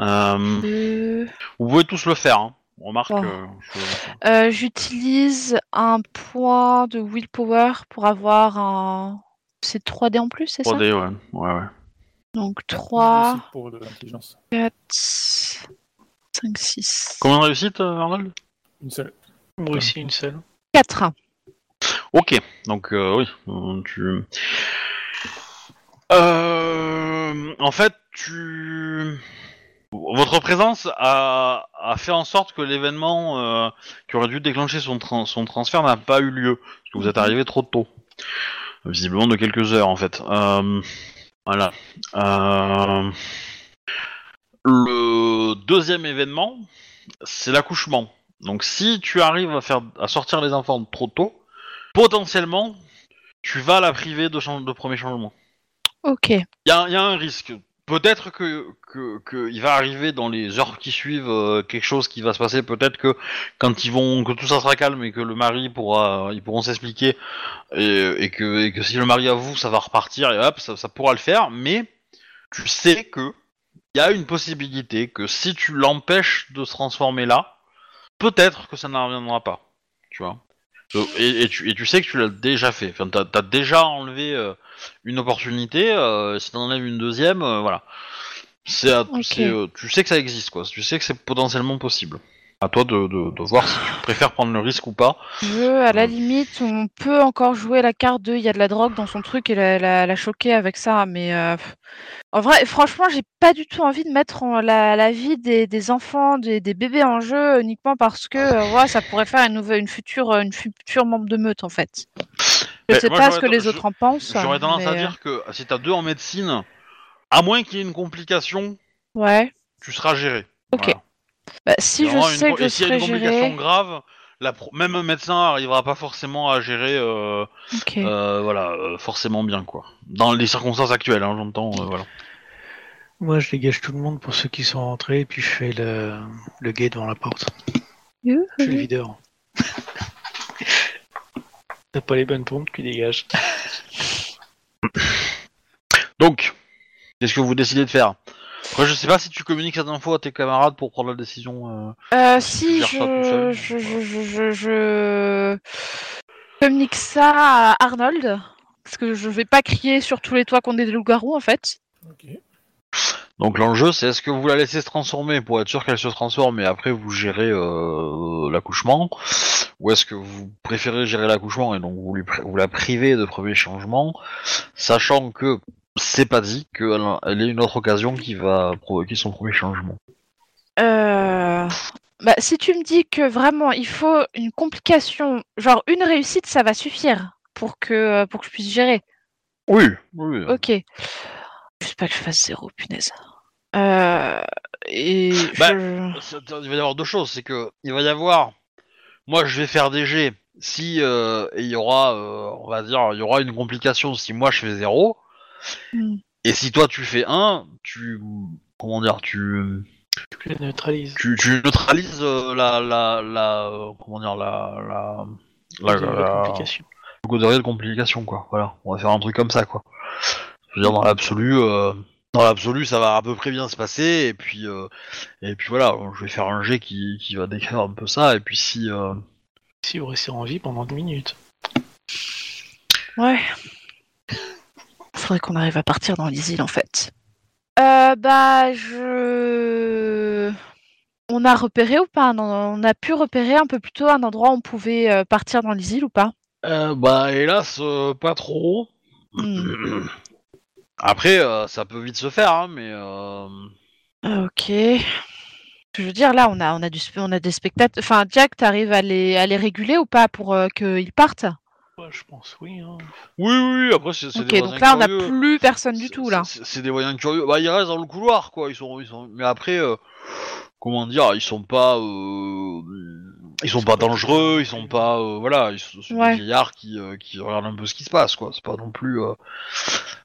Euh, vous pouvez tous le faire. Hein. Remarque. Oh. euh, je- Euh, J'utilise un point de willpower pour avoir un. C'est 3D en plus, c'est ça? 3D, ouais. ouais, ouais. Donc Une 3, réussite pour de l'intelligence. 4, 5, 6. Combien de réussites, euh, Arnold? Une seule. Moi aussi, une seule. 4. Ok, donc euh, oui, euh, tu. Euh, en fait, tu. Votre présence a, a fait en sorte que l'événement euh, qui aurait dû déclencher son, tran- son transfert n'a pas eu lieu, parce que vous êtes arrivé trop tôt. Visiblement de quelques heures en fait. Euh, voilà. Euh, le deuxième événement, c'est l'accouchement. Donc si tu arrives à faire à sortir les enfants trop tôt, potentiellement, tu vas la priver de, premier changement. Ok. Il y a, il y a un risque. Peut-être que, que, que il va arriver dans les heures qui suivent euh, quelque chose qui va se passer. Peut-être que quand ils vont, que tout ça sera calme et que le mari pourra, ils pourront s'expliquer et, que, et que si le mari avoue, ça va repartir et hop, ça, ça pourra le faire. Mais tu sais que il y a une possibilité que si tu l'empêches de se transformer là, peut-être que ça n'en reviendra pas. Tu vois? Euh, Et, et tu, et tu sais que tu l'as déjà fait. Enfin, t'as as déjà enlevé euh, une opportunité. euh, si t'en enlèves une deuxième, euh, voilà. C'est, à- Ok. c'est, euh, tu sais que ça existe, quoi. Tu sais que c'est potentiellement possible. À toi de, de, de voir si tu préfères prendre le risque ou pas. Je, à la limite, on peut encore jouer la carte de il y a de la drogue dans son truc et la, la, la choquer avec ça, mais euh, en vrai, franchement, j'ai pas du tout envie de mettre en- la, la vie des, des enfants, des, des bébés en jeu uniquement parce que euh, voilà, ça pourrait faire une nouvelle, une future, une future membre de meute en fait. Je Mais sais moi, pas ce que les autres en pensent. J'aurais tendance à mais, euh, dire que si t'as deux en médecine, à moins qu'il y ait une complication, Ouais. tu seras géré. Ok. Voilà. Bah, si je une sais co- que je et s'il y a serai une complication gérée. grave, la pro- même un médecin arrivera pas forcément à gérer, euh, Ok. euh, voilà, euh, forcément bien quoi. Dans les circonstances actuelles, hein, j'entends, euh, voilà. Moi, je dégage tout le monde pour ceux qui sont rentrés, puis je fais le, le guet devant la porte. Je suis le videur. T'as pas les bonnes pompes, tu dégages. Donc, qu'est-ce que vous décidez de faire? Après, je sais pas si tu communiques cette info à tes camarades pour prendre la décision. euh, Euh, si si, je, je, je, je, je, je communique ça à Arnold, parce que je vais pas crier sur tous les toits qu'on est des loups-garous, en fait. Ok. Donc l'enjeu, c'est est-ce que vous la laissez se transformer? Pour être sûr qu'elle se transforme et après vous gérez euh, l'accouchement, ou est-ce que vous préférez gérer l'accouchement et donc vous, lui vous la privez de premier changement, sachant que c'est pas dit qu'elle elle ait une autre occasion qui va provoquer son premier changement. Euh... Bah, si tu me dis que vraiment il faut une complication, genre une réussite, ça va suffire pour que, pour que je puisse gérer. Oui, oui. Ok. Juste pas que je fasse zéro, punaise. Euh... Et Bah, je... Il va y avoir deux choses, c'est que il va y avoir, moi je vais faire des G si euh, et il y aura, euh, on va dire, il y aura une complication si moi je fais zéro, Hmm. et si toi tu fais un, tu, comment dire, tu, Tu neutralises. tu, tu neutralises euh, la, la, la, euh, comment dire, la, la, la, de la- complication. de complication quoi. Voilà, on va faire un truc comme ça quoi. Je veux dire dans l'absolu, euh, dans l'absolu ça va à peu près bien se passer et puis euh, et puis voilà, je vais faire un jet qui, qui va décrire un peu ça et puis si euh, Si vous restez en vie pendant 10 minutes. Ouais. Faudrait qu'on arrive à partir dans les îles en fait. Euh, bah, je. On a repéré ou pas? On a pu repérer un peu plus tôt un endroit où on pouvait euh, partir dans les îles ou pas? Euh, bah hélas euh, pas trop. Hmm. Après euh, ça peut vite se faire hein, mais euh, Ah, Ok. Je veux dire, là, on a, on a, du, on a des spectateurs. Enfin, Jack, t'arrives à les, à les réguler ou pas pour euh, qu'ils partent? Ouais, je pense oui. Hein. oui oui oui, après c'est c'est Ok, des donc voisins là, on n'a curieux. plus personne du C'est- tout, là. C'est c'est des voyants curieux. Bah, ils restent dans le couloir, quoi. Ils sont, ils sont... Mais après, euh, comment dire, ils sont pas, euh, ils sont pas dangereux, ils sont pas, euh, voilà, ils sont, Ouais. des vieillards qui, euh, qui regardent un peu ce qui se passe, quoi. C'est pas non plus, euh,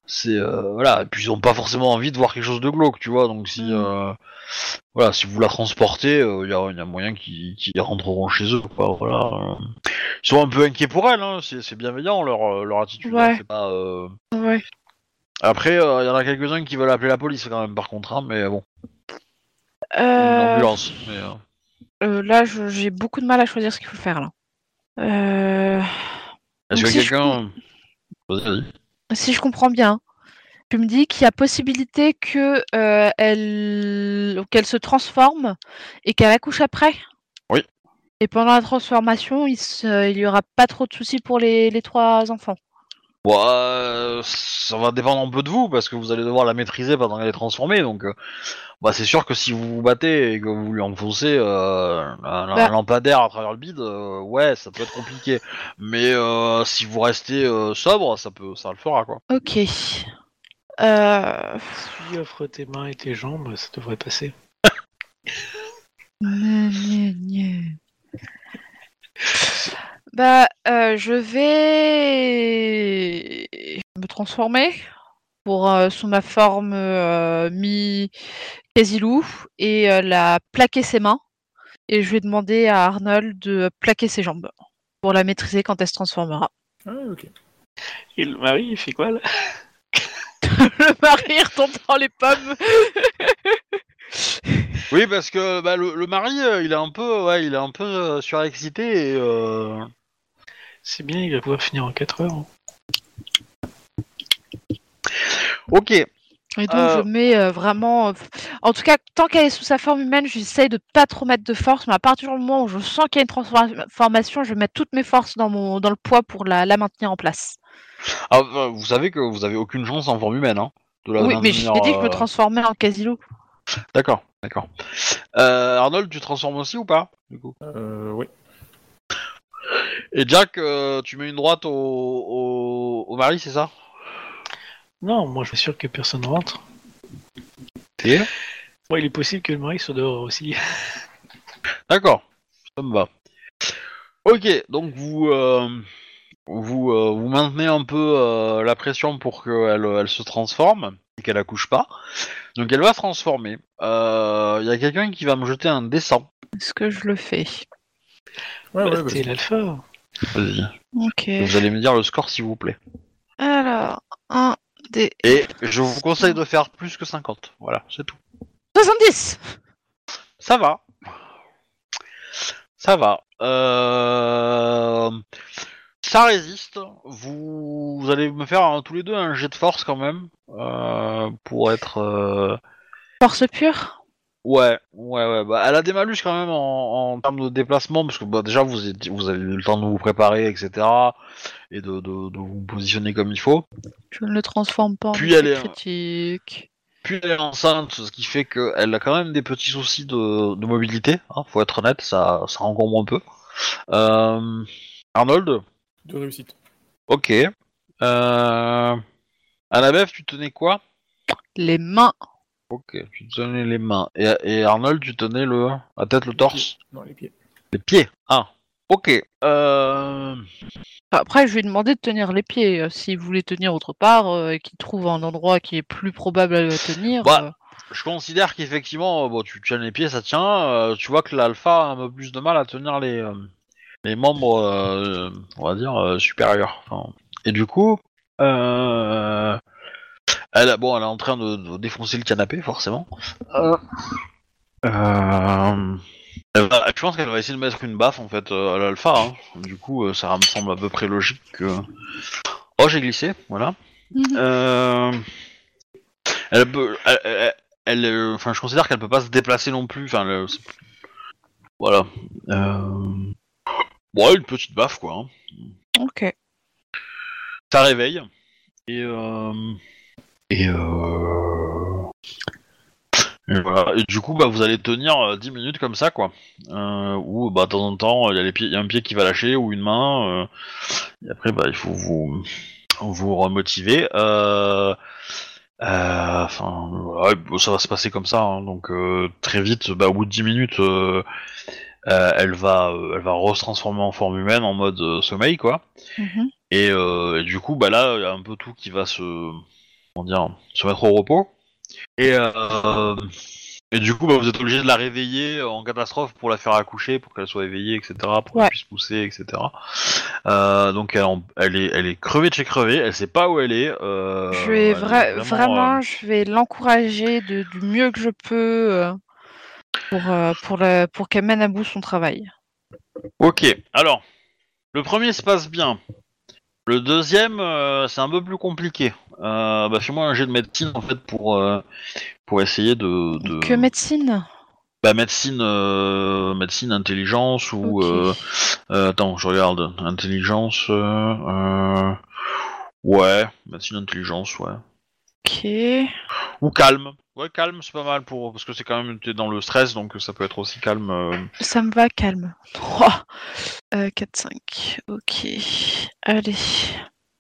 c'est, euh, voilà. Et puis ils ont pas forcément envie de voir quelque chose de glauque, tu vois. Donc si, Mm. euh, voilà, si vous la transportez, il y, a, y a moyen qu'ils rentreront chez eux, quoi. Voilà. Ils sont un peu inquiets pour elle, hein. C'est c'est bienveillant leur, leur attitude. hein. Ouais. C'est pas. euh, Ouais. après, il y en a quelques-uns qui veulent appeler la police quand même, par contre, hein, mais bon, une ambulance. Mais, là, je- j'ai beaucoup de mal à choisir ce qu'il faut faire, là. Euh, Est-ce que si je quelqu'un. Vas-y. si je comprends bien, tu me dis qu'il y a possibilité que euh, elle qu'elle se transforme et qu'elle accouche après? Oui. Et pendant la transformation, il, se- il y aura pas trop de soucis pour les, les trois enfants? Bon, euh, ça va dépendre un peu de vous parce que vous allez devoir la maîtriser pendant qu'elle est transformée. Donc, euh, bah, c'est sûr que si vous vous battez et que vous lui enfoncez euh, un, un Bah. lampadaire à travers le bide, euh, ouais, ça peut être compliqué. Mais euh, si vous restez euh, sobre, ça peut, ça le fera quoi. Ok. Euh... Tu offres tes mains et tes jambes, ça devrait passer. Bah, euh, je vais me transformer pour euh, sous ma forme euh, mi Casilou et euh, la plaquer ses mains. Et je vais demander à Arnold de plaquer ses jambes pour la maîtriser quand elle se transformera. Ah, ok. Et le mari, il fait quoi là? Le mari retombe dans les pommes. Oui, parce que bah, le, le mari, euh, il est un peu, ouais, il est un peu euh, surexcité et. euh, C'est bien, il va pouvoir finir en 4 heures. hein. Ok. Et donc Euh. je mets euh, vraiment, euh, en tout cas, tant qu'elle est sous sa forme humaine, j'essaye de pas trop mettre de force, mais à partir du moment où je sens qu'il y a une transformation, je vais mettre toutes mes forces dans mon dans le poids pour la, la maintenir en place. Ah, euh, vous savez que vous avez aucune chance en forme humaine, hein. De la oui, mais je maintenir, t'ai dit que je me euh, transformais en Casilo. D'accord, d'accord. Euh, Arnold, tu transformes aussi ou pas du coup? Euh, oui. Et Jack, euh, tu mets une droite au, au, au mari, c'est ça? Non, moi je suis sûr que personne rentre. Et Moi, il est possible que le mari soit dehors aussi. D'accord, ça me va. Ok, donc vous euh, vous, euh, vous maintenez un peu euh, la pression pour qu'elle elle se transforme et qu'elle accouche pas. Donc elle va se transformer. Euh, Il y a quelqu'un qui va me jeter un dessin. Est-ce que je le fais? Ouais, Bah, ouais, vas-y. l'alpha. Vas-y. Ok. Vous allez me dire le score s'il vous plaît. Alors, un des Et je vous conseille de faire plus que 50. Voilà, c'est tout. 70 Ça va. Ça va. Euh... Ça résiste. Vous... vous allez me faire hein, tous les deux un jet de force quand même. euh, pour être... euh, Force pure? Ouais, ouais, ouais. Bah, elle a des malus quand même en, en termes de déplacement, parce que bah, déjà vous, êtes- vous avez eu le temps de vous préparer, etc. Et de, de, de vous positionner comme il faut. Je ne le transforme pas en Puis échec elle est- critique. Puis elle est enceinte, ce qui fait qu'elle a quand même des petits soucis de, de mobilité. Hein, faut être honnête, ça, ça encombre un peu. Euh, Arnold, De réussite. ok. Euh, Annabeth, tu tenais quoi? Les mains. Ok, tu tenais les mains. Et, et Arnold, tu tenais le, la tête, le torse? Non, les pieds. Les pieds? Ah, ok. Euh... Après, je lui ai demandé de tenir les pieds. euh, S'il voulait tenir autre part euh, et qu'il trouve un endroit qui est plus probable à le tenir. Bah, euh, Je considère qu'effectivement, euh, bon, tu tiens les pieds, ça tient. euh, tu vois que l'alpha a un peu plus de mal à tenir les, euh, les membres, euh, on va dire, euh, supérieurs. Enfin, et du coup, euh, elle, a- bon, elle est en train de, de défoncer le canapé, forcément. Euh, euh, elle va- je pense qu'elle va essayer de mettre une baffe, en fait, euh, à l'alpha. hein. Du coup, euh, ça me semble à peu près logique que... Oh, j'ai glissé, voilà. mhm. Euh... Elle peut, elle, elle- elle, euh, enfin, je considère qu'elle peut pas se déplacer non plus. Enfin, le- c'est- voilà. Euh... Bon, une petite baffe quoi. hein. Ok. Ça réveille et euh... et euh... et voilà. Et du coup, bah, vous allez tenir euh, 10 minutes comme ça, quoi. Euh, ou bah, de temps en temps, il y a les pieds, il y a un pied qui va lâcher ou une main. euh, Et après, bah, il faut vous vous remotiver. Euh... Euh, Enfin, ça va se passer comme ça. hein, donc euh, très vite, bah, au bout de 10 minutes, euh, euh, elle va, euh, elle va se transformer en forme humaine en mode euh, sommeil, quoi. Mhm. Et, euh, et du coup, bah là, il y a un peu tout qui va se, comment dire, se mettre au repos. Et, euh, et du coup, bah, vous êtes obligé de la réveiller en catastrophe pour la faire accoucher, pour qu'elle soit éveillée, etc., pour Ouais. qu'elle puisse pousser, etc. Euh, donc elle, en- elle est, elle est crevée de chez crevée. Elle sait pas où elle est. euh, je vais est vraiment, euh, je vais l'encourager du mieux que je peux pour, pour, pour qu'elle mène à bout son travail. Ok, alors, le premier se passe bien. Le deuxième, euh, c'est un peu plus compliqué. Euh, bah, fais-moi un jet de médecine en fait pour euh, pour essayer de, de... Que médecine? Bah, médecine euh, médecine intelligence ou Ok. euh, euh, attends je regarde intelligence euh, euh, ouais médecine intelligence ouais Ok. ou calme ouais calme c'est pas mal pour parce que c'est quand même t'es dans le stress donc ça peut être aussi calme euh. Ça me va, calme. 3. Euh, 4, 5. Ok. Allez.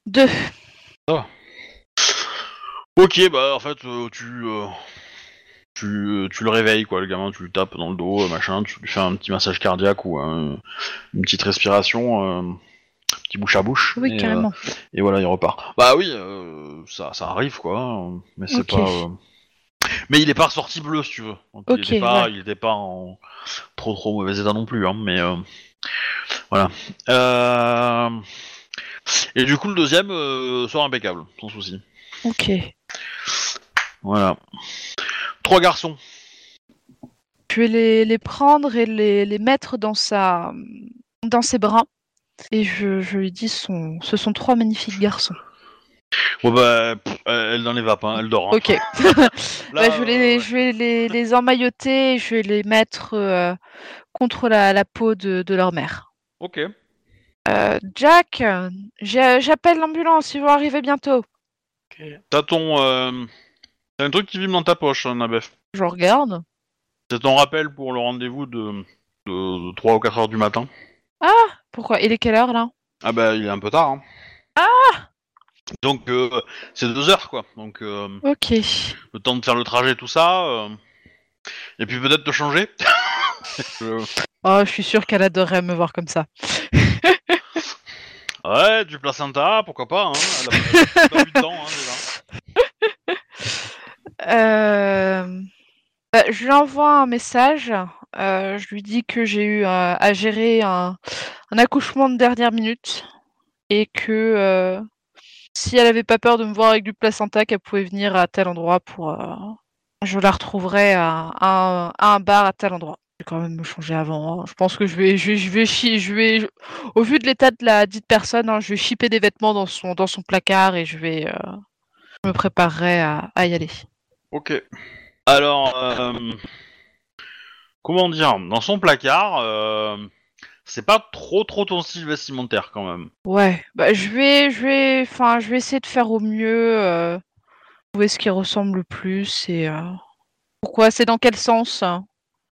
2. Ok, bah en fait, euh, tu, euh, tu, euh, tu le réveilles, quoi, le gamin, tu lui tapes dans le dos, euh, machin, tu lui fais un petit massage cardiaque ou un- une petite respiration, euh, petit bouche à bouche. Oui, et, carrément. euh, et voilà, il repart. Bah oui, euh, ça, ça arrive, quoi, hein, mais c'est pas. euh, Mais il est pas ressorti bleu, si tu veux. Donc, il, était pas, ouais. il était pas en trop trop mauvais état non plus, hein, mais euh, voilà. Euh, Et du coup, le deuxième euh, sort impeccable, sans souci. Ok. Voilà. Trois garçons. Je vais les, les prendre et les, les mettre dans sa dans ses bras. Et je, je lui dis son, ce sont trois magnifiques garçons. Ouais, bah, pff, elle elle n'en les va pas, hein, elle dort. hein. Ok. Là, Bah, je vais, les, euh, je vais les, les emmailloter et je vais les mettre euh, contre la, la peau de, de leur mère. Ok. Euh, Jack, j'appelle l'ambulance, ils vont arriver bientôt. Ok. T'as ton. euh, T'as un truc qui vibre dans ta poche, hein, Nabef. Je regarde. C'est ton rappel pour le rendez-vous de, de, de 3 ou 4 heures du matin. Pourquoi? Il est quelle heure là? Ah bah, il est un peu tard. Hein. Ah Donc, euh, c'est 2 heures, quoi. Donc, euh, Ok. le temps de faire le trajet, tout ça. euh, Et puis peut-être te changer. Oh, je suis sûre qu'elle adorerait me voir comme ça. Ouais, du placenta, pourquoi pas. Hein. Elle a elle a pas eu de temps, hein, déjà. Euh, bah, je lui envoie un message. Euh, je lui dis que j'ai eu euh, à gérer un, accouchement de dernière minute et que euh, si elle avait pas peur de me voir avec du placenta, qu'elle pouvait venir à tel endroit pour. je la retrouverai à, un- bar à tel endroit. Je vais quand même me changer avant. hein. Je pense que je vais, je vais, je vais, chi- je vais, au vu de l'état de la dite personne, hein, je vais chipper des vêtements dans son, dans son placard et je vais, je me préparerai à, y aller. Ok. Alors, comment dire Dans son placard, euh, c'est pas trop trop ton style vestimentaire quand même. Ouais, bah je vais, je vais, enfin, je vais essayer de faire au mieux, euh, trouver ce qui ressemble le plus et euh, pourquoi C'est dans quel sens hein?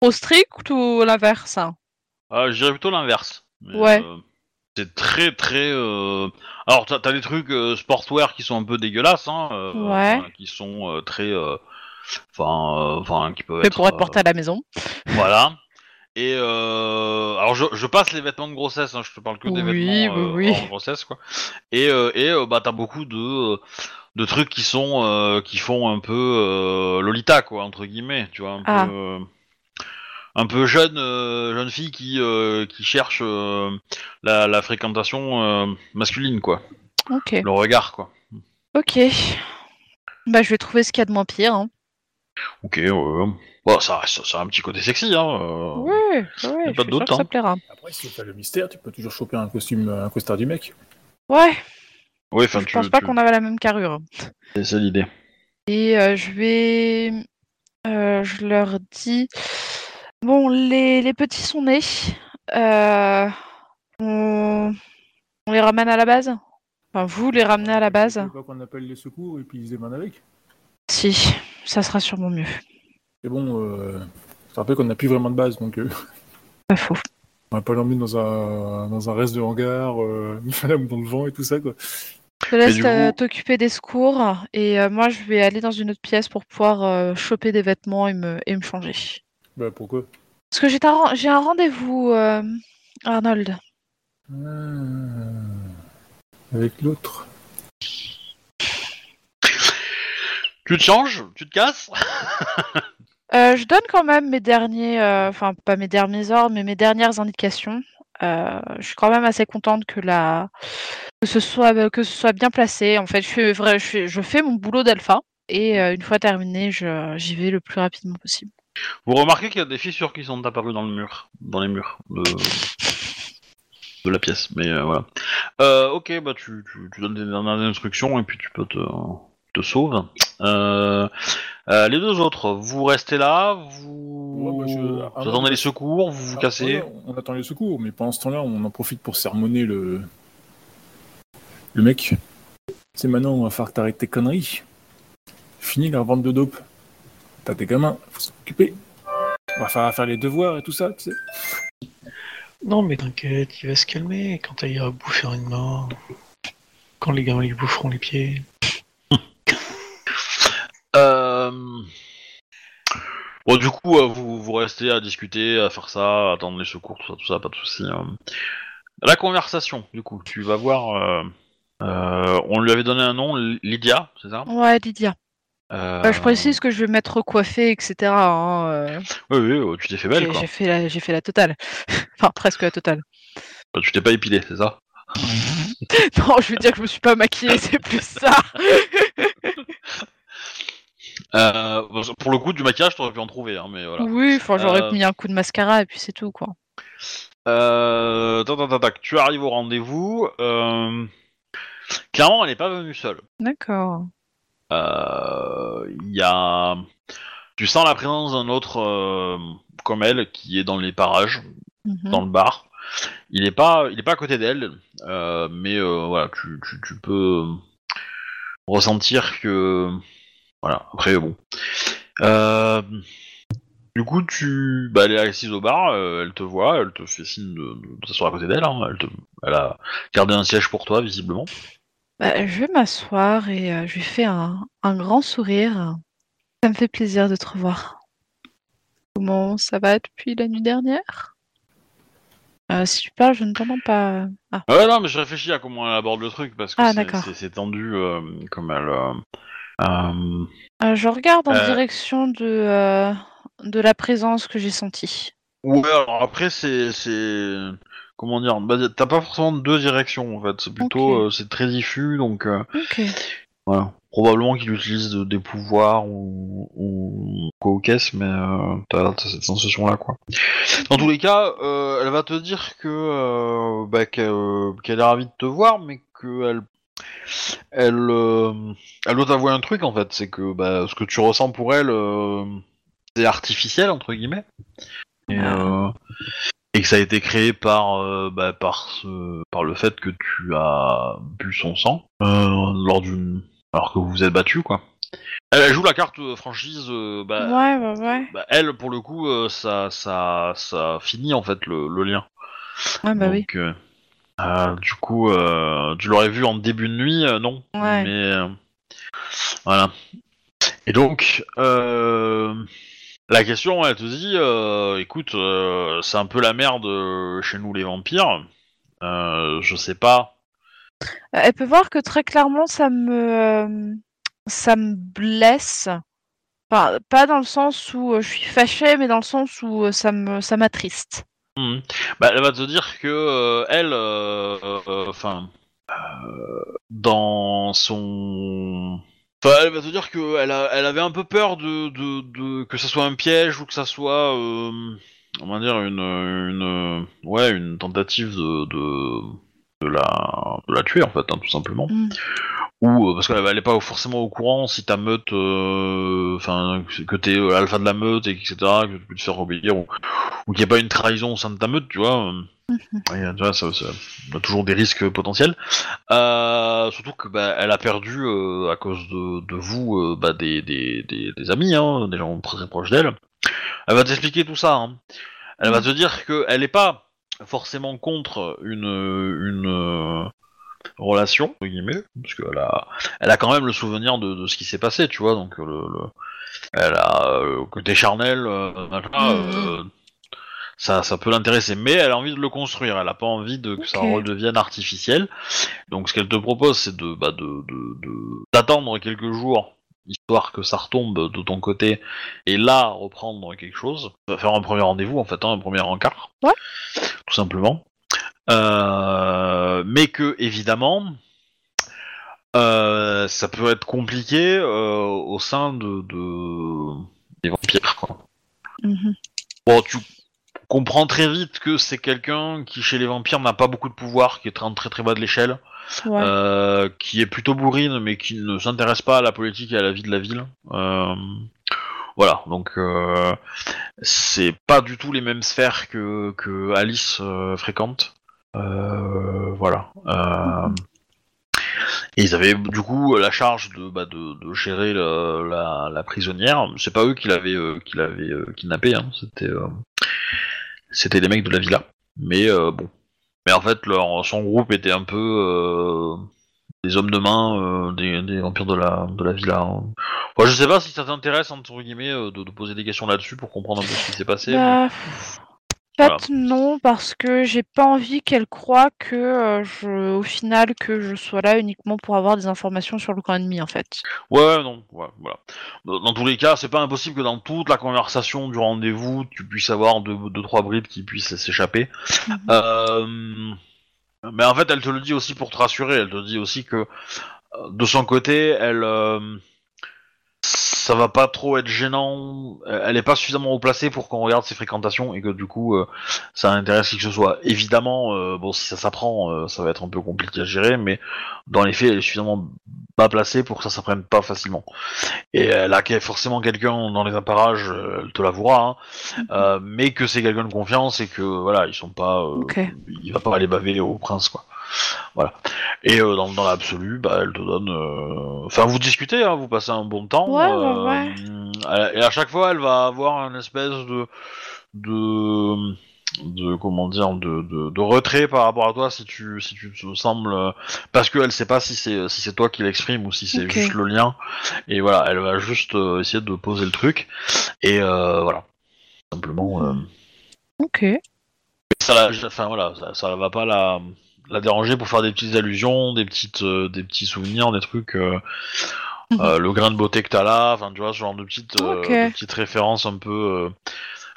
Trop strict ou l'inverse? Hein Euh, je dirais plutôt l'inverse. Ouais. c'est très très. Alors, t'as as des trucs sportwear qui sont un peu dégueulasses, hein, Ouais. qui sont très. Euh, Enfin, euh, enfin, qui Mais être. pour être euh, porté à la maison. Voilà. Et euh, alors je, je passe les vêtements de grossesse, hein, je te parle que des Oui, vêtements oui, euh, oui. hors grossesse quoi. Et euh, et euh, bah t'as beaucoup de de trucs qui sont euh, qui font un peu euh, Lolita quoi entre guillemets, tu vois un Ah. peu euh, un peu jeune euh, jeune fille qui euh, qui cherche euh, la, la fréquentation euh, masculine quoi, Ok, le regard quoi. ok. Bah je vais trouver ce qu'il y a de moins pire. Hein. Ok, ouais. Bon, ça, ça, ça a un petit côté sexy, hein. euh. Ouais, ouais, pas je de suis sûre doute, que ça hein. plaira. Après, si tu fais le mystère, tu peux toujours choper un costume, un costard du mec. Ouais, Ouais, enfin, je tu, pense pas tu- qu'on avait la même carrure. c'est c'est l'idée. Et euh, je vais. euh, je leur dis. Bon, les, les petits sont nés. Euh, on... on les ramène à la base? Enfin, vous les ramenez à la base pas qu'on appelle les secours et puis ils se démènent avec Si, ça sera sûrement mieux. Et bon, euh, je te rappelle qu'on n'a plus vraiment de base, donc euh, Pas faux. on va pas l'emmener dans un, dans un reste de hangar, euh, madame dans le vent et tout ça, quoi. Je te laisse euh, coup- t'occuper des secours et euh, moi je vais aller dans une autre pièce pour pouvoir euh, choper des vêtements et me, et me changer. Bah pourquoi? Parce que j'ai un, un rendez-vous, euh, Arnold. Ah, Avec l'autre. Tu te changes, tu te casses. Euh, je donne quand même mes derniers, euh, enfin pas mes derniers ordres, mais mes dernières indications. Euh, je suis quand même assez contente que la, que ce soit, que ce soit bien placé. En fait, je fais, vrai, je fais, je fais mon boulot d'alpha et une fois terminé, j'y vais le plus rapidement possible. Vous remarquez qu'il y a des fissures qui sont apparues dans le mur, dans les murs. de- de la pièce, mais voilà. Ok, bah tu, tu, tu donnes des dernières instructions et puis tu peux te, te sauver. Euh, euh, les deux autres, vous restez là, vous, Ouais, bah, je- vous ah, attendez les secours, vous vous Ah, cassez. ouais, on attend les secours, mais pendant ce temps-là, on en profite pour sermonner le. Le mec. C'est maintenant, on va faire que t'arrêtes tes conneries. Fini la vente de dope. T'as des gamins, faut s'occuper. On va faire, faire les devoirs et tout ça, tu sais. Non, mais t'inquiète, il va se calmer quand il ira bouffer une mort. Quand les gamins lui boufferont les pieds. Bon, du coup, euh, vous, vous restez à discuter, à faire ça, à attendre les secours, tout ça, tout ça, pas de soucis. hein. La conversation, du coup, tu vas voir. euh, euh, on lui avait donné un nom, L- Lydia, c'est ça? Ouais, Lydia. Euh, Euh, je précise que je vais m'être recoiffée, etc. hein, euh, Oui, oui, euh, tu t'es fait belle, j'ai quoi. j'ai fait, la- j'ai fait la totale. enfin, presque la totale. Bah, Tu t'es pas épilé, c'est ça? Non, je veux dire que je me suis pas maquillée, c'est plus ça. euh, Pour le coup, du maquillage, t'aurais pu en trouver, hein, mais voilà. Oui, enfin, j'aurais Euh, mis un coup de mascara et puis c'est tout, quoi. Euh, tac, tac, tac, tac. Tu arrives au rendez-vous. Clairement, elle n'est pas venue seule. D'accord. Il y a. Tu sens la présence d'un autre comme elle qui est dans les parages, Mhm. dans le bar. Il est pas, il est pas à côté d'elle, mais voilà, tu, tu, tu peux ressentir que voilà. Après bon. Euh, du coup, tu, bah, elle est assise au bar, euh, elle te voit, elle te fait signe de, de t'asseoir à côté d'elle. hein, elle, te... elle a gardé un siège pour toi visiblement. Bah, je vais m'asseoir et euh, je lui fais un, un grand sourire. Ça me fait plaisir de te revoir. Comment ça va depuis la nuit dernière? Euh, Si tu parles, je ne t'entends pas. Ah, Ouais, non, mais je réfléchis à comment elle aborde le truc parce que Ah, c'est- d'accord. c'est c'est tendu euh, comme elle. Euh, je regarde en Euh. direction de, euh, de la présence que j'ai sentie. Ouais, alors après, c'est. Comment dire bah, T'as pas forcément deux directions en fait, c'est plutôt. Euh, c'est très diffus donc. euh, Ok. voilà. Probablement qu'il utilise de- des pouvoirs ou, ou quoi aux caisses, mais euh, t'as t'as cette sensation là quoi. Dans tous les cas, euh, elle va te dire que euh, bah, qu'elle euh, qu'elle est ravie de te voir, mais qu'elle elle, euh, elle doit t'avouer un truc en fait, c'est que bah, ce que tu ressens pour elle, euh, c'est artificiel entre guillemets, et, euh, et que ça a été créé par euh, bah, par ce, par le fait que tu as bu son sang lors d'une alors que vous vous êtes battu quoi. Elle, joue la carte franchise. bah, ouais, ouais, ouais. bah, elle, pour le coup, ça, ça, ça finit en fait le, le lien. Ouais, bah oui. Donc, euh, du coup, euh, tu l'aurais vu en début de nuit, euh, non. Ouais. Mais euh, voilà. Et donc, euh, la question, elle te dit, euh, écoute, euh, c'est un peu la merde euh, chez nous les vampires. Euh, je sais pas. Euh, Elle peut voir que très clairement, ça me, euh, ça me blesse. Enfin, pas dans le sens où euh, je suis fâchée, mais dans le sens où euh, ça me, ça m'attriste. Mhm. Bah, elle va te dire que euh, elle, euh, euh, enfin, euh, dans son, enfin, elle va te dire que elle, a- elle avait un peu peur de, de, de- que ça soit un piège ou que ça soit, euh, comment dire, une, une, ouais, une tentative de, de, de la, de la tuer en fait, hein, tout simplement. Mm. Ou euh, parce qu'elle elle est pas forcément au courant si ta meute, euh, enfin, que t'es euh, l'alpha de la meute et etc. que tu peux te faire obéir ou, ou qu'il n'y a pas une trahison au sein de ta meute, tu vois. euh, et, tu vois, ça, a toujours des risques potentiels. Euh, surtout que bah, elle a perdu euh, à cause de, de vous euh, bah, des, des, des, des amis, hein, des gens très, très proches d'elle. Elle va t'expliquer tout ça. hein. Elle va te dire qu'elle n'est pas forcément contre une, une relation, entre guillemets, parce qu'elle a, elle a quand même le souvenir de, de ce qui s'est passé, tu vois. Donc, le, le- elle a le côté charnel, euh, machin, euh, ça, ça peut l'intéresser, mais elle a envie de le construire. Elle a pas envie de que ça redevienne artificiel. Donc, ce qu'elle te propose, c'est de, bah, de, d'attendre quelques jours histoire que ça retombe de ton côté et là reprendre quelque chose, faire un premier rendez-vous en fait, hein, un premier encart, Ouais. tout simplement. Euh, mais que évidemment, euh, ça peut être compliqué euh, au sein de, de des vampires. Quoi. Mhm. Bon, tu comprends très vite que c'est quelqu'un qui chez les vampires n'a pas beaucoup de pouvoir, qui est très très très bas de l'échelle, Ouais. euh, qui est plutôt bourrine mais qui ne s'intéresse pas à la politique et à la vie de la ville. Euh, voilà, donc euh, c'est pas du tout les mêmes sphères que, que Alice euh, fréquente. Voilà. Et ils avaient du coup la charge de, bah, de, de gérer le- la, la prisonnière. C'est pas eux qui l'avaient euh, qui l'avaient euh, kidnappée, hein. c'était euh, c'était les mecs de la villa. Mais euh, bon. Mais en fait, leur, son groupe était un peu euh, des hommes de main euh, des, des vampires de la, de la villa. hein. Je sais pas si ça t'intéresse, entre guillemets, de, de poser des questions là-dessus pour comprendre un peu ce qui s'est passé. mais- Fait, non, parce que j'ai pas envie qu'elle croie que, euh, je, au final, que je sois là uniquement pour avoir des informations sur le camp ennemi, en fait. Ouais, non, ouais, voilà. Dans dans tous les cas, c'est pas impossible que dans toute la conversation du rendez-vous, tu puisses avoir deux, deux trois bribes qui puissent s'échapper. Mhm. Euh, mais en fait, elle te le dit aussi pour te rassurer. Elle te dit aussi que euh, de son côté, elle, euh, ça va pas trop être gênant. Elle est pas suffisamment haut placée pour qu'on regarde ses fréquentations et que du coup, euh, ça intéresse qui que ce soit. Évidemment, euh, bon, si ça s'apprend, euh, ça va être un peu compliqué à gérer, mais dans les faits, elle est suffisamment bas placée pour que ça s'apprenne pas facilement. Et elle a forcément quelqu'un dans les apparages, euh, elle te l'avouera, hein, euh, mais que c'est quelqu'un de confiance et que voilà, ils sont pas, euh, Ok. il va pas aller baver au prince quoi. Voilà. Et euh, dans, dans l'absolu, bah, elle te donne. euh, Enfin, vous discutez, hein, vous passez un bon temps. Ouais, ouais, ouais. elle- Et à chaque fois, elle va avoir un espèce de de de comment dire de, de, de retrait par rapport à toi si tu si tu te sembles euh, parce qu'elle sait pas si c'est si c'est toi qui l'exprime ou si c'est Ok. juste le lien et voilà elle va juste euh, essayer de poser le truc et euh, voilà simplement euh, Ok. ça la, enfin voilà ça, ça va pas la la déranger pour faire des petites allusions des petites euh, des petits souvenirs des trucs euh, Mhm. euh, le grain de beauté que t'as là enfin tu vois ce genre de petites de petites références un peu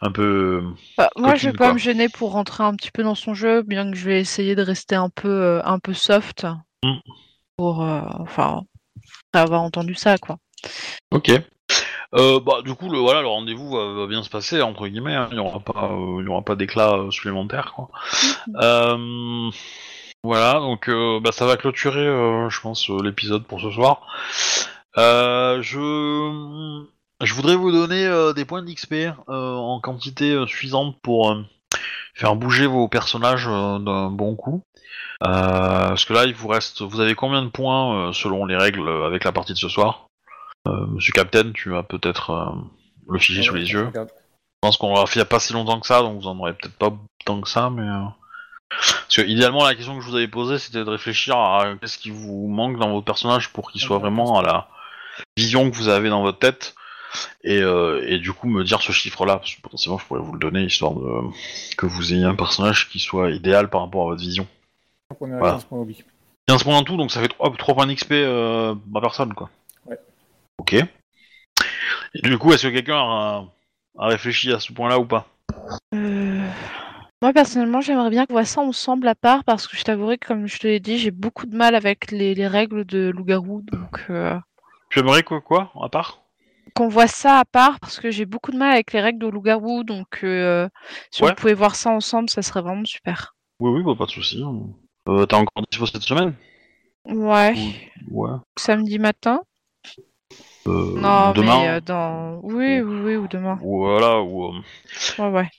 un peu Bah, moi, je vais pas quoi. me gêner pour rentrer un petit peu dans son jeu, bien que je vais essayer de rester un peu, un peu soft. Mm. Pour, enfin, avoir entendu ça, quoi. Ok. Euh, bah du coup le voilà le rendez-vous va, va bien se passer entre guillemets. hein. Il y aura pas euh, il y aura pas d'éclat euh, supplémentaire quoi. Euh, voilà donc euh, bah, ça va clôturer euh, je pense euh, l'épisode pour ce soir. Je je voudrais vous donner des points d'XP en quantité suffisante pour faire bouger vos personnages d'un bon coup. Parce que là il vous reste vous avez combien de points selon les règles avec la partie de ce soir? Monsieur Captain, tu as peut-être le fichier sous les yeux. Je pense qu'on l'a fait il y a pas si longtemps que ça, donc vous en aurez peut-être pas tant que ça, mais... Parce que idéalement, la question que je vous avais posée, c'était de réfléchir à qu'est-ce qui vous manque dans votre personnage pour qu'il soit vraiment à la vision que vous avez dans votre tête, et, euh, et du coup me dire ce chiffre-là, parce que potentiellement je pourrais vous le donner, histoire de que vous ayez un personnage qui soit idéal par rapport à votre vision. Donc on est à Voilà. 15 points hobby. 15 points en tout, donc ça fait 3, points d'XP euh, par personne, quoi. Ouais. Ok. Et du coup, est-ce que quelqu'un a, a réfléchi à ce point-là ou pas? Euh, Moi, personnellement, j'aimerais bien qu'on voit ça ensemble à part, parce que je t'avouerai que, comme je te l'ai dit, j'ai beaucoup de mal avec les, les règles de loup-garou, donc... euh, Tu aimerais quoi, quoi, à part? qu'on voit ça à part parce que j'ai beaucoup de mal avec les règles de loup-garou, donc euh, si Ouais. on pouvait voir ça ensemble, ça serait vraiment super. Oui, oui, bah, pas de souci. Euh, T'as encore dispo cette semaine? Ouais, Ouais. samedi matin? Euh, non, demain? mais euh, dans. Oui, oui, oui, ou demain. Voilà, ou... euh, Ouais, ouais.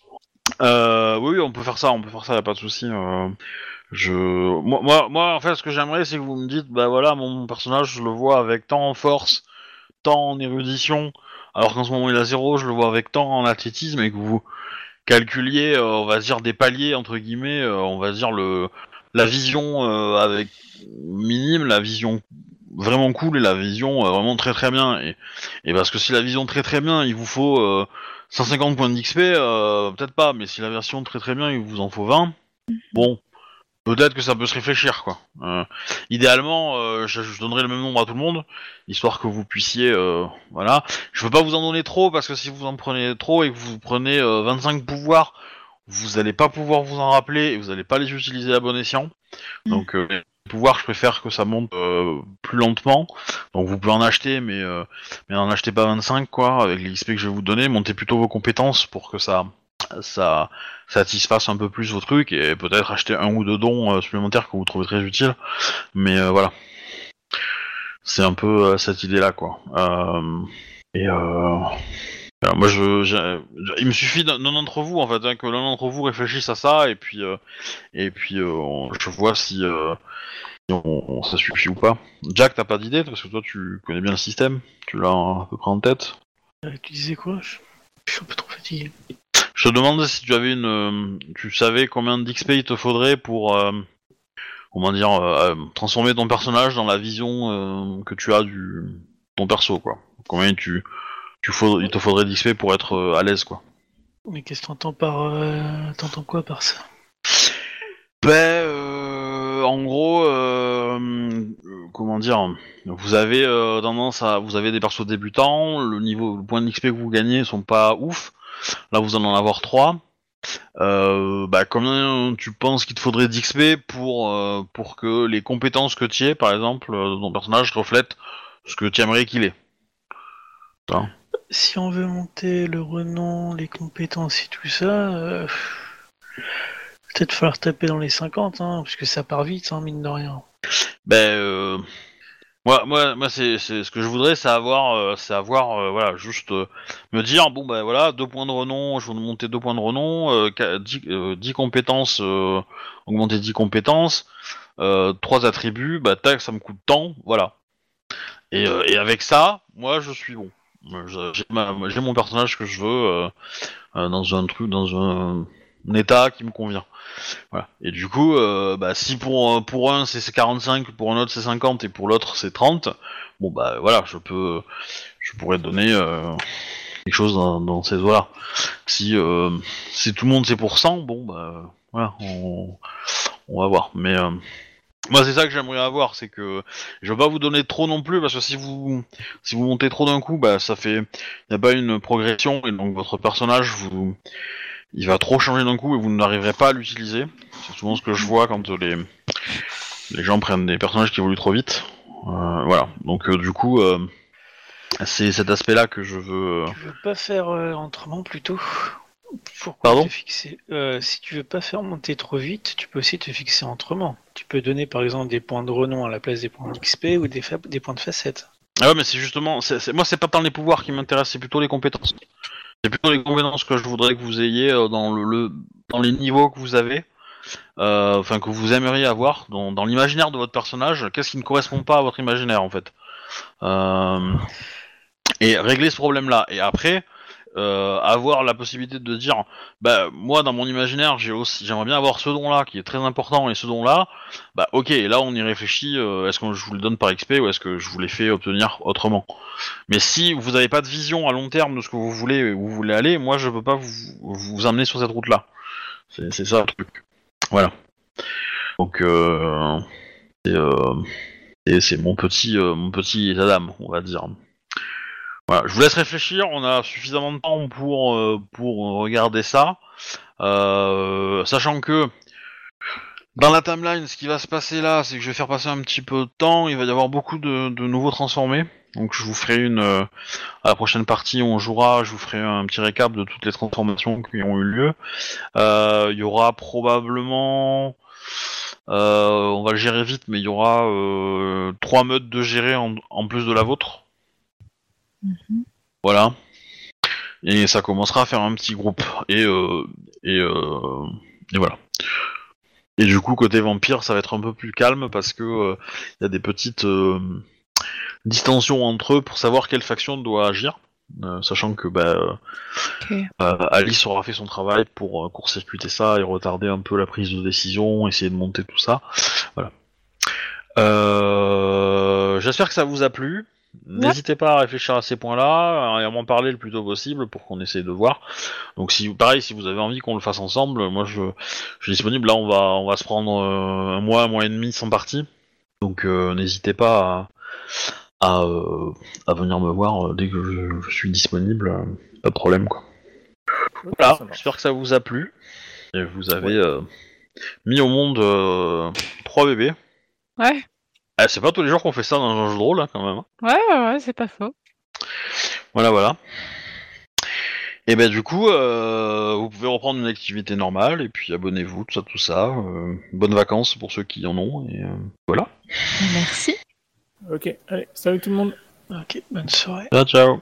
Euh, oui, on peut faire ça, on peut faire ça, y a pas de souci. euh, je, moi, moi, en fait, ce que j'aimerais, c'est que vous me dites, bah voilà, mon personnage, je le vois avec tant en force, tant en érudition, alors qu'en ce moment il a zéro, je le vois avec tant en athlétisme, et que vous calculiez, euh, on va dire des paliers entre guillemets, euh, on va dire le, la vision avec minime, la vision vraiment cool et la vision vraiment très très bien. Et, et parce que si la vision très très bien, il vous faut 150 points d'XP, euh, peut-être pas, mais si la version très très bien, il vous en faut 20, bon, peut-être que ça peut se réfléchir, quoi. Euh, idéalement, euh, je, je donnerai le même nombre à tout le monde, histoire que vous puissiez, euh, voilà. Je veux pas vous en donner trop, parce que si vous en prenez trop et que vous prenez euh, 25 pouvoirs, vous allez pas pouvoir vous en rappeler et vous allez pas les utiliser à bon escient. Mm. Donc, les pouvoirs, je préfère que ça monte euh, plus lentement. Donc, vous pouvez en acheter, mais euh, mais n'en achetez pas 25 quoi, avec les XP que je vais vous donner, montez plutôt vos compétences pour que ça ça satisfasse un peu plus vos trucs et peut-être acheter un ou deux dons euh, supplémentaires que vous trouvez très utiles. Mais voilà. C'est un peu cette idée-là, quoi. Euh, et alors, moi, je, il me suffit d'un d'un d'entre vous, en fait, hein, que l'un d'entre vous réfléchisse à ça, et puis, euh, et puis, euh, on- je vois si, euh, si on, on- ça suffit ou pas. Jack, t'as pas d'idée parce que toi, tu connais bien le système, tu l'as à peu près en tête. Euh, tu disais quoi? Je... je suis un peu trop fatigué. Je te demandais si tu avais une, euh, tu savais combien d'XP il te faudrait pour, euh, comment dire, euh, euh, transformer ton personnage dans la vision euh, que tu as du ton perso, quoi. Combien tu, tu il te faudrait d'XP pour être euh, à l'aise, quoi. Mais qu'est-ce que t'entends par. euh, T'entends quoi par ça? Ben, euh, en gros, euh, comment dire, vous avez euh, tendance à, vous avez des persos débutants, le niveau, le point d'XP que vous gagnez sont pas ouf. Là, vous allez en avoir 3. Euh, bah, combien tu penses qu'il te faudrait d'XP pour pour que les compétences que tu aies, par exemple, de ton personnage reflètent ce que tu aimerais qu'il ait? Si on veut monter le renom, les compétences et tout ça, euh, peut-être falloir taper dans les 50, hein, parce ça part vite, hein, mine de rien. Ben, euh, moi, moi, moi, c'est, ce que je voudrais, c'est avoir, euh, euh, voilà, juste me dire, bon, ben voilà, deux points de renom, je veux monter deux points de renom, euh, qua- dix, euh, dix compétences, augmenter 10 compétences, trois attributs, bah tac, ça me coûte tant, voilà. Et avec ça, moi, je suis bon. J'ai, mon personnage que je veux euh, euh, dans un truc, dans un, état qui me convient. Voilà. Et du coup, euh, bah, si pour, pour un c'est c'est 45, pour un autre c'est 50 et pour l'autre c'est 30, bon bah voilà, je peux, je pourrais donner euh, quelque chose dans, ces eaux-là. Si, si tout le monde c'est pour 100, bon bah voilà, on, on va voir. Mais moi c'est ça que j'aimerais avoir, c'est que je veux pas vous donner trop non plus parce que si vous, si vous montez trop d'un coup, bah ça fait, n'y a pas une progression et donc votre personnage vous il va trop changer d'un coup et vous n'arriverez pas à l'utiliser. C'est souvent ce que je vois quand les, les gens prennent des personnages qui évoluent trop vite. Euh, voilà, donc euh, du coup, euh, c'est cet aspect-là que je veux... Tu veux pas faire autrement plutôt Pourquoi Pardon te fixer euh, Si tu veux pas faire monter trop vite, tu peux aussi te fixer autrement. Tu peux donner par exemple des points de renom à la place des points d'XP ou des, fa- des points de facette. Ah ouais, mais c'est justement... c'est- c'est- moi, c'est pas tant les pouvoirs qui m'intéressent, c'est plutôt les compétences. C'est plutôt les compétences que je voudrais que vous ayez euh, dans, le, le- dans les niveaux que vous avez. euh, Enfin, que vous aimeriez avoir dans, dans l'imaginaire de votre personnage. Qu'est-ce qui ne correspond pas à votre imaginaire, en fait Euh, et régler ce problème-là. Et après, euh, avoir la possibilité de dire, bah moi dans mon imaginaire, j'aimerais bien avoir ce don-là qui est très important et ce don-là, bah ok, là on y réfléchit. euh, est-ce que je vous le donne par XP ou est-ce que je vous l'ai fait obtenir autrement? Mais si vous n'avez pas de vision à long terme de ce que vous voulez où vous voulez aller, moi je peux pas vous, vous amener sur cette route-là. C'est, c'est ça le truc. Voilà. Donc euh, c'est, euh, mon petit, mon petit état d'âme, on va dire. Voilà, je vous laisse réfléchir. On a suffisamment de temps pour euh, pour regarder ça, Euh, sachant que dans la timeline, ce qui va se passer là, c'est que je vais faire passer un petit peu de temps. Il va y avoir beaucoup de, de nouveaux transformés. Donc je vous ferai une euh, à la prochaine partie on jouera. Je vous ferai un petit récap de toutes les transformations qui ont eu lieu. Euh, Il y aura probablement euh, on va le gérer vite, mais il y aura euh, trois modes de gérer en, en plus de la vôtre. Voilà. Et ça commencera à faire un petit groupe. Et, euh, et, euh, et voilà. Et du coup, côté vampire, ça va être un peu plus calme parce que euh, il y a des petites euh, distensions entre eux pour savoir quelle faction doit agir. Euh, sachant que bah, euh, euh, Alice aura fait son travail pour euh, court-circuiter ça et retarder un peu la prise de décision, essayer de monter tout ça. Voilà. Euh, J'espère que ça vous a plu. N'hésitez pas à réfléchir à ces points-là et à m'en parler le plus tôt possible pour qu'on essaye de voir. Donc si pareil, si vous avez envie qu'on le fasse ensemble, moi je, je suis disponible. Là, on va on va se prendre euh, un mois, un mois et demi sans partie. Donc euh, n'hésitez pas à à, euh, à venir me voir dès que je, je suis disponible. pas de problème quoi. Voilà, j'espère que ça vous a plu. Et vous avez euh, mis au monde euh, trois bébés. Ouais, Ah, c'est pas tous les jours qu'on fait ça dans un jeu de rôle, hein, quand même. hein. ouais, ouais, ouais, c'est pas faux. Voilà, voilà. Et ben du coup, euh, vous pouvez reprendre une activité normale et puis abonnez-vous, tout ça, tout ça. euh, bonnes vacances pour ceux qui en ont et euh, voilà. Merci. Ok, allez, salut tout le monde. Ok, bonne soirée. Ciao ciao.